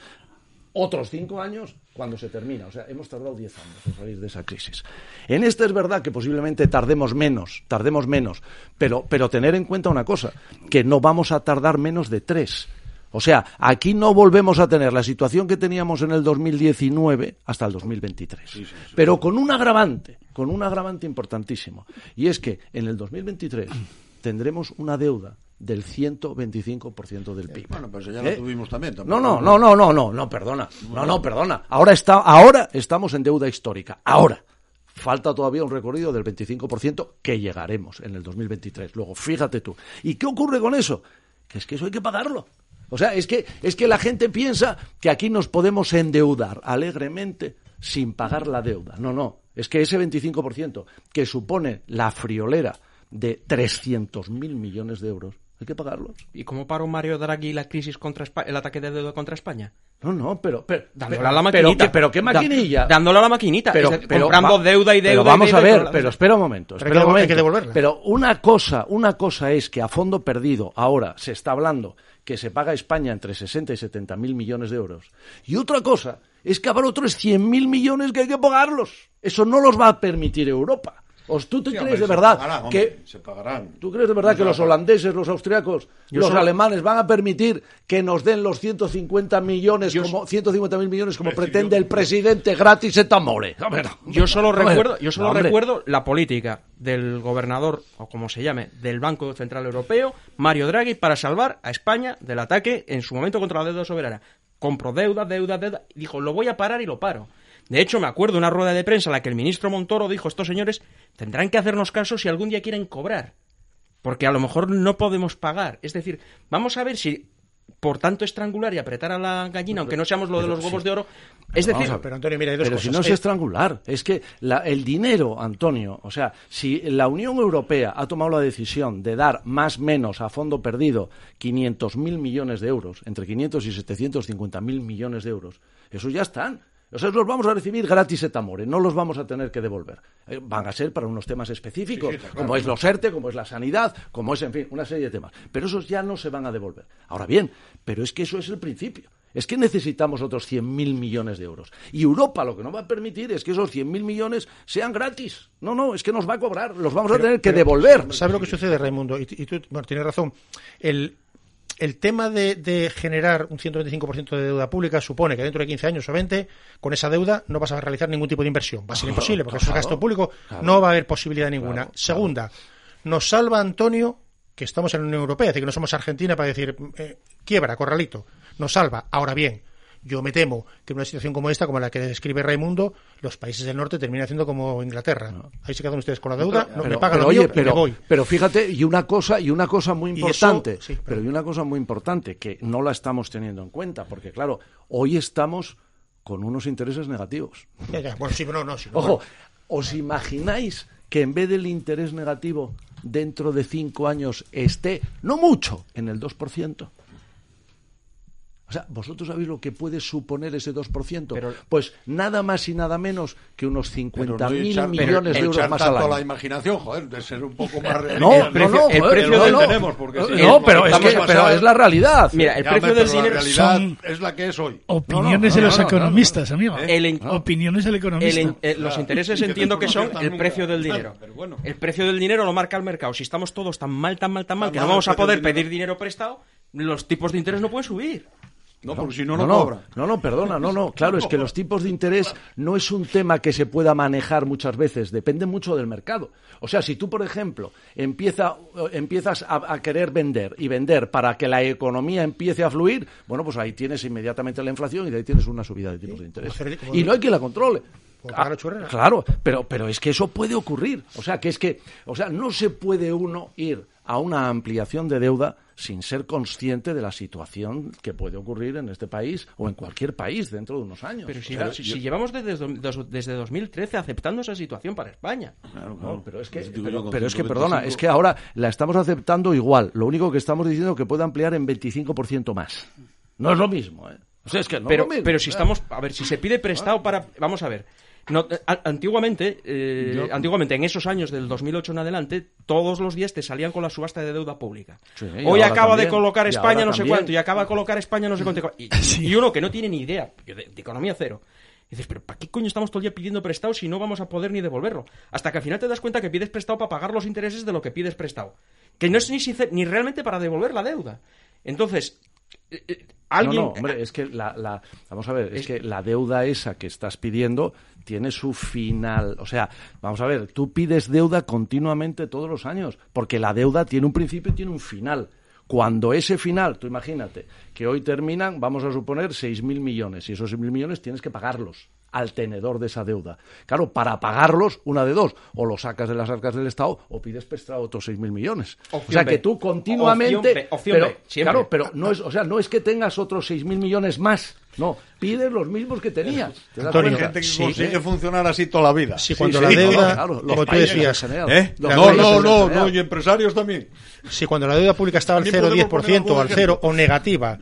otros cinco años cuando se termina. O sea, hemos tardado diez años en salir de esa crisis. En este es verdad que posiblemente tardemos menos, tardemos menos, pero, pero tener en cuenta una cosa, que no vamos a tardar menos de tres. O sea, aquí no volvemos a tener la situación que teníamos en el 2019 hasta el 2023. Pero con un agravante, con un agravante importantísimo. Y es que en el 2023 tendremos una deuda del 125% del PIB. Bueno, pues ya lo ¿Eh? tuvimos también. No, no, no, no, no, no, no, perdona. No, no, perdona. Ahora está, ahora estamos en deuda histórica. Ahora. falta todavía un recorrido del 25% que llegaremos en el 2023. Luego, fíjate tú. ¿Y qué ocurre con eso? Que es que eso hay que pagarlo. O sea, es que, es que la gente piensa que aquí nos podemos endeudar alegremente sin pagar la deuda. No, no. Es que ese 25% que supone la friolera de 300.000 millones de euros, hay que pagarlos. ¿Y cómo paró Mario Draghi la crisis contra el ataque de deuda contra España? No, no, pero... pero Dándole pero- a la pero maquinita. pero qué Da- maquinilla. dándole a la maquinita. Pero, decir, pero comprando va- deuda y deuda. Pero y vamos deuda a ver, pero espera un momento. Pero espera que un devol- hay que momento. devolverla. Pero una cosa, una cosa es que a fondo perdido ahora se está hablando que se paga a España entre 60 y 70 mil millones de euros. Y otra cosa es que habrá otros 100 mil millones que hay que pagarlos. Eso no los va a permitir Europa. ¿O tú te Sí, crees hombre, de se verdad pagarán, que hombre, se pagarán. ¿Tú crees de verdad que los holandeses, los austriacos, los solo- alemanes van a permitir que nos den los 150 millones como 150 mil millones como pretende el presidente gratis et amore? A ver, Yo solo recuerdo, yo solo No, recuerdo la política del gobernador, o como se llame, del Banco Central Europeo, Mario Draghi, para salvar a España del ataque en su momento contra la deuda soberana. Compró deuda, deuda, deuda. Dijo, lo voy a parar y lo paro. De hecho, me acuerdo de una rueda de prensa en la que el ministro Montoro dijo, estos señores tendrán que hacernos caso si algún día quieren cobrar. Porque a lo mejor no podemos pagar. Es decir, vamos a ver si por tanto estrangular y apretar a la gallina, aunque no seamos lo de los huevos sí. de oro, es decir, ver. Pero Antonio, mira, hay dos Pero cosas. si no es Eh, estrangular, es que la- el dinero, Antonio, o sea, si la Unión Europea ha tomado la decisión de dar más menos a fondo perdido 500.000 millones de euros, entre 500 y 750.000 millones de euros, esos ya están. Sea, los vamos a recibir gratis et amore, no los vamos a tener que devolver. Eh, van a ser para unos temas específicos, Sí, sí, está claro. como es los ERTE, como es la sanidad, como es, en fin, una serie de temas. Pero esos ya no se van a devolver. Ahora bien, pero es que eso es el principio. Es que necesitamos otros 100.000 millones de euros. Y Europa lo que no va a permitir es que esos 100.000 millones sean gratis. No, no, es que nos va a cobrar, los vamos a tener que pero, devolver. ¿Sabes lo que sucede, Raimundo? Y, y tú bueno, tienes razón. El, el tema de, de generar un 125% de deuda pública supone que dentro de 15 años o 20, con esa deuda no vas a realizar ningún tipo de inversión. Va a ser Claro, imposible, porque eso es claro, gasto público, claro. no va a haber posibilidad ninguna. Claro, Segunda, nos salva Antonio que estamos en la Unión Europea, es decir, que no somos Argentina para decir eh, quiebra, corralito. Nos salva. Ahora bien, yo me temo que en una situación como esta, como la que describe Raimundo, los países del norte terminan haciendo como Inglaterra. Ahí se quedan ustedes con la deuda, no, me pagan pero lo oye, mío, pero, me voy. pero fíjate, y una cosa, y una cosa muy Y eso- importante, sí, pero y una cosa muy importante que no la estamos teniendo en cuenta, porque claro, hoy estamos con unos intereses negativos. Ya, ya, Bueno, sí, pero no, no. sí, no, Ojo. ¿os imagináis que en vez del interés negativo dentro de cinco años esté, no mucho, en el 2%? O sea, ¿vosotros sabéis lo que puede suponer ese 2%? pues nada más y nada menos que unos 50.000 echar- millones de pero euros más al año. la imaginación, joder, de ser un poco más No, no, no, el precio no, del no. tenemos, porque si No, pero es que- pero la realidad. Mira, el Ya, precio del pero dinero la realidad son es la que es hoy. Opiniones de No, no, los no, no, economistas, amigo. In- Opiniones del El economista. eh, los intereses entiendo que no son el precio del dinero. pero. El precio del dinero lo marca el mercado. Si estamos todos tan mal, tan mal, tan mal, que no vamos a poder pedir dinero prestado, los tipos de interés no pueden subir. No, porque si no, no, no, no, cobra. no, no, perdona, no, no. Claro, es que los tipos de interés no es un tema que se pueda manejar muchas veces, depende mucho del mercado. O sea, si tú, por ejemplo, empieza, empiezas a, a querer vender y vender para que la economía empiece a fluir, bueno, pues ahí tienes inmediatamente la inflación y de ahí tienes una subida de tipos de interés. Y no hay quien la controle. Churrera. Claro, pero, pero es que eso puede ocurrir. O sea, que es que, o sea, no se puede uno ir a una ampliación de deuda sin ser consciente de la situación que puede ocurrir en este país o en cualquier país dentro de unos años. Pero si, O sea, si- yo- si llevamos desde, dos- desde 2013 aceptando esa situación para España. No, pero es que, pero, es que 125. perdona, es que ahora la estamos aceptando igual. Lo único que estamos diciendo es que puede ampliar en 25% más. No es lo mismo, ¿eh? O sea, es que no pero, es lo mismo, pero si claro. estamos, a ver, si se pide prestado para, vamos a ver, no, eh, antiguamente, eh, Yo- antiguamente en esos años del 2008 en adelante, todos los días te salían con la subasta de deuda pública. Sí, Hoy acaba de colocar España no sé también. cuánto y acaba de colocar España no sé cuánto. Y, y uno que no tiene ni idea de, de economía cero. Dices, pero ¿para qué coño estamos todo el día pidiendo prestado si no vamos a poder ni devolverlo? Hasta que al final te das cuenta que pides prestado para pagar los intereses de lo que pides prestado. Que no es ni, sincer- ni realmente para devolver la deuda. Entonces, alguien... No, no, hombre, es que la, la- vamos a ver, es, que la deuda esa que estás pidiendo tiene su final. O sea, vamos a ver, tú pides deuda continuamente todos los años, porque la deuda tiene un principio y tiene un final. Cuando ese final, tú imagínate, que hoy terminan, vamos a suponer, 6.000 millones, y esos 6.000 millones tienes que pagarlos. Al tenedor de esa deuda. Claro, para pagarlos, una de dos, o lo sacas de las arcas del Estado o pides prestado otros 6.000 millones. Opción o sea B. que tú continuamente... Opción B, opción pero. Claro, pero no es, o sea, no es que tengas otros 6.000 millones más, no, pides los mismos que tenías. ¿Te Antonio, gente que Sí, consigue ¿eh? funcionar así toda la vida. Sí, cuando la deuda, claro, los como tú países decías. ¿Eh? No, no, no, no, y empresarios también. Si cuando la deuda pública estaba al También 0 o podemos poner 10% algún o al 0 ejemplo. o negativa,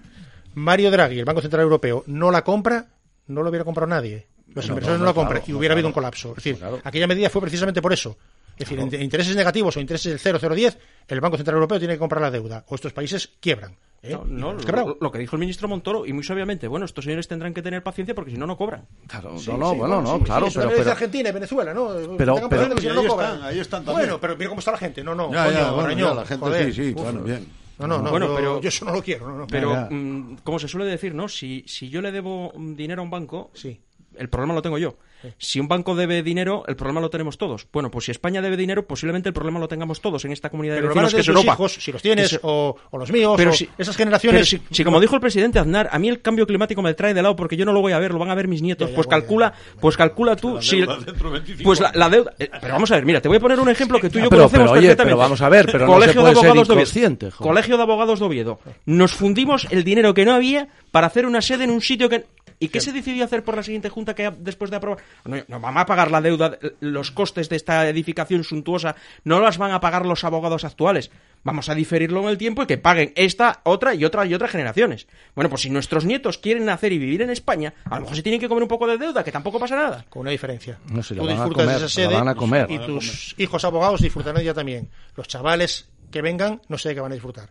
Mario Draghi, el Banco Central Europeo, no la compra, no lo hubiera comprado nadie. Los No, inversores no, no, la claro, compran y no, hubiera habido claro. un colapso. Es decir, aquella medida fue precisamente por eso. Es decir, en intereses negativos o intereses del 0, 0, 10, el Banco Central Europeo tiene que comprar la deuda o estos países quiebran. ¿eh? No, lo, quebrado. lo que dijo el ministro Montoro, y muy sabiamente, bueno, estos señores tendrán que tener paciencia porque si no, no cobran. Claro, Sí, no, no, sí, bueno, no, sí, claro, sí, eso pero, pero- Argentina y Venezuela, ¿no? Pero- Tengan pero- paciencia, si ahí cobran. están, ahí están también. Bueno, pero mira cómo está la gente. No, no, Ya, coño, ya, bueno, ya, la gente joder, sí, sí, uf. bueno, bien. No, no, no, Bueno, yo, pero- yo eso no lo quiero. No, no. Pero, Ya, ya. mm, como se suele decir, ¿no? Si, si yo le debo dinero a un banco, Sí. El problema lo tengo yo. Si un banco debe dinero, el problema lo tenemos todos. Bueno, pues si España debe dinero, posiblemente el problema lo tengamos todos en esta comunidad Pero de vecinos que es Europa. hijos, si los tienes, o, o los míos, Pero o si- esas generaciones. Pero si, si como dijo el presidente Aznar, a mí el cambio climático me trae de lado porque yo no lo voy a ver, lo van a ver mis nietos. Ya, ya, pues calcula, pues calcula tú La si deuda dentro de 25 pues la, la deuda. eh, Pero vamos a ver, mira, te voy a poner un ejemplo que tú y yo pero- conocemos pero, oye, perfectamente. pero vamos a ver, pero no se Colegio puede de ser Abogados de Oviedo. inconsciente, joder. Colegio de Abogados de Oviedo. Nos fundimos el dinero que no había para hacer una sede en un sitio que ¿Y qué se decidió hacer por la siguiente junta que después de aprobar? No, no vamos a pagar la deuda, los costes de esta edificación suntuosa, no las van a pagar los abogados actuales. Vamos a diferirlo en el tiempo y que paguen esta, otra y otra y otras generaciones. Bueno, pues si nuestros nietos quieren nacer y vivir en España, a lo mejor se tienen que comer un poco de deuda, que tampoco pasa nada. Con una diferencia. No, si Tú van a disfrutas comer, de esa sede van a comer. y tus hijos abogados disfrutarán de ella también. Los chavales que vengan, no sé de qué van a disfrutar.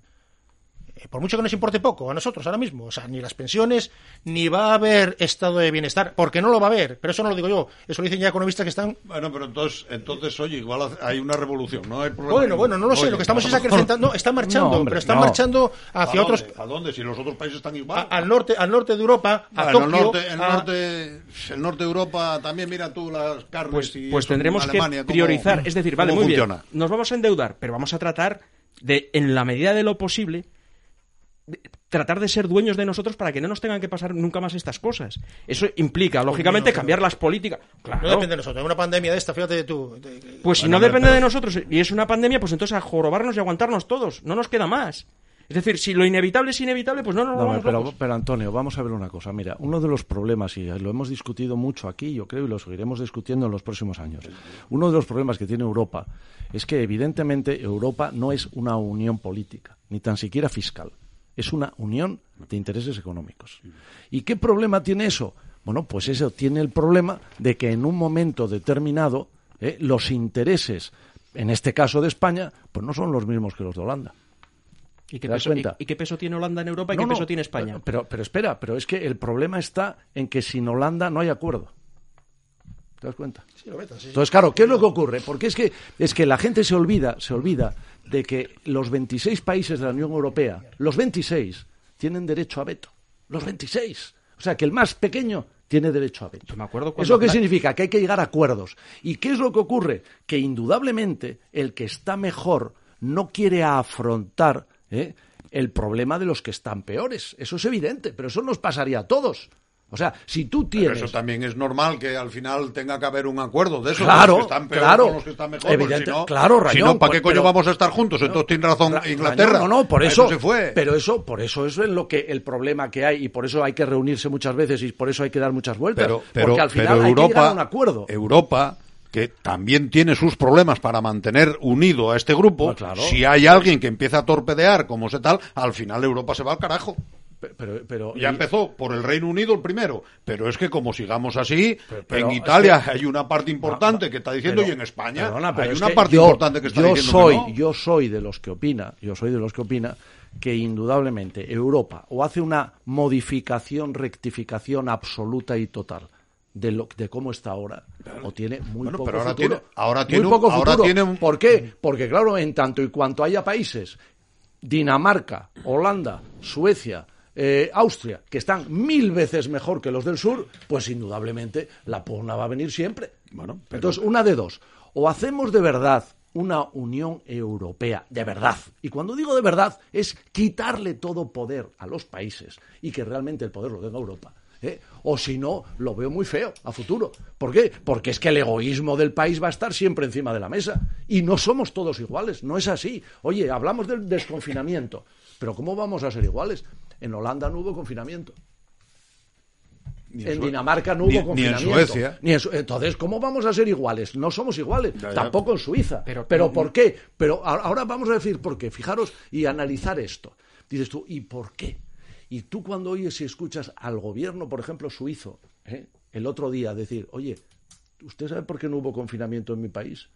Por mucho que nos importe poco a nosotros ahora mismo, o sea, ni las pensiones, ni va a haber estado de bienestar, porque no lo va a haber, pero eso no lo digo yo, eso lo dicen ya economistas que están Bueno, pero entonces, entonces oye, igual hay una revolución, no hay problema. Bueno, bueno, no lo sé, lo que estamos es acrecentando, no, están marchando, No, hombre, pero están no. marchando hacia ¿A otros? ¿A dónde? Si los otros países están a- igual. al norte, al norte de Europa, a Bueno, Tokio, el norte, el a- norte, el norte de Europa también mira tú las carnes Pues, y pues tendremos que Alemania, ¿cómo- priorizar. Es decir, vale, muy funciona? bien. Nos vamos a endeudar, pero vamos a tratar de, en la medida de lo posible, tratar de ser dueños de nosotros para que no nos tengan que pasar nunca más estas cosas. Eso implica, lógicamente, no, cambiar las políticas. Claro. no depende de nosotros, una pandemia de esta, fíjate tú, de- de- Pues si no depende pero- de nosotros y es una pandemia, pues entonces a jorobarnos y aguantarnos todos. No nos queda más. Es decir, si lo inevitable es inevitable, pues no nos lo No, vamos pero, locos. pero Antonio, vamos a ver una cosa. Mira, uno de los problemas, y lo hemos discutido mucho aquí, yo creo, y lo seguiremos discutiendo en los próximos años, uno de los problemas que tiene Europa es que evidentemente Europa no es una unión política, ni tan siquiera fiscal. Es una unión de intereses económicos. ¿Y qué problema tiene eso? Bueno, pues eso tiene el problema de que en un momento determinado eh, los intereses, en este caso de España, pues no son los mismos que los de Holanda. ¿Y qué, ¿Te das peso, y- qué peso tiene Holanda en Europa y No, qué no, peso tiene España? Pero, pero espera, pero es que el problema está en que sin Holanda no hay acuerdo. ¿Te das cuenta? Sí, lo sí. Entonces, claro, ¿qué es lo que ocurre? Porque es que, es que la gente se olvida, se olvida de que los 26 países de la Unión Europea, los 26, tienen derecho a veto. Los 26. O sea, que el más pequeño tiene derecho a veto. me acuerdo cuando ¿Eso qué significa? Que hay que llegar a acuerdos. ¿Y qué es lo que ocurre? Que indudablemente el que está mejor no quiere afrontar ¿eh? el problema de los que están peores. Eso es evidente, pero eso nos pasaría a todos. O sea, si tú Pero tienes... eso también es normal que al final tenga que haber un acuerdo de eso. Claro, los que están peor claro. con los que están mejor. porque Evidente- si no, claro, Si Rayón, no, ¿para qué pues, coño pero- vamos a estar juntos? Entonces tiene razón Ra- Inglaterra. Rañón, no, no, por eso, se fue. Pero eso, por eso eso es lo que el problema que hay y por eso hay que reunirse muchas veces y por eso hay que dar muchas vueltas, pero, pero, porque al final pero hay que llegar a un acuerdo. Europa, que también tiene sus problemas para mantener unido a este grupo, Ah, claro. si hay alguien que empieza a torpedear como se tal, al final Europa se va al carajo. Pe- Pero, pero- Ya empezó por el Reino Unido el primero, pero es que como sigamos así, pero en es Italia que- hay una parte importante que está diciendo y en España perdona, hay una parte yo- importante que está yo diciendo soy, que no. Yo soy de los que opina, yo soy de los que opina que indudablemente Europa o hace una modificación, rectificación absoluta y total de lo de cómo está ahora o tiene muy Bueno, poco pero ahora futuro. tiene- ahora Muy tiene un- poco ahora futuro. tiene un- ¿Por qué? Porque claro, en tanto y cuanto haya países Dinamarca, Holanda, Suecia, eh, Austria, que están mil veces mejor que los del sur, pues indudablemente la pugna va a venir siempre. Bueno, pero- Entonces, una de dos. O hacemos de verdad una Unión Europea, de verdad. Y cuando digo de verdad, es quitarle todo poder a los países y que realmente el poder lo tenga Europa. ¿eh? O si no, lo veo muy feo a futuro. ¿Por qué? Porque es que el egoísmo del país va a estar siempre encima de la mesa. Y no somos todos iguales, no es así. Oye, hablamos del desconfinamiento, pero ¿cómo vamos a ser iguales? En Holanda no hubo confinamiento. Ni en Dinamarca no ni- hubo ni en confinamiento. Suecia. Ni en Su- Entonces, ¿cómo vamos a ser iguales? No somos iguales. Ya, ya. Tampoco en Suiza. Pero- Pero, ¿por qué? Pero ahora vamos a decir por qué. Fijaros y analizar esto. Dices tú, ¿y por qué? Y tú cuando oyes y escuchas al gobierno, por ejemplo, suizo, ¿eh? el otro día decir, oye, ¿usted sabe por qué no hubo confinamiento en mi país?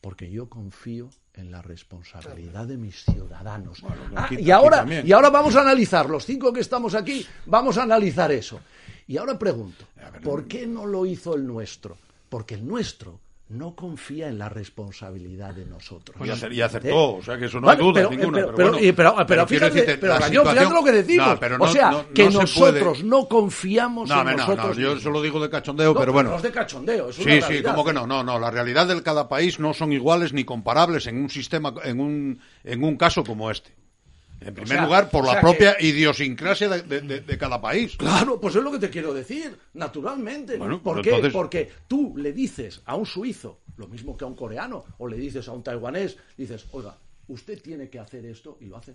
Porque yo confío en la responsabilidad de mis ciudadanos. Ah, aquí- y, ahora, y ahora vamos a analizar, los cinco que estamos aquí, vamos a analizar eso. Y ahora pregunto, ¿por qué no lo hizo el nuestro? Porque el nuestro no confía en la responsabilidad de nosotros. Y y acertó, ¿Eh? o sea que eso no hay duda pero, ninguna, pero, pero pero- bueno, y- pero- pero fíjate, decirte, pero, la Rañón, fíjate lo que decimos. No, pero o sea, no- que no se nosotros puede- no confiamos No, en nosotros no, yo solo digo de cachondeo, No, pero bueno. no es de cachondeo, es Sí, una sí, realidad. como que no, no, no, la realidad de cada país no son iguales ni comparables en un sistema, en un, en un caso como este. En primer sea, lugar, por o la propia idiosincrasia de, de- cada país. Claro, pues es lo que te quiero decir, naturalmente. Bueno, ¿Por qué? entonces- Porque tú le dices a un suizo lo mismo que a un coreano, o le dices a un taiwanés, dices, oiga, usted tiene que hacer esto y lo hace.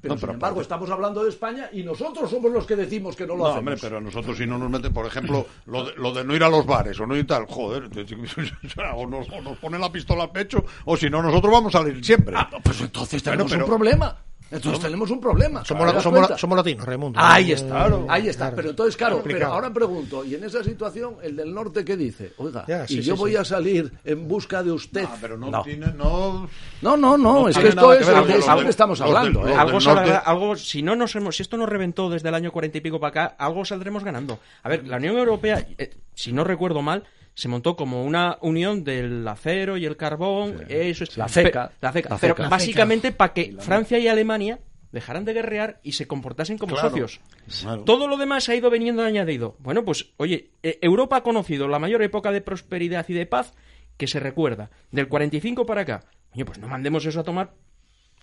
Pero, No, sin embargo, estamos hablando de España y nosotros somos los que decimos que no lo No, hacemos. hombre, pero a nosotros si no nos meten, por ejemplo, lo de, lo de no ir a los bares o no ir tal, joder, o nos, o nos ponen la pistola al pecho, o si no, nosotros vamos a salir siempre. pues entonces Bueno, tenemos pero- un problema. Entonces tenemos un problema. Somos, ¿te la- das somos, la- cuenta? somos latinos, Raimundo. Ahí Eh, está, ahí está. claro. Pero entonces, claro, pero ahora pregunto, y en esa situación, el del norte, ¿qué dice? Oiga, Ya, sí, y sí, yo sí. voy a salir en busca de usted. pero no tiene, no... No, no, no, No es que tiene esto es, algo que estamos hablando. ¿eh? algo saldrá- algo, si no nos hemos, si esto nos reventó desde el año cuarenta y pico para acá, algo saldremos ganando. A ver, la Unión Europea, eh, si no recuerdo mal, se montó como una unión del acero y el carbón, eso es La CECA. La CECA. La pero CECA. básicamente para que Francia y Alemania dejaran de guerrear y se comportasen como Claro. socios. Claro. Todo lo demás ha ido veniendo añadido. Bueno, pues, oye, eh, Europa ha conocido la mayor época de prosperidad y de paz que se recuerda. Del 45 para acá. Oye, pues no mandemos eso a tomar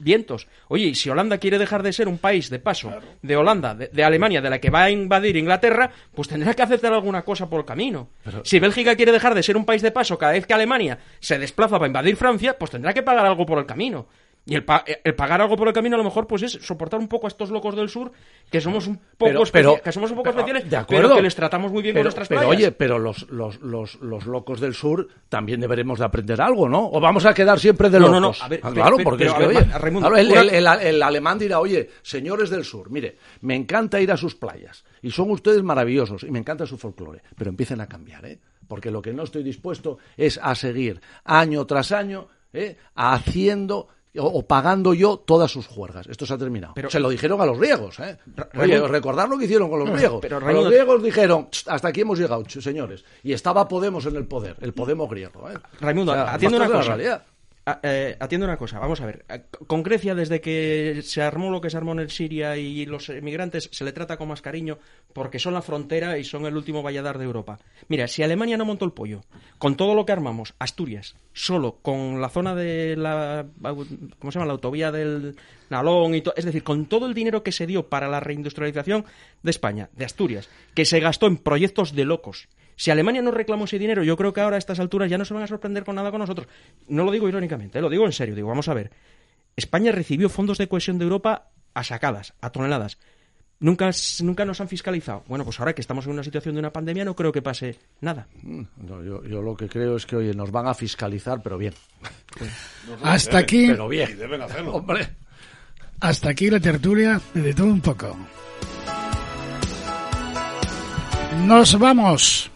vientos. Oye, y si Holanda quiere dejar de ser un país de paso de Holanda, de, de Alemania, de la que va a invadir Inglaterra, pues tendrá que aceptar alguna cosa por el camino. si Bélgica quiere dejar de ser un país de paso cada vez que Alemania se desplaza para invadir Francia, pues tendrá que pagar algo por el camino. Y el, pa- el pagar algo por el camino a lo mejor pues es soportar un poco a estos locos del sur que somos un poco, Pero- pero- que somos un poco pero, especiales, de acuerdo. pero que les tratamos muy bien con nuestras pero, playas. oye, pero los, los, los, los locos del sur también deberemos de aprender algo, ¿no? ¿O vamos a quedar siempre de No, no, locos? no, a ver, Ah, pero- claro, porque es que, oye, Raimundo, claro, el- el alemán dirá, oye, señores del sur, mire, me encanta ir a sus playas y son ustedes maravillosos y me encanta su folclore, pero empiecen a cambiar, ¿eh? Porque lo que no estoy dispuesto es a seguir año tras año ¿eh? haciendo o, o pagando yo todas sus juergas. Esto se ha terminado. Pero- se lo dijeron a los griegos, ¿eh? Oye, recordar lo que hicieron con los griegos. Pero, A los griegos dijeron, "Ch, hasta aquí hemos llegado, señores. Y estaba Podemos en el poder, el Podemos griego. ¿eh? Raimundo, O sea, atiende una cosa. realidad. A- eh, atiende una cosa, vamos a ver. Eh, Con Grecia, desde que se armó lo que se armó en Siria y los emigrantes, se le trata con más cariño porque son la frontera y son el último valladar de Europa. Mira, si Alemania no montó el pollo, con todo lo que armamos, Asturias, solo con la zona de la. ¿Cómo se llama? La autovía del Nalón y todo. Es decir, con todo el dinero que se dio para la reindustrialización de España, de Asturias, que se gastó en proyectos de locos. Si Alemania no reclamó ese dinero, yo creo que ahora a estas alturas ya no se van a sorprender con nada con nosotros. No lo digo irónicamente, eh, lo digo en serio. Digo, vamos a ver. España recibió fondos de cohesión de Europa a sacadas, a toneladas. Nunca, nunca nos han fiscalizado. Bueno, pues ahora que estamos en una situación de una pandemia, no creo que pase nada. Mm, no, yo, yo lo que creo es que, oye, nos van a fiscalizar, pero bien. Hasta aquí- Pero bien. Y deben hacerlo. Hombre. Hasta aquí la tertulia de todo un poco. Nos vamos.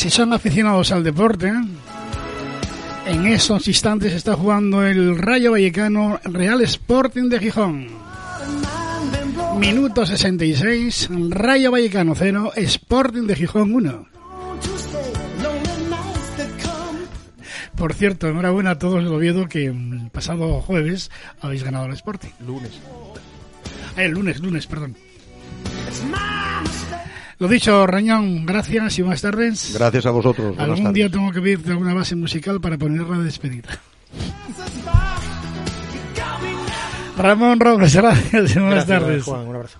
Si son aficionados al deporte, en estos instantes está jugando el Rayo Vallecano Real Sporting de Gijón. Minuto 66, Rayo Vallecano 0, Sporting de Gijón 1. Por cierto, enhorabuena a todos el Oviedo que el pasado jueves habéis ganado al Sporting. Lunes. Ah, el lunes, lunes, perdón. Lo dicho, Rañón, gracias y buenas tardes. Gracias a vosotros. Algún tardes. día tengo que pedirte alguna base musical para poner la despedida. Ramón Robles, gracias y buenas Gracias, tardes. Juan, un abrazo.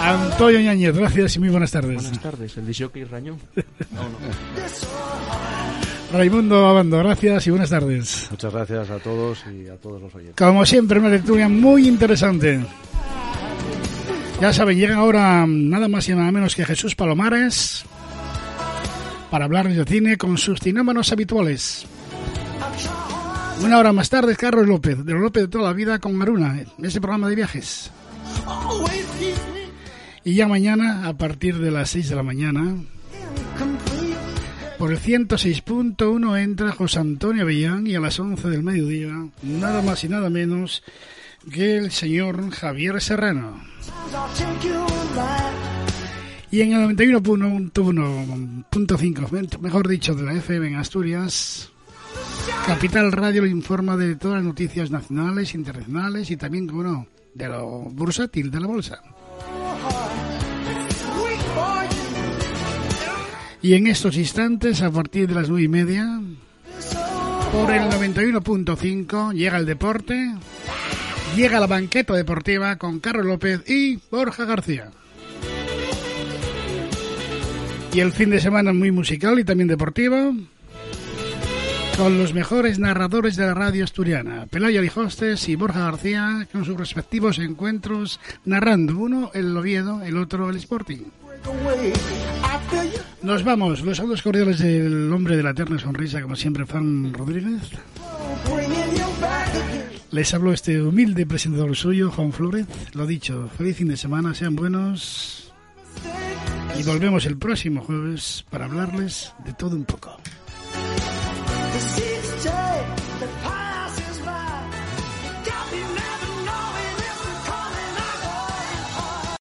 Antonio Ñañez, gracias y muy buenas tardes. Buenas tardes, el disjockey Rañón. No, no. Raimundo Abando, gracias y buenas tardes. Muchas gracias a todos y a todos los oyentes. Como siempre, una lectura muy interesante. Ya saben, llegan ahora nada más y nada menos que Jesús Palomares para hablar de cine con sus cinómanos habituales. Una hora más tarde, Carlos López, de López de toda la vida con Maruna, ese programa de viajes. Y ya mañana, a partir de las 6 de la mañana, por el 106.1 entra José Antonio Avellán y a las 11 del mediodía, nada más y nada menos que el señor Javier Serrano. Y en el 91.5, mejor dicho, de la FM en Asturias, Capital Radio le informa de todas las noticias nacionales, internacionales y también, como no, de lo bursátil de la bolsa. Y en estos instantes, a partir de las nueve y media, por el 91.5, llega el deporte, llega la banqueta deportiva con Carlos López y Borja García. Y el fin de semana muy musical y también deportivo, con los mejores narradores de la radio asturiana, Pelayo Lijostes y Borja García, con sus respectivos encuentros, narrando uno el Oviedo, el otro el Sporting. Nos vamos, los saludos cordiales del hombre de la eterna sonrisa, como siempre, Fran Rodríguez. Les hablo este humilde presentador suyo, Juan Flores. Lo dicho, feliz fin de semana, sean buenos. Y volvemos el próximo jueves para hablarles de todo un poco.